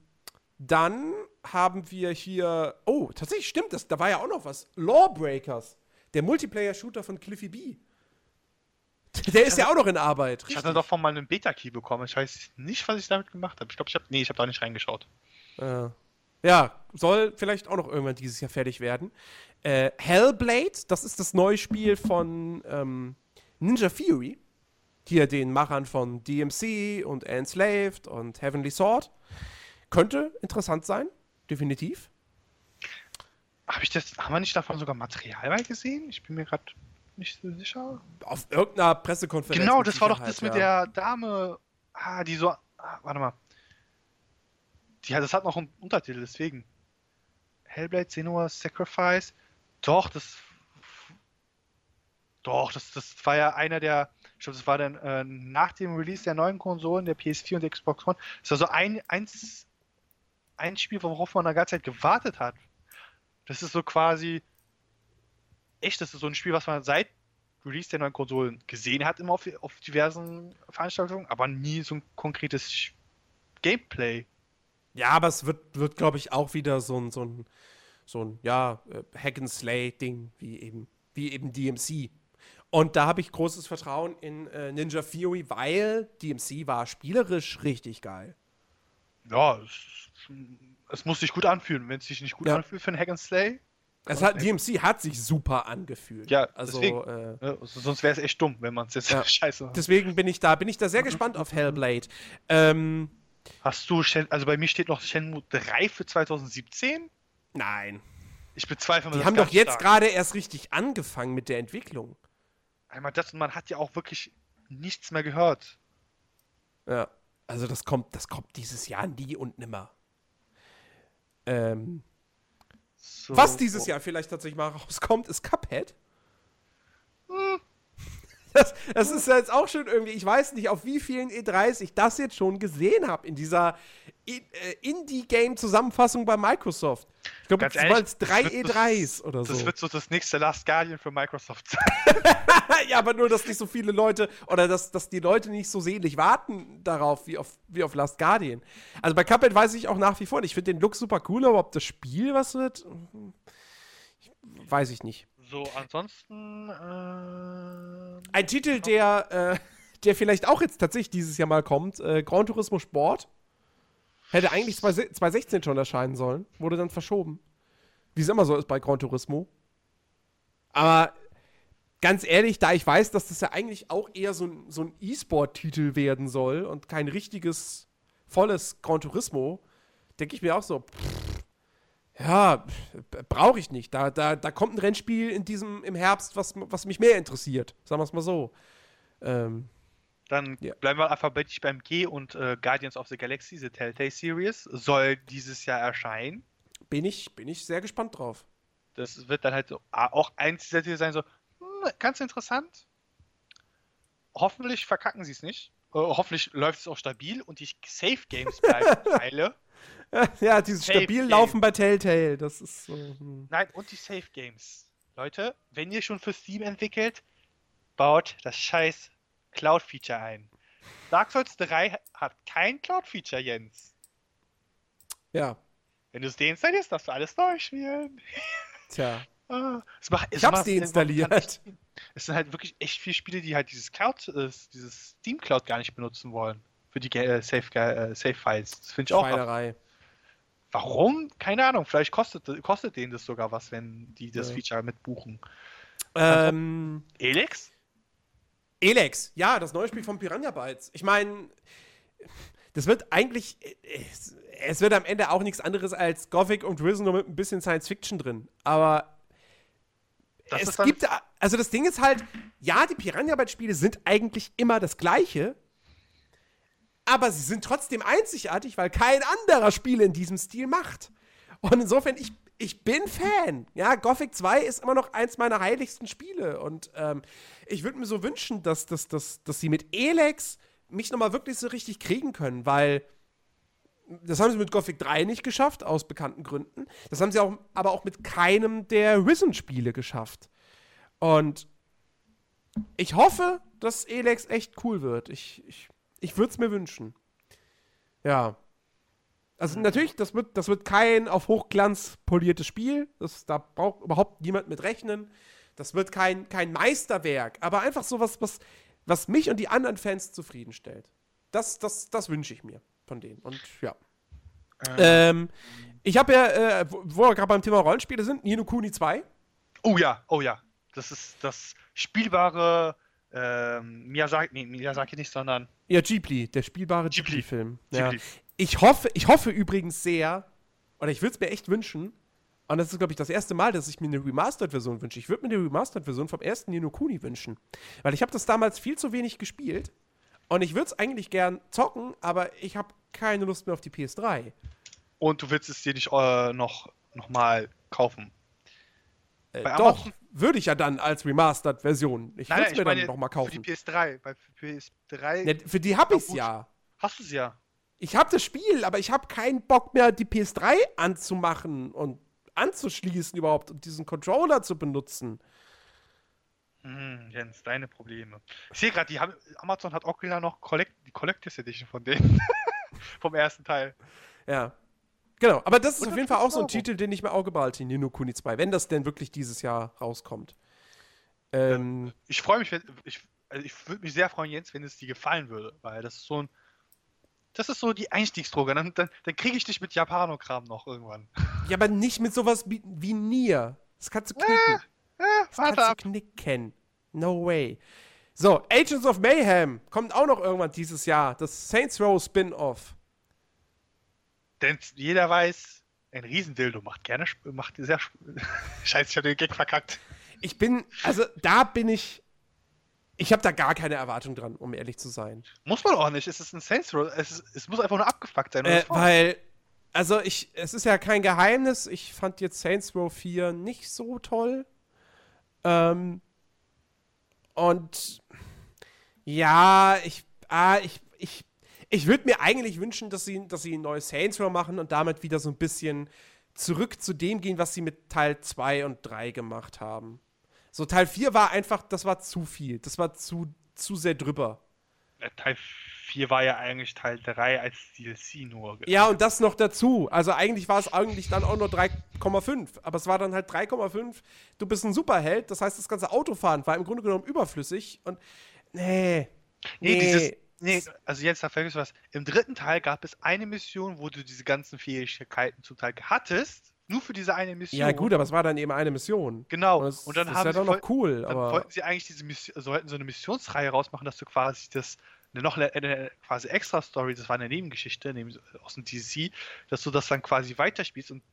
dann haben wir hier. Oh, tatsächlich stimmt das. Da war ja auch noch was. Lawbreakers. Der Multiplayer-Shooter von Cliffy B. Der ist ja auch noch in Arbeit. Ich hatte doch von mal einen Beta-Key bekommen. Ich weiß nicht, was ich damit gemacht habe. Ich glaube, ich habe. Nee, ich habe da nicht reingeschaut. Äh, ja, soll vielleicht auch noch irgendwann dieses Jahr fertig werden. Äh, Hellblade, das ist das neue Spiel von ähm, Ninja Theory. Hier den Machern von DMC und Enslaved und Heavenly Sword. Könnte interessant sein, definitiv. Hab ich das, haben wir nicht davon sogar Material mal gesehen? Ich bin mir gerade nicht so sicher. Auf irgendeiner Pressekonferenz. Genau, mit das war doch das mit ja. der Dame, ah, die so, ah, warte mal. Die, hat- das hat noch einen Untertitel, deswegen. Hellblade, Senua's Sacrifice. Doch, das. Doch, das, das war ja einer der. Ich glaube, das war dann äh, nach dem Release der neuen Konsolen, der PS4 und der Xbox One. Das war so ein, eins, ein Spiel, worauf man eine ganze Zeit gewartet hat. Das ist so quasi. Echt, das ist so ein Spiel, was man seit Release der neuen Konsolen gesehen hat, immer auf, auf diversen Veranstaltungen, aber nie so ein konkretes Gameplay. Ja, aber es wird, wird glaube ich, auch wieder so ein, so ein, so ein ja, äh, Hack-and-Slay-Ding, wie eben, wie eben DMC. Und da habe ich großes Vertrauen in äh, Ninja Theory, weil DMC war spielerisch richtig geil. Ja, es, es muss sich gut anfühlen. Wenn es sich nicht gut Ja. anfühlt für ein Hack and Slay, Es hat, DMC hat sich super angefühlt. Ja, also deswegen. äh, ne, sonst wäre es echt dumm, wenn man es jetzt Ja. scheiße macht. deswegen bin ich da, bin ich da sehr gespannt auf Hellblade. Ähm, Hast du, Shen- also bei mir steht noch Shenmue 3 für 2017? nein. Ich bezweifle mal Die das haben doch jetzt gerade erst richtig angefangen mit der Entwicklung. Einmal das und man hat ja auch wirklich nichts mehr gehört. Ja. Also das kommt, das kommt dieses Jahr nie und nimmer. Ähm, So, Was dieses Jahr vielleicht tatsächlich mal rauskommt, ist Cuphead. Das, das ist ja jetzt auch schon irgendwie, ich weiß nicht, auf wie vielen E3s ich das jetzt schon gesehen habe in dieser äh, Indie-Game-Zusammenfassung bei Microsoft. Ich glaube, das waren jetzt drei das wird E3s oder so. Das wird so das nächste Last Guardian für Microsoft sein. ja, aber nur, dass nicht so viele Leute oder dass, dass die Leute nicht so sehnlich warten darauf wie auf, wie auf Last Guardian. Also bei Cuphead weiß ich auch nach wie vor. Ich finde den Look super cool, aber ob das Spiel was wird, ich, weiß ich nicht. So, ansonsten. ähm, Ein Titel, der, äh, der vielleicht auch jetzt tatsächlich dieses Jahr mal kommt, äh, Gran Turismo Sport. Hätte eigentlich 20- 2016 schon erscheinen sollen, wurde dann verschoben. Wie es immer so ist bei Gran Turismo. Aber ganz ehrlich, da ich weiß, dass das ja eigentlich auch eher so ein, so ein E-Sport-Titel werden soll und kein richtiges, volles Gran Turismo, denke ich mir auch so, pff, ja, brauche ich nicht. Da, da, da kommt ein Rennspiel in diesem, im Herbst, was, was mich mehr interessiert. Sagen wir es mal so. Ähm, Dann Ja. bleiben wir alphabetisch beim G und äh, Guardians of the Galaxy, The Telltale Series, soll dieses Jahr erscheinen. bin, ich, bin ich sehr gespannt drauf. Das wird dann halt so, ah, auch eins dieser Titel sein, so, hm, ganz interessant. Hoffentlich verkacken sie es nicht. Äh, hoffentlich läuft es auch stabil und die Safe Games bleiben Teile. ja, dieses Safe stabil Game. Laufen bei Telltale, das ist so. Hm. Nein, und die Safe Games. Leute, wenn ihr schon für Steam entwickelt, baut das scheiß Cloud-Feature ein. Dark Souls 3 hat kein Cloud-Feature, Jens. Ja, Wenn du es deinstallierst, darfst du alles neu spielen. tja. Ah, es macht, es Ich hab's deinstalliert. Es sind halt wirklich echt viele Spiele, die halt dieses Cloud, äh, dieses Steam Cloud gar nicht benutzen wollen. Für die äh, Safe, äh, Safe Files. Das finde ich auch. Schweinerei. Warum? Keine Ahnung. Vielleicht kostet, kostet denen das sogar was, wenn die das Ja. Feature mitbuchen. Ähm, Elix? Elex, ja, das neue Spiel von Piranha Bytes. Ich meine, das wird eigentlich. Es, es wird am Ende auch nichts anderes als Gothic und Risen nur mit ein bisschen Science Fiction drin. Aber Das es gibt, also das Ding ist halt, ja, die Piranha Bytes Spiele sind eigentlich immer das Gleiche, aber sie sind trotzdem einzigartig, weil kein anderer Spiele in diesem Stil macht. Und insofern, ich, ich bin Fan. Ja, Gothic 2 ist immer noch eins meiner heiligsten Spiele. Und ähm, ich würde mir so wünschen, dass, dass, dass, dass sie mit Elex mich nochmal wirklich so richtig kriegen können, weil das haben sie mit Gothic 3 nicht geschafft, aus bekannten Gründen. Das haben sie auch, aber auch mit keinem der Risen-Spiele geschafft. Und ich hoffe, dass Elex echt cool wird. Ich, ich, ich würde es mir wünschen. Ja. Also natürlich, das wird, das wird kein auf Hochglanz poliertes Spiel. Das, da braucht überhaupt niemand mit rechnen. Das wird kein, kein Meisterwerk, aber einfach so was, was, mich und die anderen Fans zufriedenstellt. Das, das, das wünsche ich mir von denen. Und ja. Ähm, ich habe ja, äh, wo wo wir gerade beim Thema Rollenspiele sind, Nino Kuni 2. Oh ja, oh ja. Das ist das spielbare ähm, Miyazaki, Miyazaki nicht, sondern Ja, Ghibli, der spielbare Ghibli. Ghibli-Film. Ja. Ghibli. Ich hoffe, ich hoffe übrigens sehr, oder ich würde es mir echt wünschen, und das ist, glaube ich, das erste Mal, dass ich mir eine Remastered-Version wünsche. Ich würde mir eine Remastered-Version vom ersten Nino Kuni wünschen. Weil ich habe das damals viel zu wenig gespielt. Und ich würde es eigentlich gern zocken, aber ich habe keine Lust mehr auf die PS3. und du willst es dir nicht äh, noch, noch mal kaufen. Äh, doch, Amazon- würde ich ja dann als Remastered-Version. Ich würde es mir dann nochmal für kaufen. die PS3. Bei PS3 Ja, für die habe ich es ja. hast du sie ja. Ich habe das Spiel, aber ich habe keinen Bock mehr, die PS3 anzumachen und anzuschließen überhaupt und diesen Controller zu benutzen. Hm, Jens, deine Probleme. Ich sehe gerade, Amazon hat auch wieder noch Collect, die Collectors Edition von denen. Vom ersten Teil. Ja. Genau, aber das ist Und auf das jeden Fall auch so ein. Titel, den ich mir Auge behalte, Nino Kuni 2, wenn das denn wirklich dieses Jahr rauskommt. Ähm, Ich freue mich, wenn, ich, also ich würde mich sehr freuen, Jens, wenn es dir gefallen würde, weil das ist so ein, das ist so die Einstiegsdroge. Dann, dann, dann kriege ich dich mit Japanokram noch irgendwann. ja, aber nicht mit sowas wie, wie Nier. Das kannst du knicken. Äh, Das warte kannst ab. du knicken. No way. So, Agents of Mayhem kommt auch noch irgendwann dieses Jahr. Das Saints Row Spin-Off. Denn jeder weiß, ein Riesendildo macht gerne, macht sehr, Scheiße, ich habe den Gag verkackt. Ich bin, also da bin ich, ich habe da gar keine Erwartung dran, um ehrlich zu sein. Muss man auch nicht, es ist ein Saints Row, es, ist, es muss einfach nur abgefuckt sein. Äh, weil, also ich, es ist ja kein Geheimnis, ich fand jetzt Saints Row 4 nicht so toll. Ähm, und ja, ich, ah, ich, ich, ich würde mir eigentlich wünschen, dass sie, dass sie ein neues Saints Row machen und damit wieder so ein bisschen zurück zu dem gehen, was sie mit Teil 2 und 3 gemacht haben. So, Teil 4 war einfach, das war zu viel. Das war zu, zu sehr drüber. Äh, Teil 4 war ja eigentlich Teil 3 als DLC nur. Ja, und das noch dazu. Also eigentlich war es eigentlich dann auch nur 3,5. Aber es war dann halt 3,5. Du bist ein Superheld. Das heißt, das ganze Autofahren war im Grunde genommen überflüssig. Und nee. Nee, Nee. dieses. Nee, also jetzt da vergisst was. Im dritten Teil gab es eine Mission, wo du diese ganzen Fähigkeiten zum Teil hattest. Nur für diese eine Mission. Ja, gut, aber es war dann eben eine Mission. Genau. Und, das, Und dann das haben ist ja sie voll- noch cool. Dann Aber wollten sie eigentlich diese Mission, sollten so eine Missionsreihe rausmachen, dass du quasi das eine noch eine, eine quasi extra Story, das war eine Nebengeschichte neben, aus dem DC, dass du das dann quasi weiterspielst und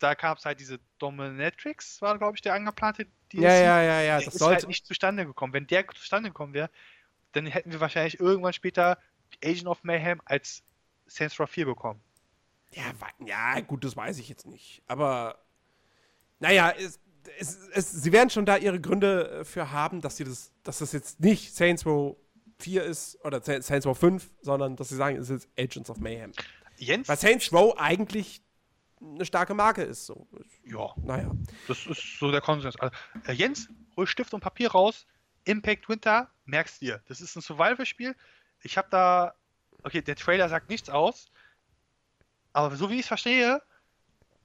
da gab es halt diese Dominatrix, war glaube ich der angeplante DLC. ja, ja, ja, ja. Das ist sollte. halt nicht zustande gekommen. Wenn der zustande gekommen wäre, dann hätten wir wahrscheinlich irgendwann später Agent of Mayhem als Saints Row 4 bekommen. Ja, ja, gut, das weiß ich jetzt nicht. Aber naja, es, es, es, sie werden schon da ihre Gründe äh, für haben, dass sie das, dass das jetzt nicht Saints Row 4 ist oder Sa- Saints Row 5, sondern dass sie sagen, es ist Agents of Mayhem. Jens, Weil Saints Row eigentlich eine starke Marke ist. So. ja, Naja. das ist so der Konsens. Also, äh, Jens, hol Stift und Papier raus. Impact Winter, merkst dir. Das ist ein Survival-Spiel. Ich habe da, okay, der Trailer sagt nichts aus, aber so wie ich es verstehe,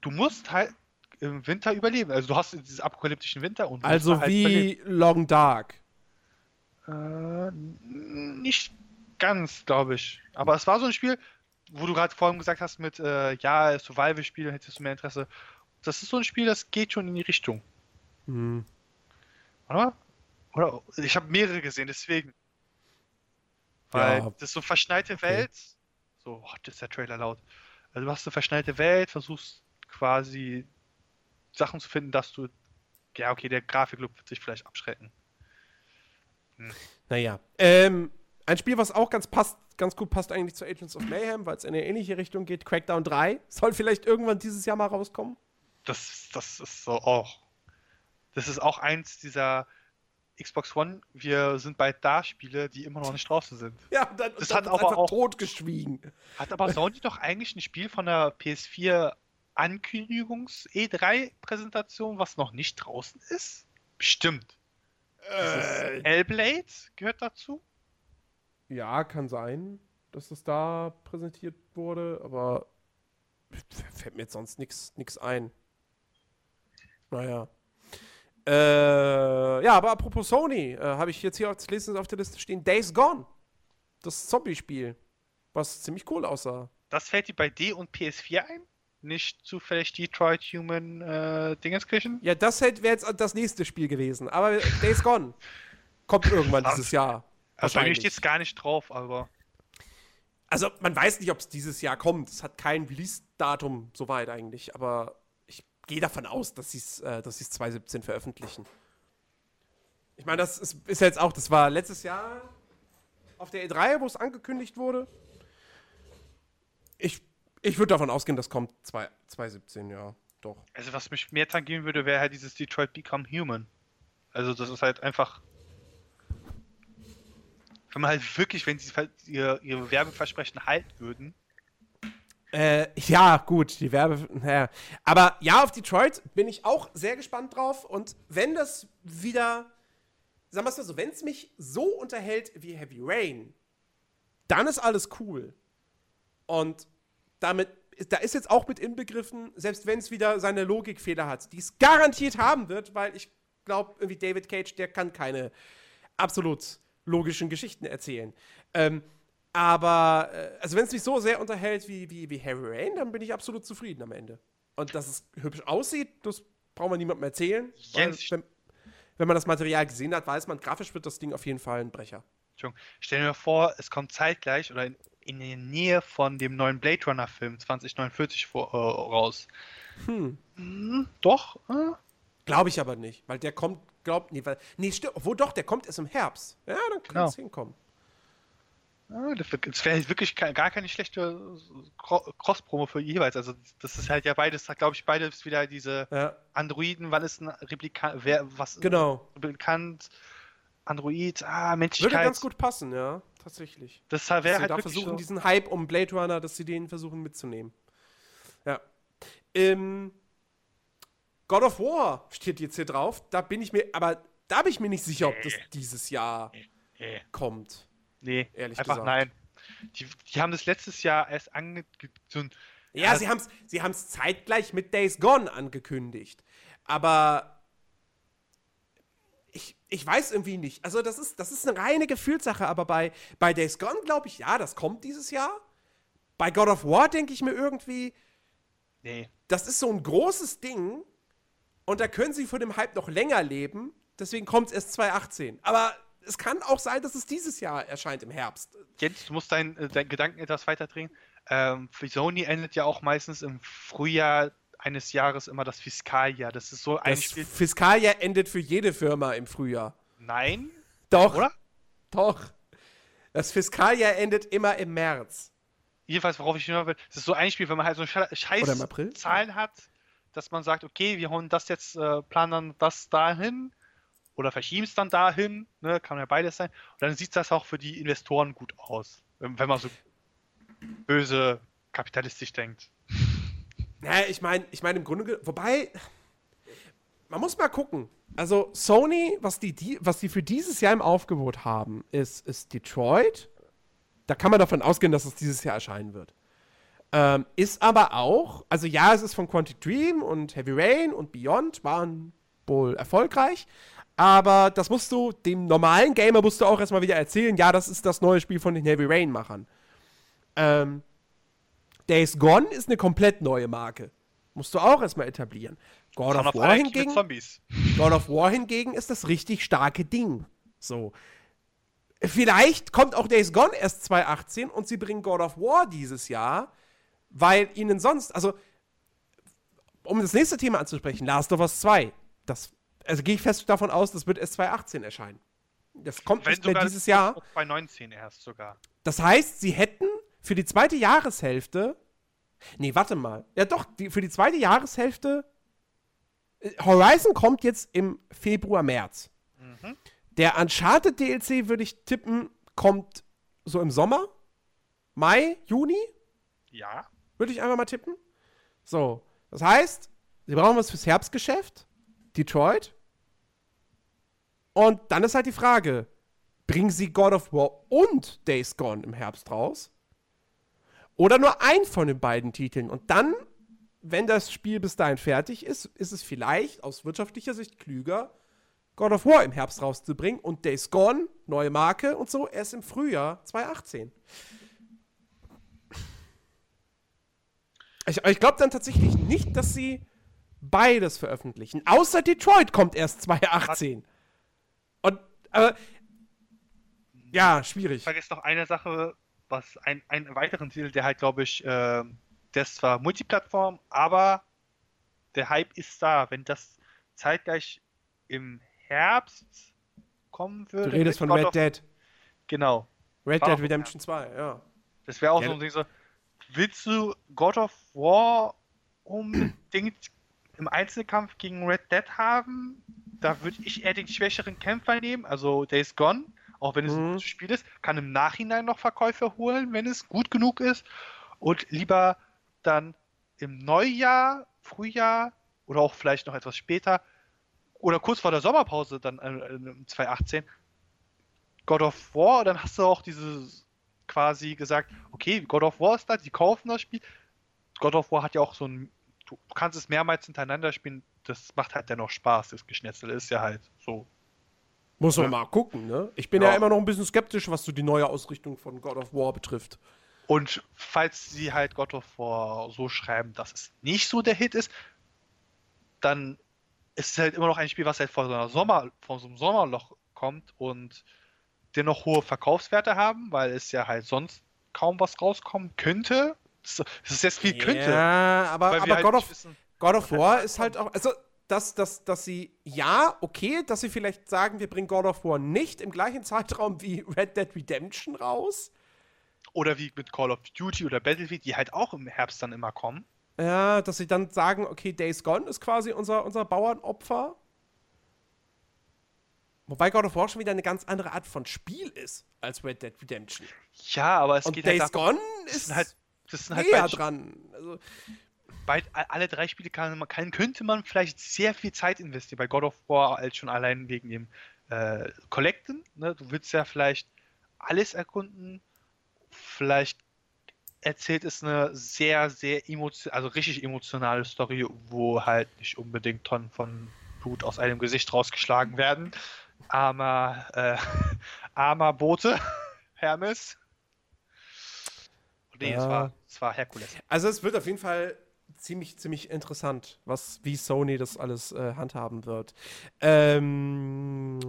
du musst halt im Winter überleben. Also du hast diesen apokalyptischen Winter und Also halt überleben. wie Long Dark. Äh, nicht ganz, glaube ich. Aber es war so ein Spiel, wo du gerade vorhin gesagt hast mit, äh, ja, Survival-Spiel, hättest du mehr Interesse. Das ist so ein Spiel, das geht schon in die Richtung, Hm. oder? Oder ich habe mehrere gesehen, deswegen. Weil Ja. das ist so verschneite Okay. Welt. So, oh, das ist der Trailer laut. Also du hast eine verschneite Welt, versuchst quasi Sachen zu finden, dass du. Ja, okay, der Grafiklook wird sich vielleicht abschrecken. Naja. Ähm, ein Spiel, was auch ganz, passt, ganz gut passt eigentlich zu Agents of Mayhem, weil es in eine ähnliche Richtung geht. Crackdown 3 soll vielleicht irgendwann dieses Jahr mal rauskommen. Das, das ist so auch. Das ist auch eins dieser Xbox One, wir sind bald da Spiele, die immer noch nicht draußen sind. Ja, dann, Das dann hat aber auch- totgeschwiegen. Hat aber Sony doch eigentlich ein Spiel von der PS4 Ankündigungs E3 Präsentation, was noch nicht draußen ist? Bestimmt. Äh, Hellblade gehört dazu? ja, kann sein, dass es da präsentiert wurde, aber fällt mir jetzt sonst nichts ein. Naja. Äh, ja, aber apropos Sony, äh, habe ich jetzt hier als letztes auf der Liste stehen Days Gone. Das Zombie-Spiel. Was ziemlich cool aussah. Das fällt dir bei D und PS4 ein? Nicht zufällig Detroit Human äh, Dingenskirchen? Ja, das wäre jetzt das nächste Spiel gewesen. Aber Days Gone kommt irgendwann dieses Jahr. Also bei mir wahrscheinlich. steht es gar nicht drauf, aber. Also man weiß nicht, ob es dieses Jahr kommt. Es hat kein Release-Datum soweit eigentlich, aber gehe davon aus, dass sie es äh, dass sie's 2017 veröffentlichen. Ich meine, das ist, ist jetzt auch, das war letztes Jahr auf der E3, wo es angekündigt wurde. Ich, ich würde davon ausgehen, das kommt zwei- 2017, ja, doch. Also was mich mehr tangieren würde, wäre halt dieses Detroit Become Human. Also das ist halt einfach. Wenn man halt wirklich, wenn sie halt ihr, ihre Werbeversprechen halten würden. Äh, ja, gut, die Werbe. Naja. Aber ja, auf Detroit bin ich auch sehr gespannt drauf. Und wenn das wieder, sagen wir es mal so, wenn es mich so unterhält wie Heavy Rain, dann ist alles cool. Und damit, da ist jetzt auch mit inbegriffen, selbst wenn es wieder seine Logikfehler hat, die es garantiert haben wird, weil ich glaube, irgendwie David Cage, der kann keine absolut logischen Geschichten erzählen. Ähm, aber, äh, also wenn es mich so sehr unterhält wie, wie, wie Harry Rain, dann bin ich absolut zufrieden am Ende. Und dass es hübsch aussieht, das braucht man niemandem erzählen. Jens- wenn, wenn man das Material gesehen hat, weiß man, grafisch wird das Ding auf jeden Fall ein Brecher. Entschuldigung, stell dir vor, es kommt zeitgleich oder in, in der Nähe von dem neuen Blade Runner Film 2049 vor, äh, raus. Hm. Hm, doch? Äh? Glaube ich aber nicht, weil der kommt, glaubt, nee, weil, nee, stimmt, wo doch, der kommt erst im Herbst. Ja, dann kann Genau. es hinkommen. Ja, das wär- das wäre wirklich gar keine schlechte Cro- Cross-Promo für jeweils. Also das ist halt ja beides, glaube ich, beides wieder diese Ja, Androiden, wann ist ein Replikant, wer, was genau. bekannt, Android, ah, Würde Menschlichkeit. ganz gut passen, ja, tatsächlich. Das wäre halt da wirklich versuchen, so. diesen Hype um Blade Runner, dass sie den versuchen mitzunehmen. Ja. Ähm, God of War steht jetzt hier drauf. Da bin ich mir, aber da bin ich mir nicht sicher, ob das dieses Jahr kommt. Nee Ehrlich einfach gesagt. nein. Die, die haben das letztes Jahr erst ange... So ein, Ja, Ja, sie haben es sie haben's zeitgleich mit Days Gone angekündigt. Aber ich, ich weiß irgendwie nicht. Also, das ist, das ist eine reine Gefühlssache. Aber bei, bei Days Gone glaube ich, ja, das kommt dieses Jahr. Bei God of War denke ich mir irgendwie, nee. das ist so ein großes Ding. Und da können sie von dem Hype noch länger leben. Deswegen kommt es erst 2018. Aber es kann auch sein, dass es dieses Jahr erscheint im Herbst. Jens, du musst deinen dein Gedanken etwas weiter drehen. Ähm, für Sony endet ja auch meistens im Frühjahr eines Jahres immer das Fiskaljahr. Das ist so ein Das Spiel. Fiskaljahr endet für jede Firma im Frühjahr. Nein, Doch. oder? Doch. Das Fiskaljahr endet immer im März. Jedenfalls, worauf ich hinaus will, es ist so ein Spiel, wenn man halt so sche- scheiß? Zahlen hat, dass man sagt, okay, wir hauen das jetzt, äh, planen dann das dahin oder verschieben es dann dahin, ne, kann ja beides sein. Und dann sieht das auch für die Investoren gut aus, wenn, man so böse kapitalistisch denkt. Naja, ich meine, ich meine im Grunde, wobei, man muss mal gucken. Also Sony, was die, die, was die für dieses Jahr im Aufgebot haben, ist, ist Detroit. Da kann man davon ausgehen, dass es dieses Jahr erscheinen wird. Ähm, ist aber auch, also ja, es ist von Quantic Dream und Heavy Rain und Beyond waren wohl erfolgreich. Aber das musst du, dem normalen Gamer musst du auch erstmal wieder erzählen, ja, das ist das neue Spiel von den Heavy Rain-Machern. Ähm, Days Gone ist eine komplett neue Marke. Musst du auch erstmal etablieren. God of War hingegen. God of War hingegen ist das richtig starke Ding. So. Vielleicht kommt auch Days Gone erst 2018 und sie bringen God of War dieses Jahr, weil ihnen sonst, also, um das nächste Thema anzusprechen, Last of Us 2, das, also gehe ich fest davon aus, das wird erst 2018 erscheinen. Das kommt Wenn nicht mehr dieses Jahr. Bei 19 erst sogar. Das heißt, sie hätten für die zweite Jahreshälfte. Nee, warte mal. Ja, doch, die, für die zweite Jahreshälfte. äh, Horizon kommt jetzt im Februar, März. Mhm. Der Uncharted DLC, würde ich tippen, kommt so im Sommer. Mai, Juni, Ja. würde ich einfach mal tippen. So, das heißt, sie brauchen was fürs Herbstgeschäft. Detroit. Und dann ist halt die Frage: Bringen sie God of War und Days Gone im Herbst raus? Oder nur ein von den beiden Titeln? Und dann wenn das Spiel bis dahin fertig ist, ist es vielleicht aus wirtschaftlicher Sicht klüger, God of War im Herbst rauszubringen und Days Gone, neue Marke und so, erst im Frühjahr 2018. Ich, ich glaube dann tatsächlich nicht, dass sie beides veröffentlichen. Außer Detroit kommt erst 2018. Und, aber, ja, schwierig. Ich vergesse noch eine Sache, was ein, einen weiteren Titel, der halt, glaube ich, äh, der ist zwar Multiplattform, aber der Hype ist da. Wenn das zeitgleich im Herbst kommen würde. Du redest von Red Dead. Genau. Red Dead Redemption 2, ja. Das wäre auch ja. so ein Ding so. Willst du God of War unbedingt im Einzelkampf gegen Red Dead haben? Da würde ich eher den schwächeren Kämpfer nehmen, also Days Gone, auch wenn es mhm. ein Spiel ist, kann im Nachhinein noch Verkäufe holen, wenn es gut genug ist. Und lieber dann im Neujahr, Frühjahr oder auch vielleicht noch etwas später oder kurz vor der Sommerpause dann äh, 2018 God of War, dann hast du auch dieses quasi gesagt, okay, God of War ist da, die kaufen das Spiel. God of War hat ja auch so ein, du kannst es mehrmals hintereinander spielen, das macht halt dennoch Spaß, das Geschnetzel ist ja halt so. Muss man ja. mal gucken, ne? Ich bin ja. ja immer noch ein bisschen skeptisch, was so die neue Ausrichtung von God of War betrifft. Und falls sie halt God of War so schreiben, dass es nicht so der Hit ist, dann ist es halt immer noch ein Spiel, was halt vor so, einer Sommer, vor so einem Sommerloch kommt und dennoch hohe Verkaufswerte haben, weil es ja halt sonst kaum was rauskommen könnte. Das ist jetzt viel könnte. Ja, aber, aber halt God, of, wissen, God of War halt ist halt auch. Also, dass, dass, dass sie, ja, okay, dass sie vielleicht sagen, wir bringen God of War nicht im gleichen Zeitraum wie Red Dead Redemption raus. Oder wie mit Call of Duty oder Battlefield, die halt auch im Herbst dann immer kommen. Ja, dass sie dann sagen, okay, Days Gone ist quasi unser, unser Bauernopfer. Wobei God of War schon wieder eine ganz andere Art von Spiel ist als Red Dead Redemption. Ja, aber es Und geht Days halt Gone ist halt, das sind halt näher dran. Also, bei alle drei Spiele kann, kann, könnte man vielleicht sehr viel Zeit investieren. Bei God of War als schon allein wegen dem äh, Collecten. Ne? Du willst ja vielleicht alles erkunden. Vielleicht erzählt es eine sehr, sehr emotional, also richtig emotionale Story, wo halt nicht unbedingt Tonnen von Blut aus einem Gesicht rausgeschlagen werden armer, äh, armer Bote, Hermes. Nee, ja. es, war, es war Herkules. Also es wird auf jeden Fall ziemlich, ziemlich interessant, was, wie Sony das alles äh, handhaben wird. Ähm,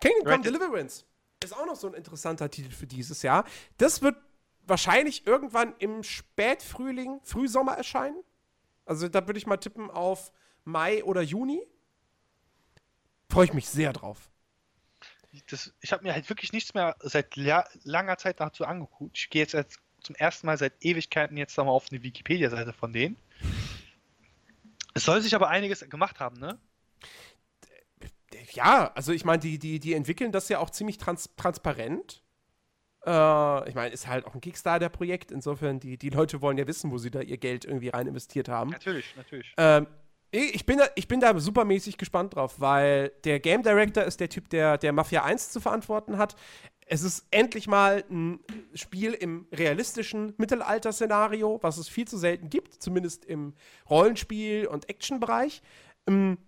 Kingdom Come Deliverance ist auch noch so ein interessanter Titel für dieses Jahr. Das wird wahrscheinlich irgendwann im Spätfrühling, Frühsommer erscheinen. Also da würde ich mal tippen auf Mai oder Juni. Freue ich mich sehr drauf. Das, ich habe mir halt wirklich nichts mehr seit langer Zeit dazu angeguckt. Ich gehe jetzt als, zum ersten Mal seit Ewigkeiten jetzt nochmal auf eine Wikipedia-Seite von denen. Es soll sich aber einiges gemacht haben, ne? Ja, also ich meine, die, die, die entwickeln das ja auch ziemlich trans transparent. Äh, ich meine, ist halt auch ein Kickstarter-Projekt. Insofern, die, die Leute wollen ja wissen, wo sie da ihr Geld irgendwie rein investiert haben. Natürlich, natürlich. Ähm, ich bin, da, ich bin da supermäßig gespannt drauf, weil der Game Director ist der Typ, der, der Mafia 1 zu verantworten hat. Es ist endlich mal ein Spiel im realistischen Mittelalter-Szenario, was es viel zu selten gibt, zumindest im Rollenspiel- und Action-Bereich. Ähm,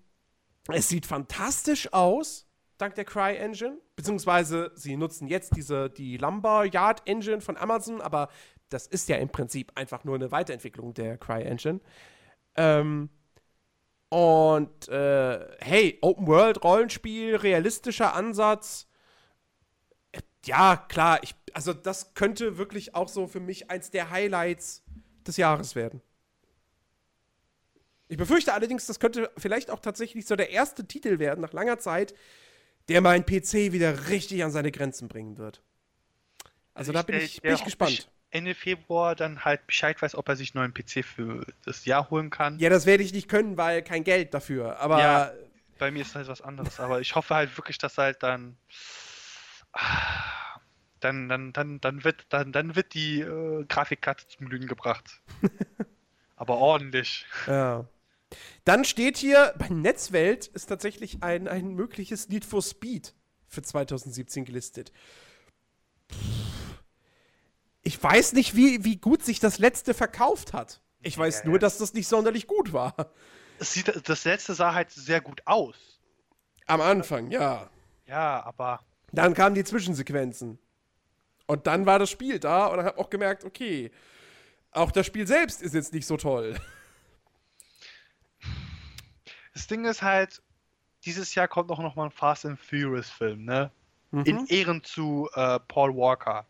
es sieht fantastisch aus, dank der Cry-Engine. Beziehungsweise sie nutzen jetzt diese, die Lumberyard-Engine von Amazon, aber das ist ja im Prinzip einfach nur eine Weiterentwicklung der Cry-Engine. Ähm, und äh, hey, Open World, Rollenspiel, realistischer Ansatz. Äh, ja, klar, ich, also das könnte wirklich auch so für mich eins der Highlights des Jahres werden. Ich befürchte allerdings, das könnte vielleicht auch tatsächlich so der erste Titel werden nach langer Zeit, der meinen PC wieder richtig an seine Grenzen bringen wird. Also, also da bin ich, bin ich gespannt. Ende Februar dann halt Bescheid weiß, ob er sich einen neuen PC für das Jahr holen kann. Ja, das werde ich nicht können, weil kein Geld dafür. Aber ja, bei mir ist halt was anderes. Aber ich hoffe halt wirklich, dass halt dann dann dann dann dann wird dann dann wird die äh, Grafikkarte zum Glühen gebracht. aber ordentlich. Ja. Dann steht hier, bei Netzwelt ist tatsächlich ein, ein mögliches Need for Speed für 2017 gelistet. Pff ich weiß nicht, wie, wie gut sich das letzte verkauft hat. Ich weiß Ja, nur, ja. dass das nicht sonderlich gut war. Sieht, das letzte sah halt sehr gut aus. Am Anfang, ja. Ja, aber Dann kamen die Zwischensequenzen. Und dann war das Spiel da und ich habe auch gemerkt, okay, auch das Spiel selbst ist jetzt nicht so toll. das Ding ist halt, dieses Jahr kommt auch noch mal ein Fast and Furious Film, ne? In Mhm. Ehren zu äh, Paul Walker.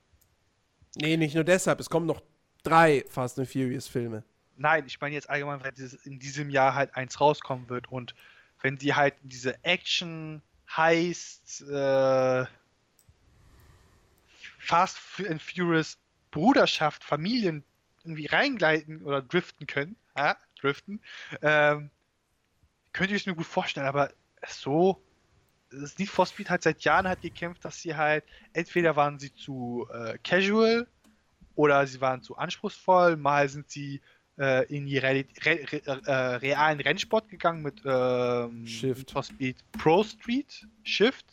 Nee, nicht nur deshalb. Es kommen noch drei Fast and Furious Filme. Nein, ich meine jetzt allgemein, weil in diesem Jahr halt eins rauskommen wird und wenn die halt diese Action heißt äh, Fast and Furious Bruderschaft, Familien irgendwie reingleiten oder driften können, ja, driften, ähm, könnte ich es mir gut vorstellen, aber so, das Need for Speed hat seit Jahren halt gekämpft, dass sie halt, entweder waren sie zu äh, casual oder sie waren zu anspruchsvoll, mal sind sie äh, in die Reali re re äh, realen Rennsport gegangen mit ähm, Shift. Need for Speed Pro Street, Shift.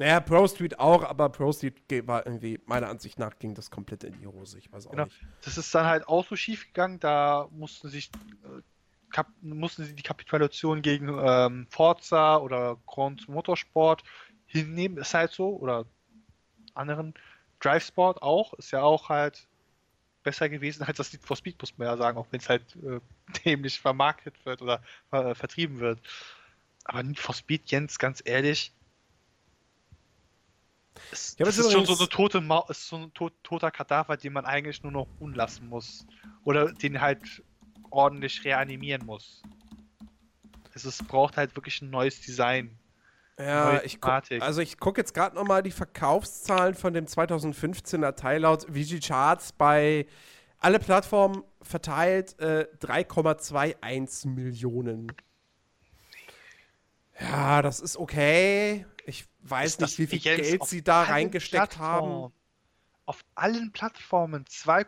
Naja, Pro Street auch, aber Pro Street war irgendwie, meiner Ansicht nach, ging das komplett in die Hose. Ich weiß auch Genau. nicht. Das ist dann halt auch so schief gegangen, da mussten sich äh, kap mussten sie die Kapitulation gegen ähm, Forza oder Grand Motorsport hinnehmen, ist halt so, oder anderen Drive Sport auch, ist ja auch halt besser gewesen als das Need for Speed, muss man ja sagen, auch wenn es halt äh, dämlich vermarktet wird oder äh, vertrieben wird. Aber Need for Speed, Jens, ganz ehrlich, hab das ist schon so eine tote Mau ist so ein tot, toter Kadaver, den man eigentlich nur noch ruhen lassen muss. Oder den halt ordentlich reanimieren muss. Es ist, braucht halt wirklich ein neues Design. Ja, Neue ich guck, also ich gucke jetzt gerade noch mal die Verkaufszahlen von dem 2015er Teil laut VG Charts bei alle Plattformen verteilt äh, 3,21 Millionen. Ja, das ist okay. Ich weiß Ist nicht, wie viel Geld sie da reingesteckt haben. Plattformen- Auf allen Plattformen 2,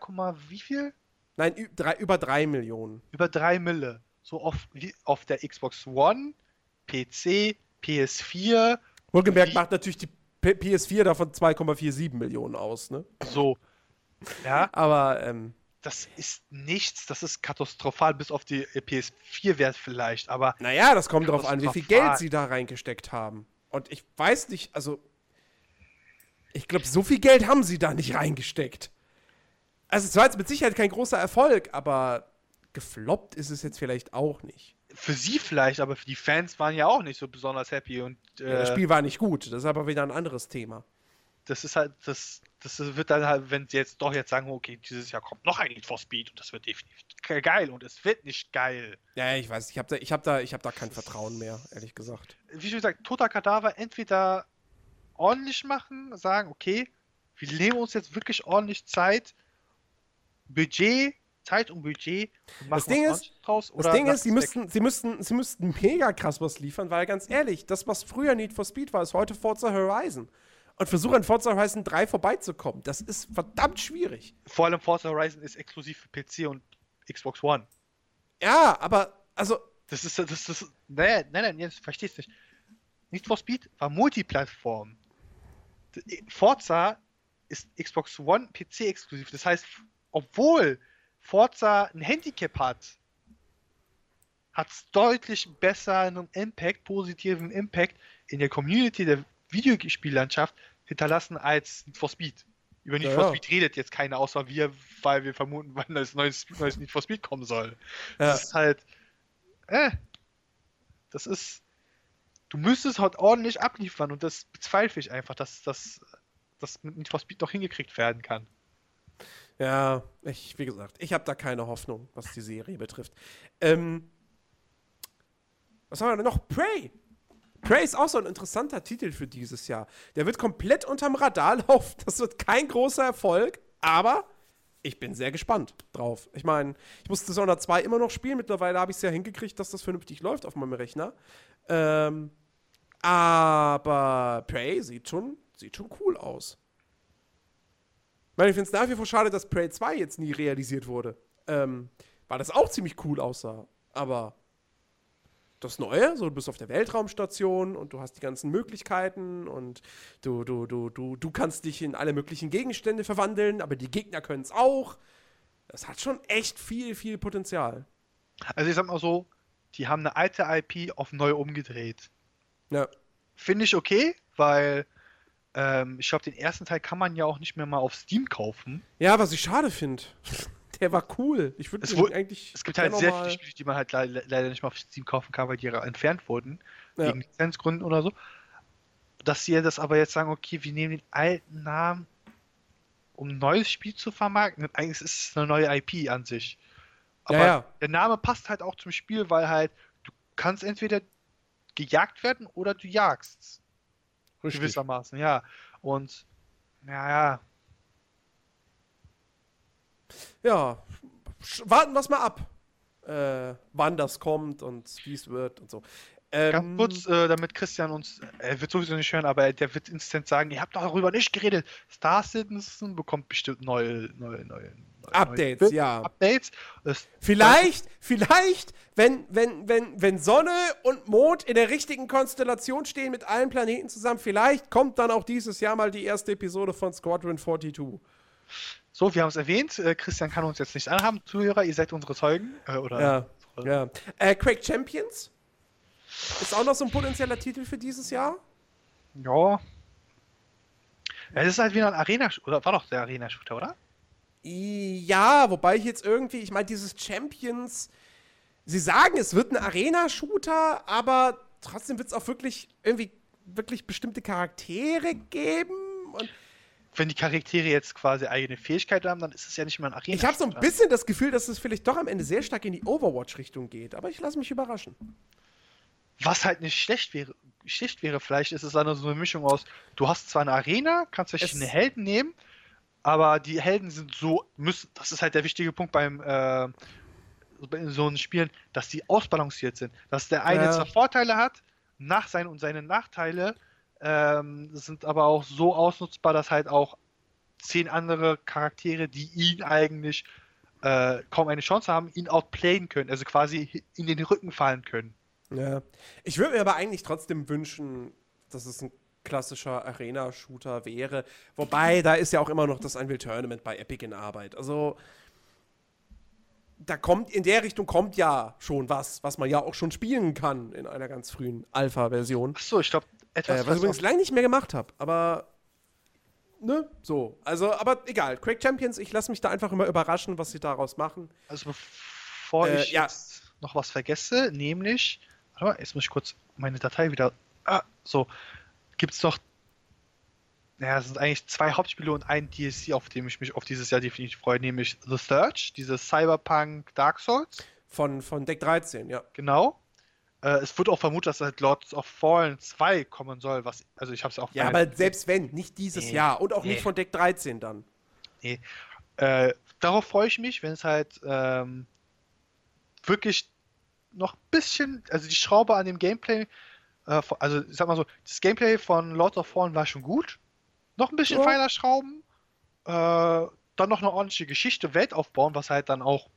wie viel? Nein, drei, über 3 Millionen. Über 3 Mille. So auf, wie auf der Xbox One, PC, PS4, Wohlgemerkt macht natürlich die P PS4 davon 2,47 Millionen aus, ne? so. Ja, Aber ähm, das ist nichts, das ist katastrophal, bis auf die PS4-Wert vielleicht, aber Naja, das kommt drauf an, wie viel. Geld sie da reingesteckt haben. Und ich weiß nicht, also. Ich glaube, so viel Geld haben sie da nicht reingesteckt. Also, es war jetzt mit Sicherheit kein großer Erfolg, aber gefloppt ist es jetzt vielleicht auch nicht. für sie vielleicht, aber für die Fans waren ja auch nicht so besonders happy und äh, Ja, das Spiel war nicht gut, das ist aber wieder ein anderes Thema. das ist halt, das, das wird dann halt, wenn sie jetzt doch jetzt sagen, okay, dieses Jahr kommt noch ein Need for Speed und das wird definitiv ge- geil und es wird nicht geil. Ja, ja, ich weiß, ich habe da, ich hab da, ich hab da kein Vertrauen mehr, ehrlich gesagt. Wie schon gesagt, toter Kadaver entweder ordentlich machen, sagen, okay, wir nehmen uns jetzt wirklich ordentlich Zeit, Budget, Zeit und Budget und Das Ding ist- draus. Das Ding ist, sie müssten, sie, müssten, sie müssten mega krass was liefern, weil ganz ehrlich, das, was früher Need for Speed war, ist heute Forza Horizon. Und versuche an Forza Horizon 3 vorbeizukommen. Das ist verdammt schwierig. Vor allem Forza Horizon ist exklusiv für PC und Xbox One. Ja, aber, also, Das ist, das ist, nein, nein, nein, jetzt verstehst du nicht. Need for Speed war Multiplattform. Forza ist Xbox One PC exklusiv. Das heißt, obwohl Forza ein Handicap hat, hat es deutlich besser einen Impact, positiven Impact in der Community der Videospiellandschaft hinterlassen als Need for Speed. Über Need Ja, for. Speed redet jetzt keiner außer wir, weil wir vermuten, wann das neues, neues Need for Speed kommen soll. ja, Das ist halt. Äh. Das ist. Du müsstest halt ordentlich abliefern und das bezweifle ich einfach, dass das dass mit Need for Speed noch hingekriegt werden kann. Ja, ich, wie gesagt, ich habe da keine Hoffnung, was die Serie betrifft. Ähm, was haben wir noch? Prey. Prey ist auch so ein interessanter Titel für dieses Jahr. Der wird komplett unterm Radar laufen. Das wird kein großer Erfolg, aber ich bin sehr gespannt drauf. Ich meine, ich muss Dishonored 2 immer noch spielen. Mittlerweile habe ich es ja hingekriegt, dass das vernünftig läuft auf meinem Rechner. Ähm, aber Prey sieht schon, sieht schon cool aus. Ich meine, ich finde es nach wie vor schade, dass Prey 2 jetzt nie realisiert wurde. Ähm, weil das auch ziemlich cool aussah. Aber das Neue, so du bist auf der Weltraumstation und du hast die ganzen Möglichkeiten und du, du, du, du, du kannst dich in alle möglichen Gegenstände verwandeln, aber die Gegner können es auch. Das hat schon echt viel, viel Potenzial. Also ich sag mal so, die haben eine alte IP auf neu umgedreht. Ja. Finde ich okay, weil ähm, ich glaube, den ersten Teil kann man ja auch nicht mehr mal auf Steam kaufen. Ja, was ich schade finde. Der war cool. Ich würde eigentlich. Es gibt halt sehr viele Spiele, die man halt le le- leider nicht mal auf Steam kaufen kann, weil die entfernt wurden. Ja. Wegen Lizenzgründen oder so. Dass sie das aber jetzt sagen, okay, wir nehmen den alten Namen, um ein neues Spiel zu vermarkten. Eigentlich ist es eine neue IP an sich. Aber Ja, ja. der Name passt halt auch zum Spiel, weil halt du kannst entweder gejagt werden oder du jagst. Richtig. Gewissermaßen, ja. Und naja, Ja, warten wir es mal ab, äh, wann das kommt und wie es wird und so. Ähm, Ganz kurz, äh, damit Christian uns, er wird sowieso nicht hören, aber der wird instant sagen, ihr habt doch darüber nicht geredet. Star Citizen bekommt bestimmt neue, neue, neue Updates, ja. Updates. Vielleicht, vielleicht, wenn, wenn, wenn, wenn Sonne und Mond in der richtigen Konstellation stehen mit allen Planeten zusammen, vielleicht kommt dann auch dieses Jahr mal die erste Episode von Squadron 42. so, wir haben es erwähnt, äh, Christian kann uns jetzt nicht anhaben, Zuhörer, ihr seid unsere Zeugen. Äh, oder Ja, ja. Äh, Quake Champions ist auch noch so ein potenzieller Titel für dieses Jahr. ja. Das ist halt wieder ein Arena, oder war doch der Arena-Shooter, oder? Ja, wobei ich jetzt irgendwie, ich meine, dieses Champions, sie sagen, es wird ein Arena-Shooter, aber trotzdem wird es auch wirklich irgendwie wirklich bestimmte Charaktere geben. Und Wenn die Charaktere jetzt quasi eigene Fähigkeiten haben, dann ist es ja nicht mehr ein Arena. ich habe so ein bisschen das Gefühl, dass es vielleicht doch am Ende sehr stark in die Overwatch-Richtung geht, aber ich lasse mich überraschen. Was halt nicht schlecht wäre, schlecht wäre, vielleicht ist es dann so eine Mischung aus, du hast zwar eine Arena, kannst verschiedene Es- Helden nehmen, aber die Helden sind so, müssen, das ist halt der wichtige Punkt beim äh, in so einen Spielen, dass die ausbalanciert sind. Dass der eine Ja. zwar Vorteile hat, nach seinen und seine Nachteile ähm, sind aber auch so ausnutzbar, dass halt auch zehn andere Charaktere, die ihn eigentlich äh, kaum eine Chance haben, ihn outplayen können, also quasi in den Rücken fallen können. Ja. Ich würde mir aber eigentlich trotzdem wünschen, dass es ein klassischer Arena-Shooter wäre. Wobei, da ist ja auch immer noch das Unreal Tournament bei Epic in Arbeit. Also, da kommt, in der Richtung kommt ja schon was, was man ja auch schon spielen kann in einer ganz frühen Alpha-Version. Achso, ich glaube, etwas, Äh, was ich übrigens lange nicht mehr gemacht habe, aber. Ne? So. Also, aber egal. Quake Champions, ich lasse mich da einfach immer überraschen, was sie daraus machen. Also bevor Äh, ich ja. jetzt noch was vergesse, nämlich, warte mal, jetzt muss ich kurz meine Datei wieder. Ah, so. Gibt es noch. Naja, es sind eigentlich zwei Hauptspiele und ein DLC, auf dem ich mich auf dieses Jahr definitiv freue, nämlich The Search, dieses Cyberpunk Dark Souls. Von, von Deck 13, ja. Genau. Äh, es wird auch vermutet, dass halt Lords of Fallen 2 kommen soll, was. Also ich habe es auch. Ja, aber selbst wenn, nicht dieses Nee. Jahr und auch Nee. nicht von Deck 13 dann. Äh, darauf freue ich mich, wenn es halt ähm, wirklich noch ein bisschen, also die Schraube an dem Gameplay, äh, also ich sag mal so, das Gameplay von Lords of Fallen war schon gut. Noch ein bisschen Ja. feiner schrauben. Äh, dann noch eine ordentliche Geschichte, Welt aufbauen, was halt dann auch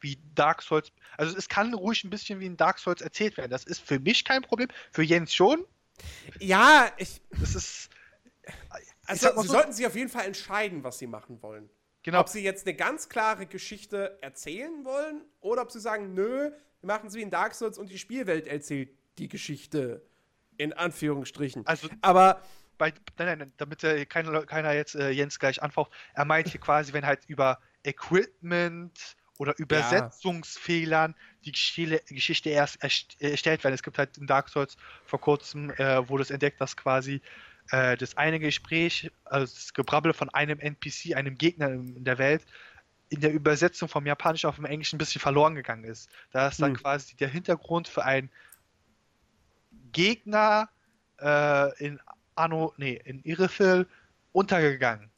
wie Dark Souls, also es kann ruhig ein bisschen wie in Dark Souls erzählt werden. Das ist für mich kein Problem, für Jens schon. Ja, ich, Das ist, also mal sie so- sollten sich auf jeden Fall entscheiden, was sie machen wollen. genau, Ob sie jetzt eine ganz klare Geschichte erzählen wollen oder ob sie sagen, nö, wir machen es wie in Dark Souls und die Spielwelt erzählt die Geschichte. In Anführungsstrichen. also Aber bei, nein, nein, nein, damit äh, keiner, keiner jetzt äh, Jens gleich anfaucht, er meint hier quasi, wenn halt über Equipment oder Übersetzungsfehlern die Geschichte, Geschichte erst äh, erstellt werden. Es gibt halt in Dark Souls vor kurzem, äh, wurde es entdeckt, dass quasi äh, das eine Gespräch, also das Gebrabbel von einem NPC, einem Gegner in, der Welt, in der Übersetzung vom Japanischen auf dem Englischen ein bisschen verloren gegangen ist. Da ist dann Hm. quasi der Hintergrund für einen Gegner äh, in Anno, nee, in Irithil untergegangen.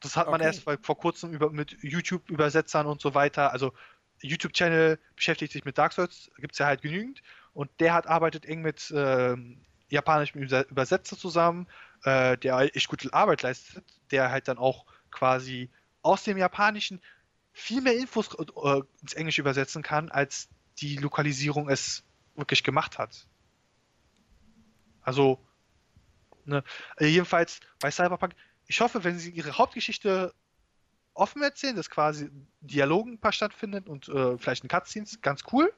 Das hat man Okay. erst vor, kurzem über, mit YouTube-Übersetzern und so weiter. Also YouTube-Channel beschäftigt sich mit Dark Souls, gibt es ja halt genügend. Und der hat arbeitet eng mit japanischem Überse- Übersetzer zusammen, äh, der echt gute Arbeit leistet, der halt dann auch quasi aus dem Japanischen viel mehr Infos äh, ins Englische übersetzen kann, als die Lokalisierung es wirklich gemacht hat. Also, ne, äh, jedenfalls bei Cyberpunk, ich hoffe, wenn sie ihre Hauptgeschichte offen erzählen, dass quasi Dialogen ein paar stattfinden und äh, vielleicht ein Cutscenes, ganz cool.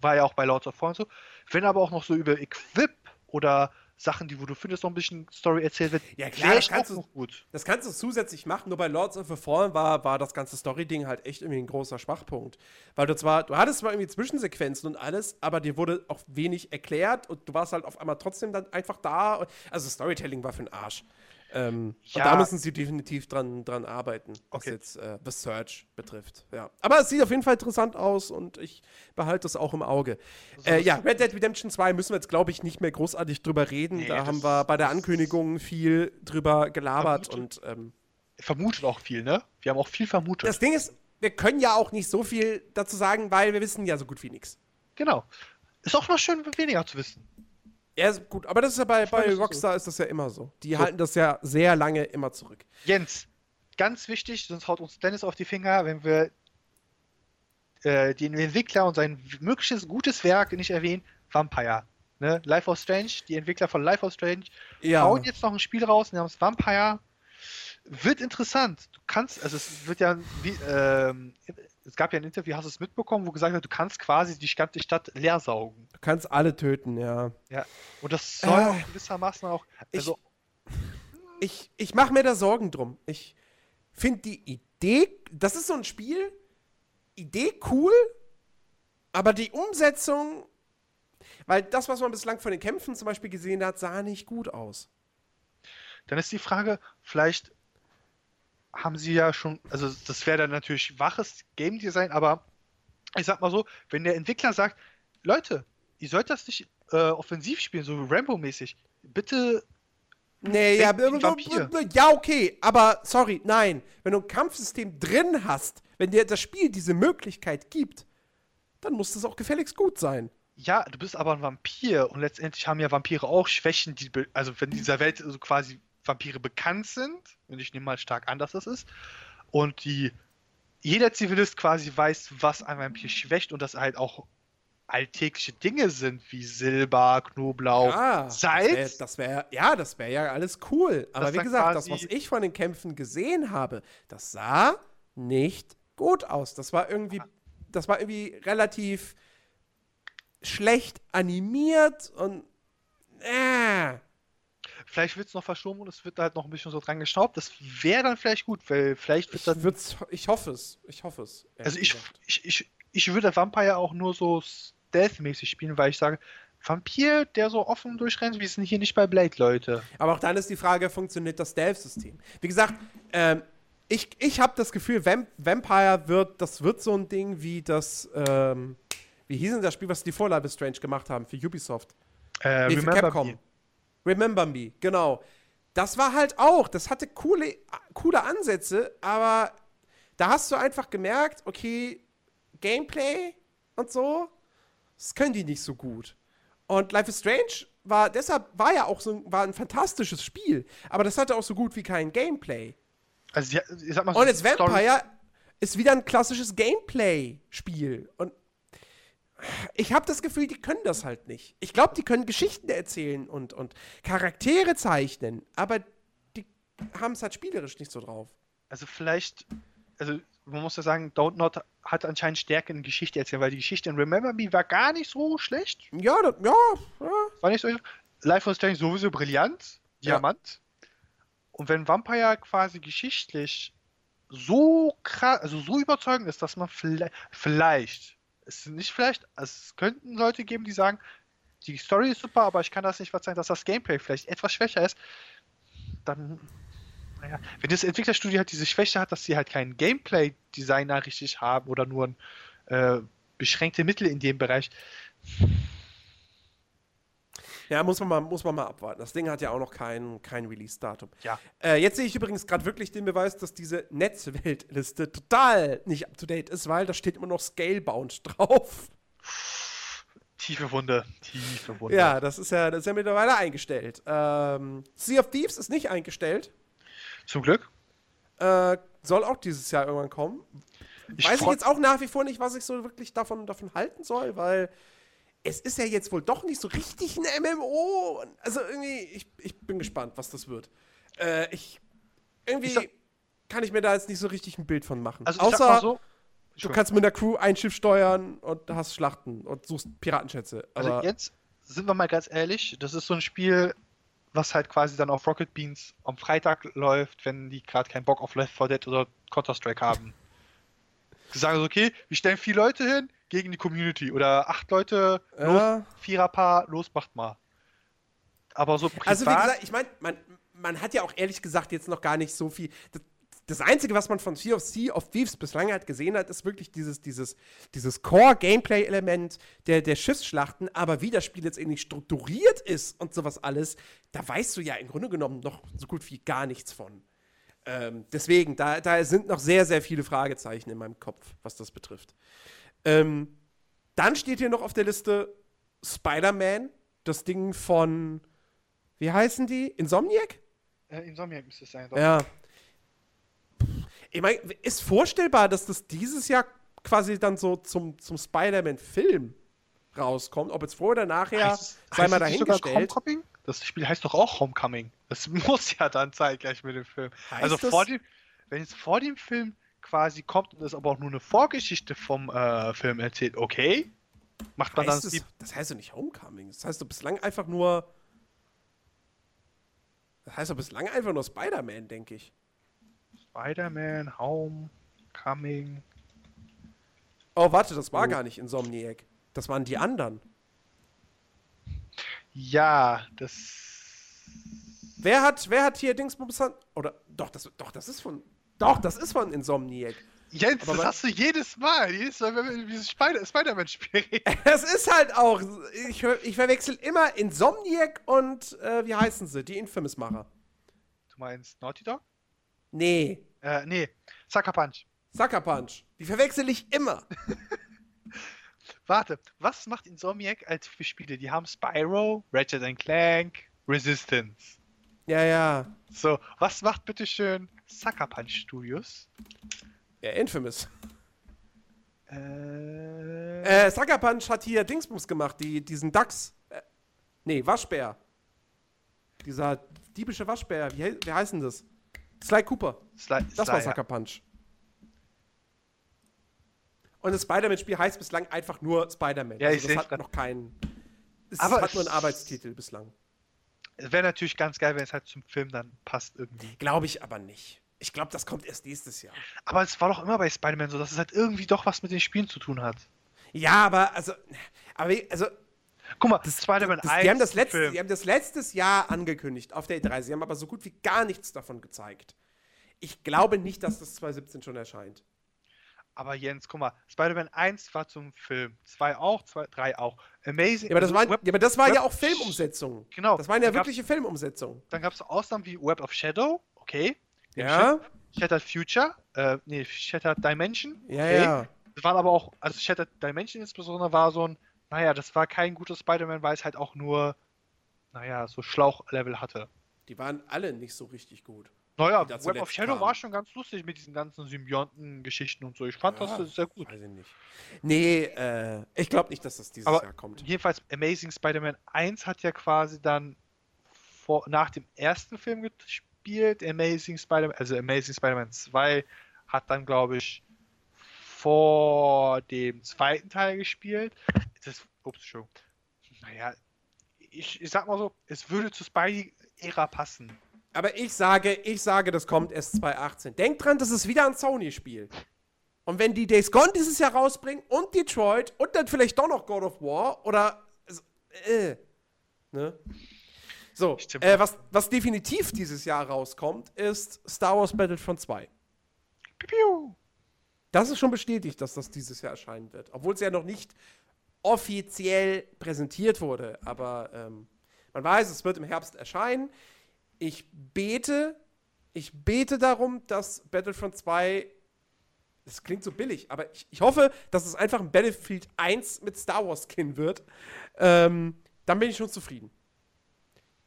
War ja auch bei Lords of Fallen so. Wenn aber auch noch so über Equip oder Sachen, die wo du findest, noch ein bisschen Story erzählt wird, ja, klar, das kannst, du, gut. das kannst du zusätzlich machen. Nur bei Lords of the Fallen war, war das ganze Story-Ding halt echt irgendwie ein großer Schwachpunkt. Weil du zwar, du hattest zwar irgendwie Zwischensequenzen und alles, aber dir wurde auch wenig erklärt und du warst halt auf einmal trotzdem dann einfach da. Also Storytelling war für den Arsch. Ähm, ja. Und da müssen sie definitiv dran, dran arbeiten, was okay. jetzt äh, The Search betrifft. Ja. Aber es sieht auf jeden Fall interessant aus und ich behalte das auch im Auge. Äh, ja, Red Dead Redemption 2 müssen wir jetzt, glaube ich, nicht mehr großartig drüber reden. Nee, da haben wir bei der Ankündigung viel drüber gelabert vermutet. und ähm, vermutet auch viel, ne? Wir haben auch viel vermutet. Das Ding ist, wir können ja auch nicht so viel dazu sagen, weil wir wissen ja so gut wie nichts. Genau. Ist auch noch schön, weniger zu wissen. Ja, gut, aber das ist ja bei, bei Rockstar so. ist das ja immer so. Die so. halten das ja sehr lange immer zurück. Jens, ganz wichtig, sonst haut uns Dennis auf die Finger, wenn wir äh, den Entwickler und sein mögliches gutes Werk nicht erwähnen, Vampire. Ne? Life of Strange, die Entwickler von Life of Strange, ja. hauen jetzt noch ein Spiel raus namens Vampire. Wird interessant. Du kannst, also es wird ja, wie, ähm, es gab ja ein Interview, hast du es mitbekommen, wo gesagt wird, du kannst quasi die ganze Stadt leer saugen. Du kannst alle töten, ja. Ja. Und das soll äh, auch gewissermaßen auch. Also, ich, ich, ich mache mir da Sorgen drum. Ich finde die Idee, das ist so ein Spiel, Idee cool, aber die Umsetzung, weil das, was man bislang von den Kämpfen zum Beispiel gesehen hat, sah nicht gut aus. Dann ist die Frage, vielleicht haben sie ja schon, also das wäre dann natürlich waches Game Design, aber ich sag mal so, wenn der Entwickler sagt, Leute, ihr sollt das nicht äh, offensiv spielen, so Rambo-mäßig, bitte. Nee, ja, ja, okay, aber sorry, nein. Wenn du ein Kampfsystem drin hast, wenn dir das Spiel diese Möglichkeit gibt, dann muss das auch gefälligst gut sein. Ja, du bist aber ein Vampir und letztendlich haben ja Vampire auch Schwächen, die, also wenn dieser Welt so quasi Vampire bekannt sind, und ich nehme mal stark an, dass das ist, und die jeder Zivilist quasi weiß, was ein Vampir schwächt und dass halt auch alltägliche Dinge sind wie Silber, Knoblauch, ja, Salz. Das wäre, wär, ja, das wäre ja alles cool. Aber wie gesagt, das, was ich von den Kämpfen gesehen habe, das sah nicht gut aus. Das war irgendwie, das war irgendwie relativ schlecht animiert und äh, Vielleicht wird es noch verschoben und es wird halt noch ein bisschen so dran geschraubt. Das wäre dann vielleicht gut, weil vielleicht wird dann. Ich, ich hoffe es. Ich hoffe es. Also ich, ich, ich, ich würde Vampire auch nur so stealth-mäßig spielen, weil ich sage, Vampir, der so offen durchrennt, wir sind hier nicht bei Blade, Leute. Aber auch dann ist die Frage, funktioniert das Stealth-System? Wie gesagt, ähm, ich, ich habe das Gefühl, Vamp Vampire wird, das wird so ein Ding wie das, ähm, wie hieß denn das Spiel, was die vor Life Strange gemacht haben für Ubisoft? Äh, nee, für Capcom. Me. Remember Me, genau. Das war halt auch, das hatte coole, coole Ansätze, aber da hast du einfach gemerkt, okay, Gameplay und so, das können die nicht so gut. Und Life is Strange war, deshalb war ja auch so, war ein fantastisches Spiel, aber das hatte auch so gut wie kein Gameplay. Also, ich sag mal so Und jetzt Vampire ist wieder ein klassisches Gameplay-Spiel. Und ich habe das Gefühl, die können das halt nicht. Ich glaube, die können Geschichten erzählen und, und Charaktere zeichnen, aber die haben es halt spielerisch nicht so drauf. Also vielleicht, also man muss ja sagen, Don't Not hat anscheinend Stärke in Geschichte erzählen, weil die Geschichte in Remember Me war gar nicht so schlecht. Ja, das, ja, ja. War nicht so. Life was Strange sowieso brillant, Diamant. Ja. Und wenn Vampire quasi geschichtlich so krass, also so überzeugend ist, dass man vielleicht, vielleicht es sind nicht vielleicht, es könnten Leute geben, die sagen, die Story ist super, aber ich kann das nicht verzeihen, dass das Gameplay vielleicht etwas schwächer ist. Dann, naja, wenn das Entwicklerstudio halt diese Schwäche hat, dass sie halt keinen Gameplay-Designer richtig haben oder nur ein, äh, beschränkte Mittel in dem Bereich, ja, muss man mal, muss man mal abwarten. Das Ding hat ja auch noch kein, kein Release-Datum. Ja. Äh, jetzt sehe ich übrigens gerade wirklich den Beweis, dass diese Netzweltliste total nicht up-to-date ist, weil da steht immer noch Scalebound drauf. Tiefe Wunde, tiefe Wunde. Ja, das ist ja, das ist ja mittlerweile eingestellt. Ähm, sea of Thieves ist nicht eingestellt. Zum Glück. Äh, soll auch dieses Jahr irgendwann kommen. Ich Weiß ich jetzt auch nach wie vor nicht, was ich so wirklich davon, davon halten soll, weil es ist ja jetzt wohl doch nicht so richtig ein MMO. Also irgendwie, ich, ich bin gespannt, was das wird. Äh, ich, irgendwie. Ich sag, kann ich mir da jetzt nicht so richtig ein Bild von machen. Also Außer so, du kannst mit einer Crew ein Schiff steuern und hast Schlachten und suchst Piratenschätze. Also jetzt sind wir mal ganz ehrlich, das ist so ein Spiel, was halt quasi dann auf Rocket Beans am Freitag läuft, wenn die gerade keinen Bock auf Left 4 Dead oder Counter-Strike haben. Die sagen so, okay, wir stellen vier Leute hin gegen die Community oder acht Leute, los, ja. Viererpaar, los, macht mal. Aber so privat, Also wie gesagt, ich meine, man, man hat ja auch ehrlich gesagt jetzt noch gar nicht so viel. Das, das Einzige, was man von Sea of Sea of Thieves bislang halt gesehen hat, ist wirklich dieses, dieses, dieses Core-Gameplay-Element der, der Schiffsschlachten. Aber wie das Spiel jetzt irgendwie strukturiert ist und sowas alles, da weißt du ja im Grunde genommen noch so gut wie gar nichts von. Ähm, deswegen, da, da sind noch sehr, sehr viele Fragezeichen in meinem Kopf, was das betrifft. Ähm, dann steht hier noch auf der Liste Spider-Man, das Ding von, wie heißen die? Insomniac? äh, Insomniac müsste es sein. doch. Ja. Ich meine, ist vorstellbar, dass das dieses Jahr quasi dann so zum, zum Spider-Man-Film rauskommt. Ob jetzt vorher oder nachher, Heißt sei heißt mal dahingestellt. Das Spiel heißt doch auch Homecoming. Das muss ja dann zeitgleich mit dem Film. Heißt also vor dem, wenn es vor dem Film quasi kommt und es aber auch nur eine Vorgeschichte vom äh, Film erzählt, okay, macht man Heißt die es, das heißt doch nicht Homecoming. Das heißt doch bislang einfach nur. Das heißt doch bislang einfach nur Spider-Man, denke ich. Spider-Man Homecoming. Oh, warte, das war Oh. gar nicht Insomniac. Das waren die anderen. Ja, das. Wer hat, wer hat hier Dingsbums an- Oder doch, das, doch, das ist von. Doch, das ist von Insomniac. Jens, Aber das hast du jedes Mal. Jedes Mal, wenn wir dieses Spider- Spider-Man-Spiel reden. Es ist halt auch. Ich, ich verwechsel immer Insomniac und äh, wie heißen sie? Die Infamous-Macher. Du meinst Naughty Dog? Nee. Äh, nee. Sucker Punch. Sucker Punch. Die verwechsel ich immer. Warte, was macht Insomniac als für Spiele? Die haben Spyro, Ratchet Clank, Resistance. Ja, ja. So, was macht bitteschön Sucker Punch Studios? Ja, Infamous. Äh, Äh, Sucker Punch hat hier Dingsbums gemacht, die, diesen Dachs. Äh, nee, Waschbär. Dieser diebische Waschbär. Wie, wie heißt denn das? Sly Cooper. Sly, Das Sly, war Sucker Punch. Und das Spider-Man-Spiel heißt bislang einfach nur Spider-Man. Ja, ich also das hat noch keinen. Es Aber hat nur einen Arbeitstitel bislang. Es wäre natürlich ganz geil, wenn es halt zum Film dann passt irgendwie. Glaube ich aber nicht. Ich glaube, das kommt erst nächstes Jahr. Aber es war doch immer bei Spider-Man so, dass es halt irgendwie doch was mit den Spielen zu tun hat. Ja, aber also, aber also Guck mal, Spider-Man das, 1. die, haben das letzte, Film. die haben das letztes Jahr angekündigt auf der E3. Sie haben aber so gut wie gar nichts davon gezeigt. Ich glaube nicht, dass das 2017 schon erscheint. Aber Jens, guck mal, Spider-Man 1 war zum Film, 2 auch, 2, 3 auch. Amazing. Ja, aber das, waren, Web, ja, aber das war Web- ja auch Filmumsetzungen. Genau. Das waren ja wirkliche Filmumsetzungen. Dann gab es Ausnahmen wie Web of Shadow, okay. Ja, Shattered Future, äh, nee, Shattered Dimension, ja, okay. ja. Das waren aber auch, also Shattered Dimension insbesondere war so ein, naja, das war kein guter Spider-Man, weil es halt auch nur, naja, so Schlauchlevel hatte. Die waren alle nicht so richtig gut. Naja, Web of Shadow kamen. war schon ganz lustig mit diesen ganzen Symbionten-Geschichten und so. Ich fand Ja, das sehr gut. Weiß ich nicht. Nee, äh, ich glaube nicht, dass das dieses Aber Jahr kommt. jedenfalls, Amazing Spider-Man 1 hat ja quasi dann vor, nach dem ersten Film gespielt. Amazing Spider-Man, also Amazing Spider-Man 2 hat dann, glaube ich, vor dem zweiten Teil gespielt. Das, ups, Entschuldigung. Naja, ich, ich sag mal so, es würde zur Spidey-Ära passen. Aber ich sage, ich sage, das kommt erst 2018. Denkt dran, das ist wieder ein Sony-Spiel. Und wenn die Days Gone dieses Jahr rausbringen und Detroit und dann vielleicht doch noch God of War oder äh, ne? So, äh, was, was definitiv dieses Jahr rauskommt, ist Star Wars Battlefront 2. Piu, piu. Das ist schon bestätigt, dass das dieses Jahr erscheinen wird. Obwohl es ja noch nicht offiziell präsentiert wurde. Aber ähm, man weiß, es wird im Herbst erscheinen. Ich bete, ich bete darum, dass Battlefront 2. Das klingt so billig, aber ich, ich hoffe, dass es einfach ein Battlefield 1 mit Star Wars Skin wird. Ähm, dann bin ich schon zufrieden.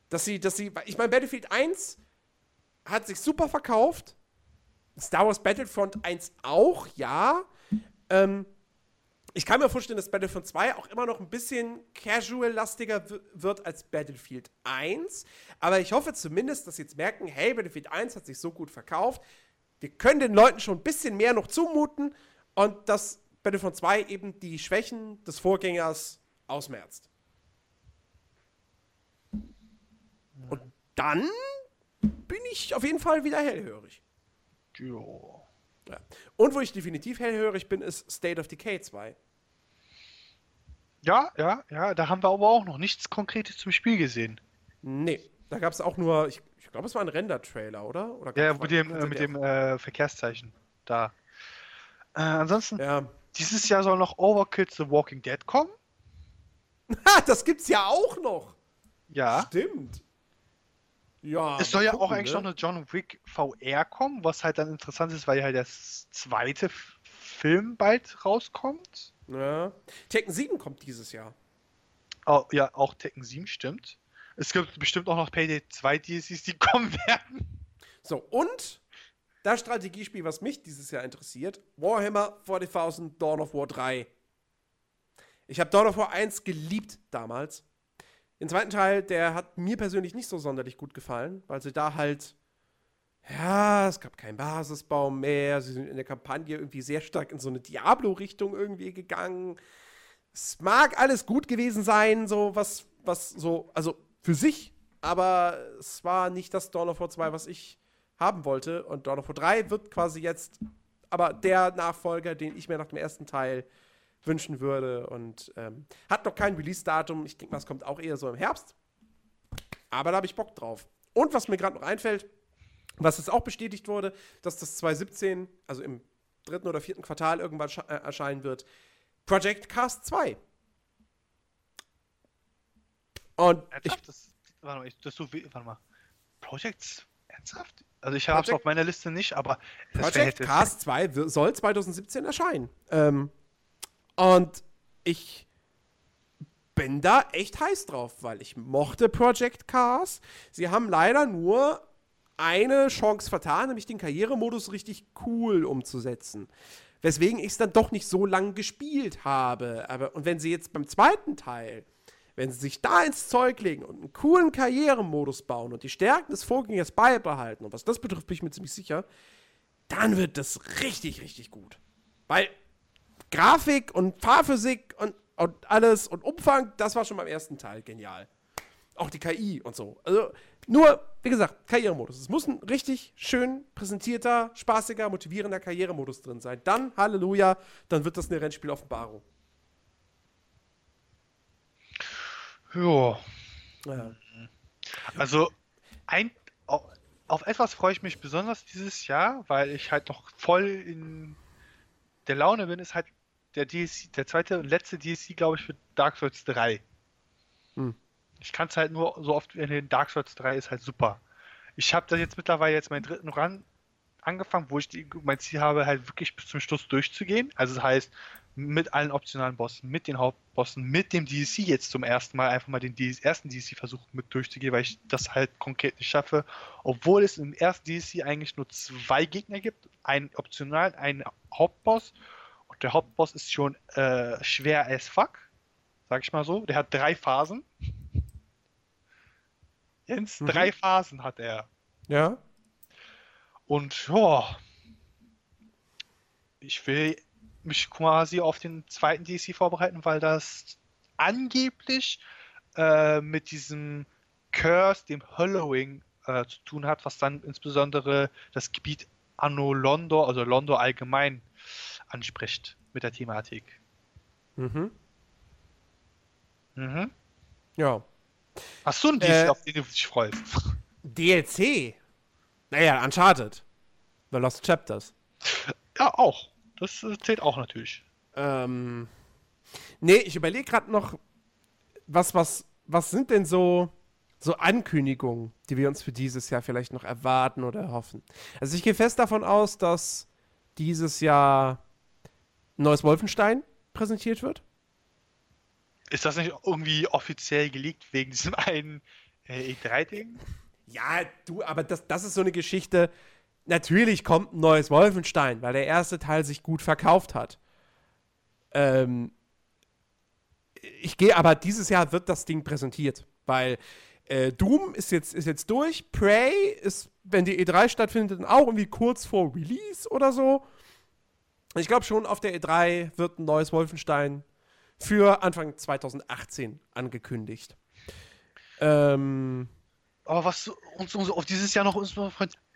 Dass sie, dass sie, ich meine, Battlefield 1 hat sich super verkauft. Star Wars Battlefront 1 auch, ja. Ähm, ich kann mir vorstellen, dass Battlefront 2 auch immer noch ein bisschen casual-lastiger wird als Battlefield 1. Aber ich hoffe zumindest, dass sie jetzt merken, hey, Battlefield 1 hat sich so gut verkauft. wir können den Leuten schon ein bisschen mehr noch zumuten und dass Battlefront 2 eben die Schwächen des Vorgängers ausmerzt. Und dann bin ich auf jeden Fall wieder hellhörig. Jo. Ja. Und wo ich definitiv hellhörig bin, ist State of Decay 2. Ja, ja, ja, da haben wir aber auch noch nichts Konkretes zum Spiel gesehen. Nee, da gab es auch nur, ich, ich glaube, es war ein Render-Trailer, oder? oder Ja, mit dem, äh, mit dem äh, Verkehrszeichen. Da. Äh, ansonsten, Ja. dieses Jahr soll noch Overkill The Walking Dead kommen. Das gibt's ja auch noch. Ja. Stimmt. Ja. Es soll ja gucken, auch eigentlich ne? noch eine John Wick VR kommen, was halt dann interessant ist, weil halt der zweite Film bald rauskommt. Ja. Tekken 7 kommt dieses Jahr. Oh, ja, auch Tekken 7 stimmt. Es gibt bestimmt auch noch Payday 2 DLCs, die kommen werden. So, und das Strategiespiel, was mich dieses Jahr interessiert, Warhammer 40.000 Dawn of War 3. Ich habe Dawn of War 1 geliebt damals. Den zweiten Teil, der hat mir persönlich nicht so sonderlich gut gefallen, weil sie da halt, ja, es gab keinen Basisbaum mehr, sie sind in der Kampagne irgendwie sehr stark in so eine Diablo-Richtung irgendwie gegangen. Es mag alles gut gewesen sein, so was, was so, also für sich, aber es war nicht das Dawn of War 2, was ich haben wollte. Und Dawn of War 3 wird quasi jetzt aber der Nachfolger, den ich mir nach dem ersten Teil wünschen würde. Und ähm, hat noch kein Release-Datum. Ich denke mal, es kommt auch eher so im Herbst. Aber da habe ich Bock drauf. Und was mir gerade noch einfällt, was jetzt auch bestätigt wurde, dass das 2017, also im dritten oder vierten Quartal irgendwann äh, erscheinen wird, Project Cast 2. Und ich? Das, warte mal, ich, das so, warte mal. Projects? Ernsthaft? Also ich habe es auf meiner Liste nicht, aber das Project Cast 2 wir- soll 2017 erscheinen. Ähm, und ich bin da echt heiß drauf, weil ich mochte Project Cast. Sie haben leider nur eine Chance vertan, nämlich den Karrieremodus richtig cool umzusetzen. Weswegen ich es dann doch nicht so lange gespielt habe. Aber, und wenn sie jetzt beim zweiten Teil, wenn sie sich da ins Zeug legen und einen coolen Karrieremodus bauen und die Stärken des Vorgängers beibehalten, und was das betrifft, bin ich mir ziemlich sicher, dann wird das richtig, richtig gut. Weil Grafik und Fahrphysik und, und alles und Umfang, das war schon beim ersten Teil genial. Auch die KI und so. Also nur, wie gesagt, Karrieremodus. Es muss ein richtig schön präsentierter, spaßiger, motivierender Karrieremodus drin sein. Dann, Halleluja, dann wird das eine Rennspiel-Offenbarung. Ja. Ja. Also ein, auf, auf etwas freue ich mich besonders dieses Jahr, weil ich halt noch voll in der Laune bin, ist halt der DLC, der zweite und letzte DLC, glaube ich, für Dark Souls 3. Hm. Ich kann es halt nur so oft erwähnen, Dark Souls 3 ist halt super. Ich habe da jetzt mittlerweile jetzt meinen dritten Run angefangen, wo ich die, mein Ziel habe, halt wirklich bis zum Schluss durchzugehen. Also das heißt, mit allen optionalen Bossen, mit den Hauptbossen, mit dem DLC jetzt zum ersten Mal einfach mal den DLC, ersten DLC versuchen mit durchzugehen, weil ich das halt konkret nicht schaffe. Obwohl es im ersten DLC eigentlich nur zwei Gegner gibt, einen optional, einen Hauptboss. Der Hauptboss ist schon äh, schwer as fuck, sag ich mal so. Der hat drei Phasen. Jens, Mhm. drei Phasen hat er. Ja? Und ja, ich will mich quasi auf den zweiten DLC vorbereiten, weil das angeblich äh, mit diesem Curse, dem Hollowing, äh, zu tun hat, was dann insbesondere das Gebiet Anno Londo, also Londo allgemein, anspricht mit der Thematik. Mhm. Mhm. Ja. Hast du einen DLC, Äh, auf den du dich freust? DLC? Naja, Uncharted. The Lost Chapters. Ja, auch. Das äh, zählt auch natürlich. Ähm, nee, ich überlege gerade noch, was, was, was sind denn so, so Ankündigungen, die wir uns für dieses Jahr vielleicht noch erwarten oder hoffen? Also ich gehe fest davon aus, dass dieses Jahr neues Wolfenstein präsentiert wird. Ist das nicht irgendwie offiziell geleakt wegen diesem einen äh, E3-Ding? Ja, du, aber das, das ist so eine Geschichte. Natürlich kommt ein neues Wolfenstein, weil der erste Teil sich gut verkauft hat. Ähm, ich gehe, aber dieses Jahr wird das Ding präsentiert, weil äh, Doom ist jetzt, ist jetzt durch, Prey ist wenn die E3 stattfindet, dann auch irgendwie kurz vor Release oder so. Ich glaube schon, auf der E3 wird ein neues Wolfenstein für Anfang 2018 angekündigt. Ähm, Aber was uns, uns auf dieses Jahr noch uns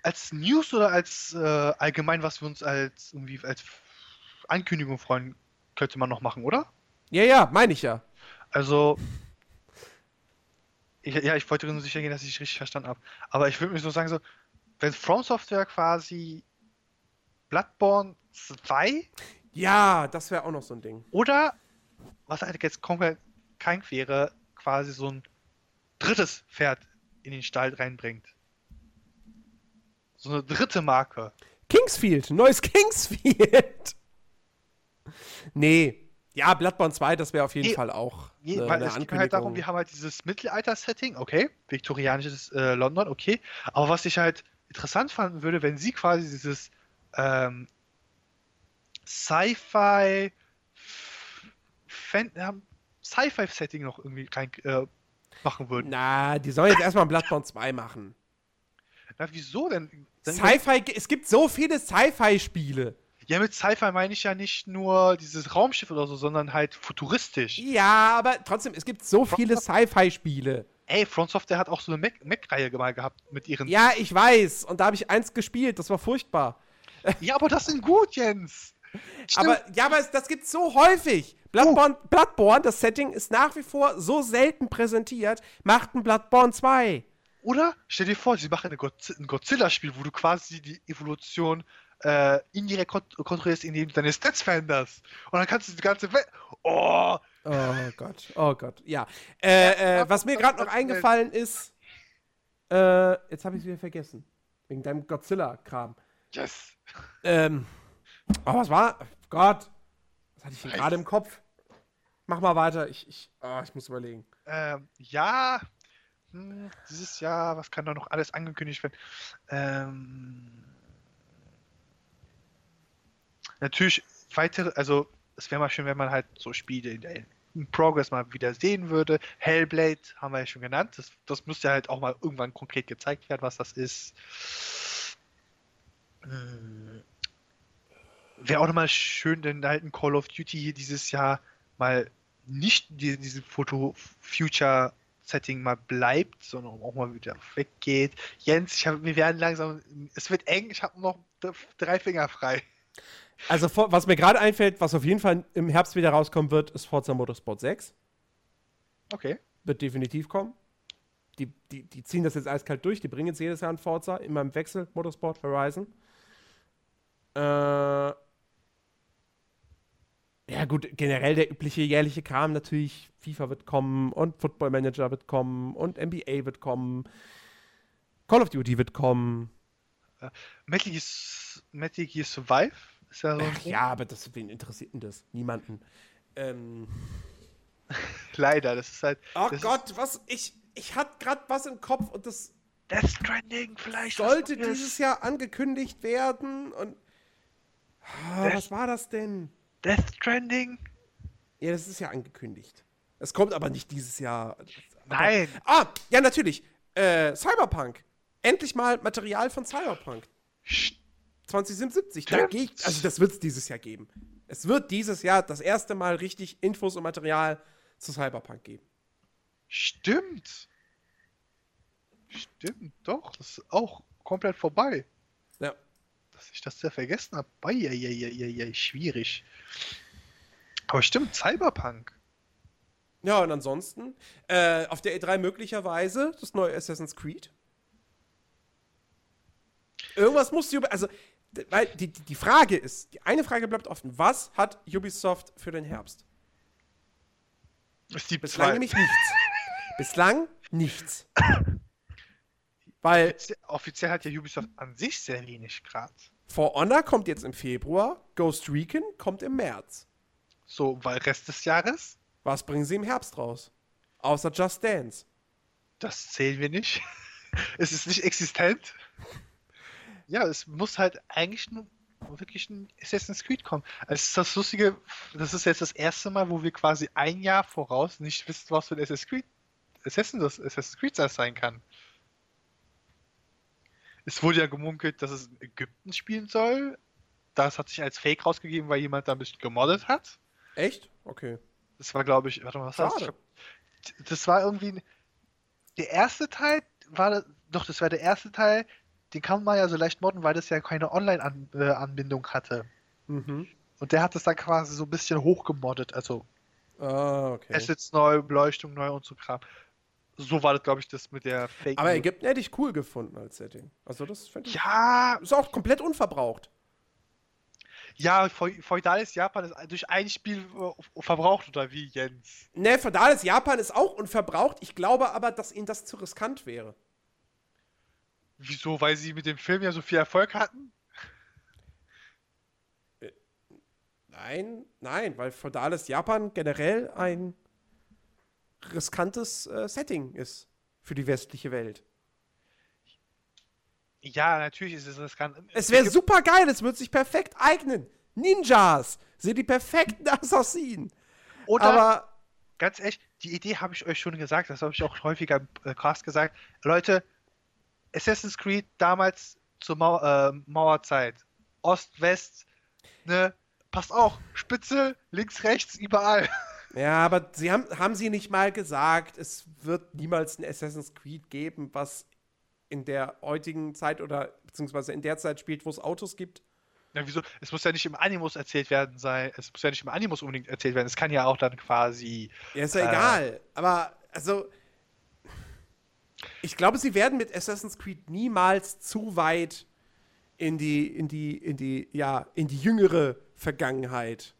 als News oder als äh, allgemein, was wir uns als irgendwie als Ankündigung freuen, könnte man noch machen, oder? ja, ja, meine ich ja. Also, ich, ja, ich wollte nur sicher gehen, dass ich richtig verstanden habe. Aber ich würde mir so sagen, so, wenn From Software quasi Bloodborne 2 Ja, das wäre auch noch so ein Ding. oder, was eigentlich jetzt komplett kein wäre, quasi so ein drittes Pferd in den Stall reinbringt. So eine dritte Marke. Kingsfield, neues Kingsfield. nee. Ja, Bloodborne 2, das wäre auf jeden Nee, Fall auch Je, eine, weil eine es geht halt darum, wir haben halt dieses Mittelalter-Setting, okay, viktorianisches äh, London, okay. Aber was ich halt interessant fanden würde, wenn sie quasi dieses ähm, Sci-Fi Sci-Fi-Setting noch irgendwie rein äh, machen würden. Na, die sollen jetzt erstmal Bloodborne 2 machen. Na, wieso denn? Sci-Fi, es gibt so viele Sci-Fi-Spiele. Ja, mit Sci-Fi meine ich ja nicht nur dieses Raumschiff oder so, sondern halt futuristisch. Ja, aber trotzdem, es gibt so viele Sci-Fi-Spiele. Ey, Front Software hat auch so eine Mac- Mac-Reihe mal gehabt mit ihren. Ja, ich weiß. Und da habe ich eins gespielt. Das war furchtbar. Ja aber das sind gut, Jens. Stimmt. Aber ja, aber es, das gibt's so häufig. Bloodborne, Bloodborne, das Setting ist nach wie vor so selten präsentiert, macht ein Bloodborne 2. Oder stell dir vor, sie machen ein Godzilla-Spiel, wo du quasi die Evolution äh, indirekt kont kontrollierst, indem du deine Stats veränderst. Und dann kannst du die ganze Welt. Oh! Oh Gott, oh Gott, ja. Äh, äh, was mir gerade noch eingefallen ist, äh, jetzt habe ich es wieder vergessen. Wegen deinem Godzilla-Kram. Yes! Ähm, oh, was war? Gott, was hatte ich denn gerade im Kopf? Mach mal weiter, ich, ich, oh, ich muss überlegen. Ähm, ja. Hm, dieses Jahr, was kann da noch alles angekündigt werden? Ähm, natürlich weitere, also es wäre mal schön, wenn man halt so Spiele in der in Progress mal wieder sehen würde. Hellblade haben wir ja schon genannt. Das, das müsste halt auch mal irgendwann konkret gezeigt werden, was das ist. Hm. Wäre auch nochmal schön, wenn halt ein Call of Duty hier dieses Jahr mal nicht die, diese Foto-Future-Setting mal bleibt, sondern auch mal wieder weggeht. Jens, ich hab, wir werden langsam, es wird eng, ich habe noch drei Finger frei. Also, was mir gerade einfällt, was auf jeden Fall im Herbst wieder rauskommen wird, ist Forza Motorsport 6. Okay. Wird definitiv kommen. Die, die, die ziehen das jetzt eiskalt durch. Die bringen jetzt jedes Jahr ein Forza, immer im Wechsel, Motorsport, Horizon. Äh, ja, gut, generell der übliche jährliche Kram natürlich. FIFA wird kommen und Football Manager wird kommen und NBA wird kommen. Call of Duty wird kommen. Metal Gear, Metal Gear Survive ist ja so Ach ja, aber das, wen interessiert denn das? Niemanden. Ähm, Leider, das ist halt. oh Gott, was? Ich, ich hatte gerade was im Kopf und das Death Stranding vielleicht. sollte dieses Jahr angekündigt werden und. Ah, Das- was war das denn? Death Stranding? Ja, das ist ja angekündigt. Es kommt aber nicht dieses Jahr. Aber, Nein. Ah, ja, natürlich. Äh, Cyberpunk. Endlich mal Material von Cyberpunk. St- 2077. Da ich, also das wird es dieses Jahr geben. Es wird dieses Jahr das erste Mal richtig Infos und Material zu Cyberpunk geben. Stimmt. Stimmt, doch. Das ist auch komplett vorbei. Ja. Dass ich das ja vergessen habe. Eieieiei, schwierig. Aber stimmt, Cyberpunk. Ja, und ansonsten äh, auf der E3 möglicherweise das neue Assassin's Creed. Irgendwas muss Ubisoft, also, weil die, die Frage ist, die eine Frage bleibt offen. Was hat Ubisoft für den Herbst? Ist die Bislang nämlich nichts. Bislang nichts. Weil Offizie- Offiziell hat ja Ubisoft an sich sehr wenig gerade. For Honor kommt jetzt im Februar, Ghost Recon kommt im März. So, weil Rest des Jahres, Was bringen sie im Herbst raus? Außer Just Dance. das zählen wir nicht. es ist nicht existent. Ja, es muss halt eigentlich nur wirklich ein Assassin's Creed kommen. Es ist das Lustige, das ist jetzt das erste Mal, wo wir quasi ein Jahr voraus nicht wissen, was für ein Assassin's Creed, Assassin Assassin's Creed das sein kann. Es wurde ja gemunkelt, dass es in Ägypten spielen soll. Das hat sich als Fake rausgegeben, weil jemand da ein bisschen gemoddet hat. Echt? Okay. Das war, glaube ich, warte mal, was das? Schade. glaub, Das war irgendwie. Der erste Teil war das, doch, das war der erste Teil, den kann man ja so leicht modden, weil das ja keine Online-Anbindung hatte. Mhm. Und der hat das dann quasi so ein bisschen hochgemoddet, also Ah, okay. Assets neu, Beleuchtung neu und so Kram. So war das, glaube ich, das mit der Fake. Aber. Ägypten hätte ich cool gefunden als Setting. Also das fände ich. ja, Ist auch komplett unverbraucht. ja, feu- feudales Japan ist durch ein Spiel äh, verbraucht, oder wie, Jens? Ne, feudales Japan ist auch unverbraucht. Ich glaube aber, dass ihnen das zu riskant wäre. Wieso? Weil sie mit dem Film ja so viel Erfolg hatten? Nein, nein, weil feudales Japan generell ein riskantes äh, Setting ist für die westliche Welt. Ja, natürlich ist es riskant. Es wäre super geil, es würde sich perfekt eignen. Ninjas sind die perfekten Assassinen. Oder, Aber ganz ehrlich, die Idee habe ich euch schon gesagt, das habe ich auch häufiger im äh, Cast gesagt. Leute, Assassin's Creed damals zur Mau äh, Mauerzeit, Ost, West, ne, passt auch, Spitze, links, rechts, überall. Ja, aber sie haben, haben sie nicht mal gesagt, es wird niemals ein Assassin's Creed geben, was in der heutigen Zeit oder beziehungsweise in der Zeit spielt, wo es Autos gibt? Ja, wieso? Es muss ja nicht im Animus erzählt werden sein, es muss ja nicht im Animus unbedingt erzählt werden, es kann ja auch dann quasi, Ja, ist ja Äh. egal. Aber, also. Ich glaube, sie werden mit Assassin's Creed niemals zu weit in die, in die, in die, ja, in die jüngere Vergangenheit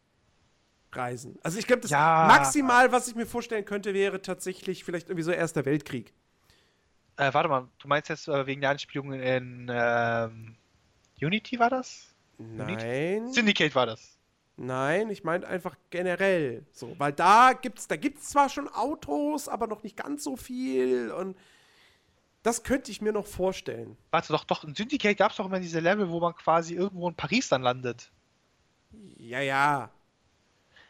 reisen. Also ich glaube, das Ja. maximal, was ich mir vorstellen könnte, wäre tatsächlich vielleicht irgendwie so Erster Weltkrieg. äh, warte mal, du meinst jetzt äh, wegen der Anspielung in ähm, Unity war das? Nein. Syndicate war das. Nein, ich meine einfach generell so, weil da gibt's da gibt's zwar schon Autos, aber noch nicht ganz so viel und das könnte ich mir noch vorstellen. Warte doch, doch, in Syndicate gab es doch immer diese Level, wo man quasi irgendwo in Paris dann landet. Ja, ja.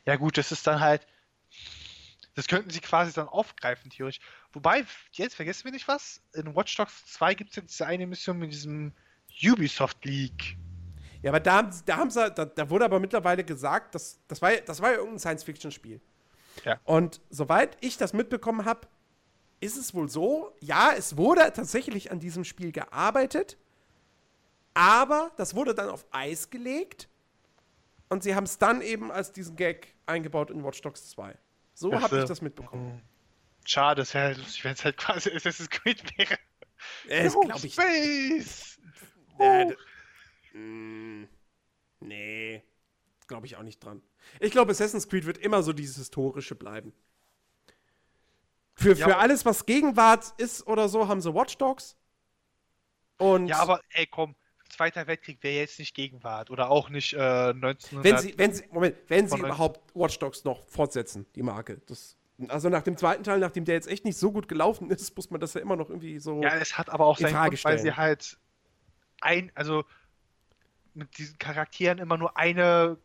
Ja gut, das ist dann halt. Das könnten sie quasi dann aufgreifen, theoretisch. Wobei, jetzt vergessen wir nicht was. In Watch Dogs 2 gibt es jetzt diese eine Mission mit diesem Ubisoft League. Ja, aber da, da haben sie, da, da wurde aber mittlerweile gesagt, dass, das, war, das war ja irgendein Science-Fiction-Spiel. Ja. Und soweit ich das mitbekommen habe, ist es wohl so, ja, es wurde tatsächlich an diesem Spiel gearbeitet, aber das wurde dann auf Eis gelegt und sie haben es dann eben als diesen Gag eingebaut in Watch Dogs 2. So habe ich das mitbekommen. Schade, es wäre lustig, wenn es halt quasi Assassin's Creed wäre. Das Oh, glaube ich. Space! Äh, Mm, nee, glaube ich auch nicht dran. Ich glaube, Assassin's Creed wird immer so dieses Historische bleiben. Für, Ja, für alles, was Gegenwart ist oder so, haben sie Watch Dogs. Und Ja, aber ey, komm, Zweiter Weltkrieg wäre jetzt nicht Gegenwart oder auch nicht äh, 1900. wenn sie, wenn sie, Moment, wenn sie überhaupt Watch Dogs noch fortsetzen, die Marke. Das, also nach dem zweiten Teil, nachdem der jetzt echt nicht so gut gelaufen ist, muss man das ja immer noch irgendwie so. Ja, es hat aber auch in seinen Frage Grund, weil sie halt ein, also mit diesen Charakteren immer nur eine,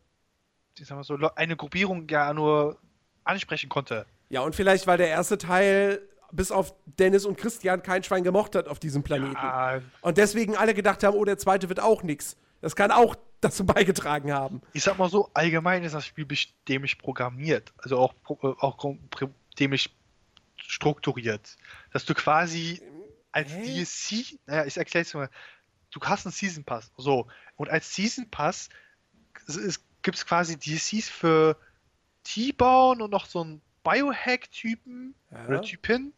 ich sag mal so, eine Gruppierung ja nur ansprechen konnte. Ja, und vielleicht, weil der erste Teil bis auf Dennis und Christian kein Schwein gemocht hat auf diesem Planeten. Ah, Und deswegen alle gedacht haben, oh, der zweite wird auch nix. Das kann auch dazu beigetragen haben. ich sag mal so, allgemein ist das Spiel dämlich programmiert, also auch, äh, auch dämlich strukturiert. Dass du quasi als Hä? DLC, naja, ich erklär's dir mal, du hast einen Season Pass, so, und als Season Pass gibt es quasi DLCs für T-Bone und noch so einen Biohack-Typen Ja. oder Typin.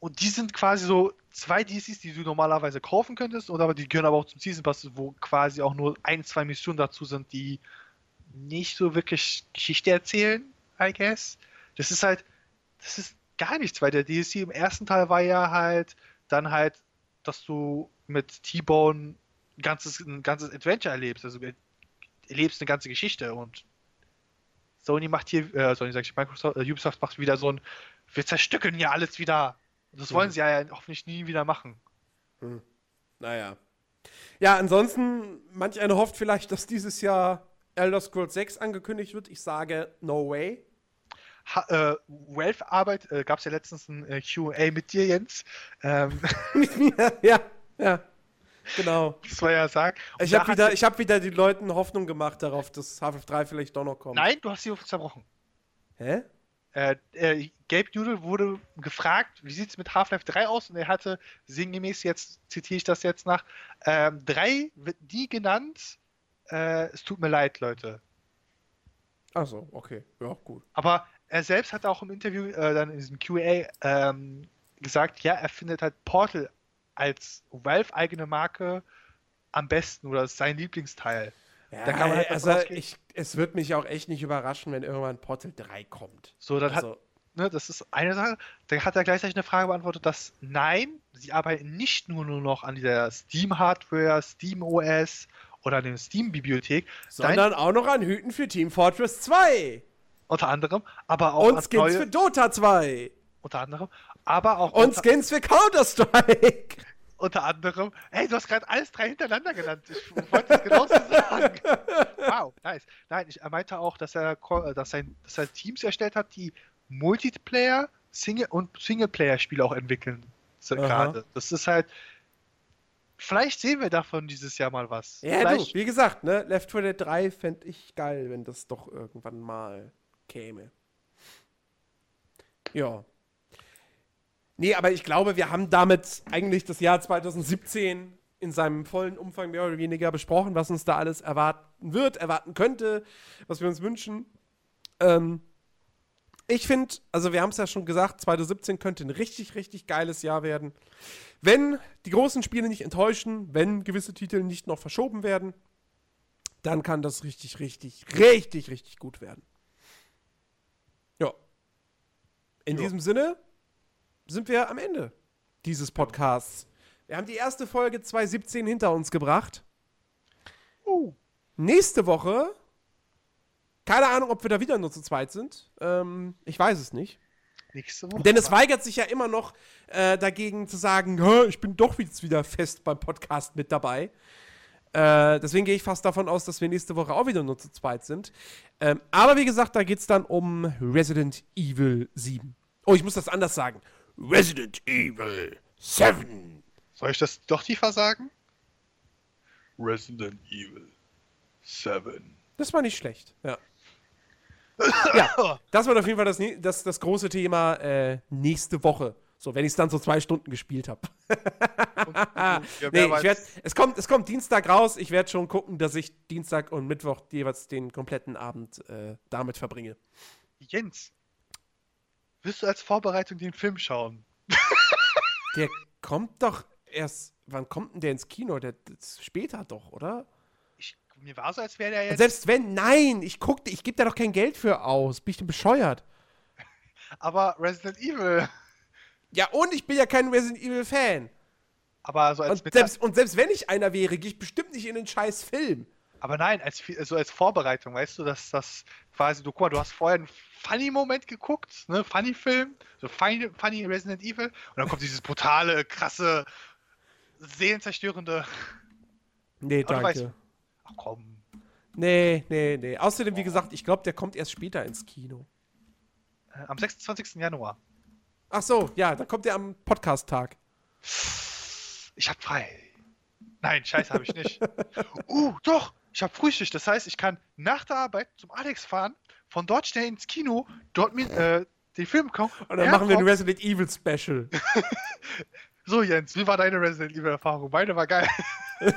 Und die sind quasi so zwei DLCs, die du normalerweise kaufen könntest, oder aber die gehören aber auch zum Season Pass, wo quasi auch nur ein, zwei Missionen dazu sind, die nicht so wirklich Geschichte erzählen, I guess. Das ist halt, das ist gar nichts, weil der DLC im ersten Teil war ja halt dann halt, dass du mit T-Bone ein ganzes, ein ganzes Adventure erlebst, also er- erlebst eine ganze Geschichte und Sony macht hier, äh, Sony sag ich, Microsoft, äh, Ubisoft macht wieder so ein, wir zerstückeln hier alles wieder. Das wollen sie ja hoffentlich nie wieder machen. Naja. Ja, ansonsten, manch einer hofft vielleicht, dass dieses Jahr Elder Scrolls 6 angekündigt wird. Ich sage, no way. Ha äh, Wealth-Arbeit, äh, gab es ja letztens ein äh, QA mit dir, Jens. Ähm, Mit mir, ja, ja. Genau. Das war ja sagen. Ich habe wieder, ich hab wieder die Leuten Hoffnung gemacht darauf, dass Half-Life 3 vielleicht doch noch kommt. Nein, du hast sie zerbrochen. Hä? Äh, äh, Gabe Newell wurde gefragt, wie sieht es mit Half-Life 3 aus? Und er hatte sinngemäß, jetzt zitiere ich das jetzt nach, ähm, 3 wird nie genannt. Äh, es tut mir leid, Leute. Achso, okay. Ja, gut. Aber er selbst hat auch im Interview, äh, dann in diesem QA, ähm, gesagt, ja, er findet halt Portal als Valve-eigene Marke am besten oder ist sein Lieblingsteil. Ja, Da kann man halt also ich, es wird mich auch echt nicht überraschen, wenn irgendwann Portal 3 kommt. So, dann hat, Also, ne, das ist eine Sache. Dann hat er gleichzeitig eine Frage beantwortet, dass nein, sie arbeiten nicht nur, nur noch an dieser Steam-Hardware, Steam-OS oder an der Steam-Bibliothek, sondern auch noch an Hüten für Team Fortress 2 unter anderem, aber auch und an Skins neue, für Dota 2 unter anderem, aber auch und unter, Skins für Counter-Strike. Unter anderem, ey, du hast gerade alles drei hintereinander genannt. Ich wollte es genauso sagen. Wow, nice. Nein, ich, er meinte auch, dass er, dass, sein, dass er Teams erstellt hat, die Multiplayer, Single und Singleplayer-Spiele auch entwickeln. Gerade. Das ist halt. Vielleicht sehen wir davon dieses Jahr mal was. Ja, Vielleicht, du, wie gesagt, ne, Left 4 Dead 3 fände ich geil, wenn das doch irgendwann mal käme. Ja. Nee, aber ich glaube, wir haben damit eigentlich das Jahr 2017 in seinem vollen Umfang mehr oder weniger besprochen, was uns da alles erwarten wird, erwarten könnte, was wir uns wünschen. Ähm, ich finde, also wir haben es ja schon gesagt, 2017 könnte ein richtig, richtig geiles Jahr werden. Wenn die großen Spiele nicht enttäuschen, wenn gewisse Titel nicht noch verschoben werden, dann kann das richtig, richtig, richtig, richtig gut werden. Ja. In Ja. diesem Sinne sind wir am Ende dieses Podcasts. Wir haben die erste Folge 2017 hinter uns gebracht. Uh, Nächste Woche, keine Ahnung, ob wir da wieder nur zu zweit sind. Ähm, ich weiß es nicht. nächste Woche. Denn es weigert sich ja immer noch äh, dagegen zu sagen, "Hä, ich bin doch jetzt wieder fest beim Podcast mit dabei. Äh, deswegen gehe ich fast davon aus, dass wir nächste Woche auch wieder nur zu zweit sind. Ähm, aber wie gesagt, da geht es dann um Resident Evil 7. Oh, ich muss das anders sagen. Resident Evil 7. Soll ich das doch tiefer sagen? Resident Evil 7. Das war nicht schlecht, ja. ja, das wird auf jeden Fall das, das, das große Thema äh, nächste Woche. So, wenn ich es dann so zwei Stunden gespielt habe. Nee, ich werd, es, kommt, es kommt Dienstag raus. Ich werde schon gucken, dass ich Dienstag und Mittwoch jeweils den kompletten Abend äh, damit verbringe. Jens, wirst du als Vorbereitung den Film schauen? Der kommt doch erst. Wann kommt denn der ins Kino? Der, später doch, oder? Ich, mir war so, als wäre der Und jetzt. selbst wenn, nein, ich guck, ich gebe da doch kein Geld für aus. Bin ich denn bescheuert? Aber Resident Evil. Ja, und ich bin ja kein Resident Evil Fan. Aber so als Und selbst, und selbst wenn ich einer wäre, gehe ich bestimmt nicht in den scheiß Film. Aber nein, als, so als Vorbereitung, weißt du, dass das quasi, du guck mal, du hast vorher einen Funny-Moment geguckt, ne, Funny-Film, so funny, funny Resident Evil, und dann kommt dieses brutale, krasse, seelenzerstörende. Nee, Aber du weißt- danke. Ach komm. Nee, nee, nee. Außerdem, wie gesagt, ich glaube, der kommt erst später ins Kino. Äh, Am 26. Januar. Ach so, ja, dann kommt der am Podcast-Tag. Ich hab frei. Nein, scheiße, habe ich nicht. uh, doch, ich habe Frühschicht. Das heißt, ich kann nach der Arbeit zum Alex fahren, von dort schnell ins Kino, dort mir äh, den Film kaufen. Und dann machen wir ein Resident Evil Special. So, Jens, wie war deine Resident Evil-Erfahrung? Meine war geil.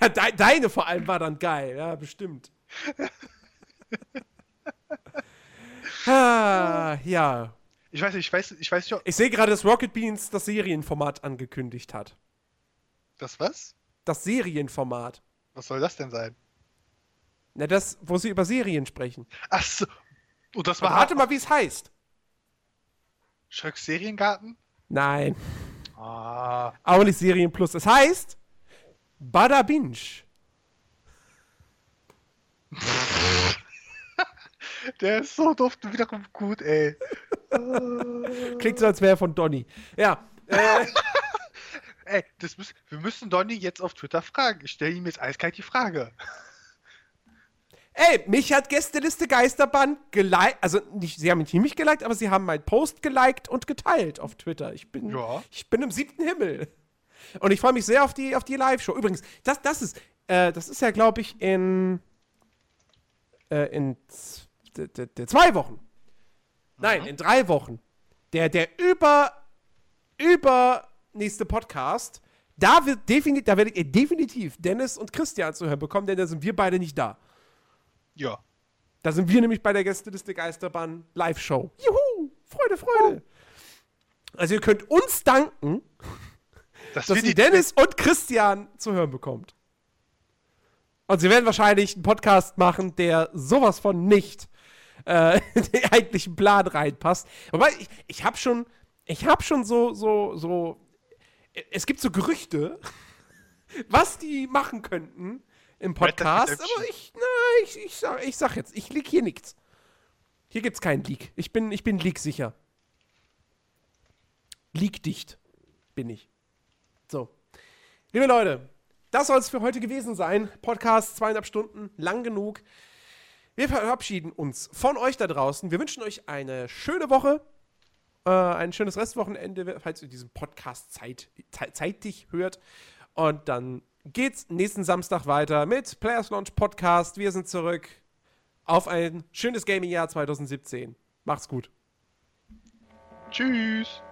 Ja, de deine vor allem war dann geil, ja, bestimmt. ah, ja. Ich weiß nicht, ich weiß, ich weiß nicht, Ich sehe gerade, dass Rocket Beans das Serienformat angekündigt hat. das was? Das Serienformat. Was soll das denn sein? Na, das, wo sie über Serien sprechen. Ach so. Und das war Rate mal, wie es heißt. Schröcks Seriengarten? Nein, Ah. auch nicht Serien Plus. Es heißt Bada Binge. Der ist so doof und wiederum gut, ey. Klingt so, als wäre er von Donny. Ja. Äh, Ey, das müssen, wir müssen Donny jetzt auf Twitter fragen. Ich stelle ihm jetzt eiskalt die Frage. ey, mich hat Gästeliste Geisterbahn geliked. Also, nicht, sie haben mich nicht geliked, aber sie haben meinen Post geliked und geteilt auf Twitter. Ich bin, Ja. ich bin im siebten Himmel. Und ich freue mich sehr auf die, auf die Live-Show. Übrigens, das, das ist, äh, das ist ja, glaube ich, in, äh, in zwei Wochen. Nein, mhm. in drei Wochen. Der, der über, über nächste Podcast, da wird definitiv, da werdet ihr definitiv Dennis und Christian zu hören bekommen, denn da sind wir beide nicht da. Ja. Da sind wir nämlich bei der Gästeliste Geisterbahn Live-Show. Juhu! Freude, Freude. Also ihr könnt uns danken, das dass ihr Dennis und Christian zu hören bekommt. Und sie werden wahrscheinlich einen Podcast machen, der sowas von nicht äh, den eigentlichen Plan reinpasst. Aber ich, ich habe schon, ich habe schon so, so, so, es gibt so Gerüchte, was die machen könnten im Podcast. Aber ich, na, ich, ich, sag, ich sag jetzt, ich lieg hier nichts. Hier gibt's keinen Leak. Ich bin, ich bin Leak sicher. Leak dicht bin ich. So. Liebe Leute, das soll es für heute gewesen sein. Podcast zweieinhalb Stunden, lang genug. Wir verabschieden uns von euch da draußen. Wir wünschen euch eine schöne Woche, äh, ein schönes Restwochenende, falls ihr diesen Podcast zeit, zeitig hört. Und dann geht's nächsten Samstag weiter mit Players Launch Podcast. Wir sind zurück auf ein schönes Gaming-Jahr 2017. Macht's gut. Tschüss.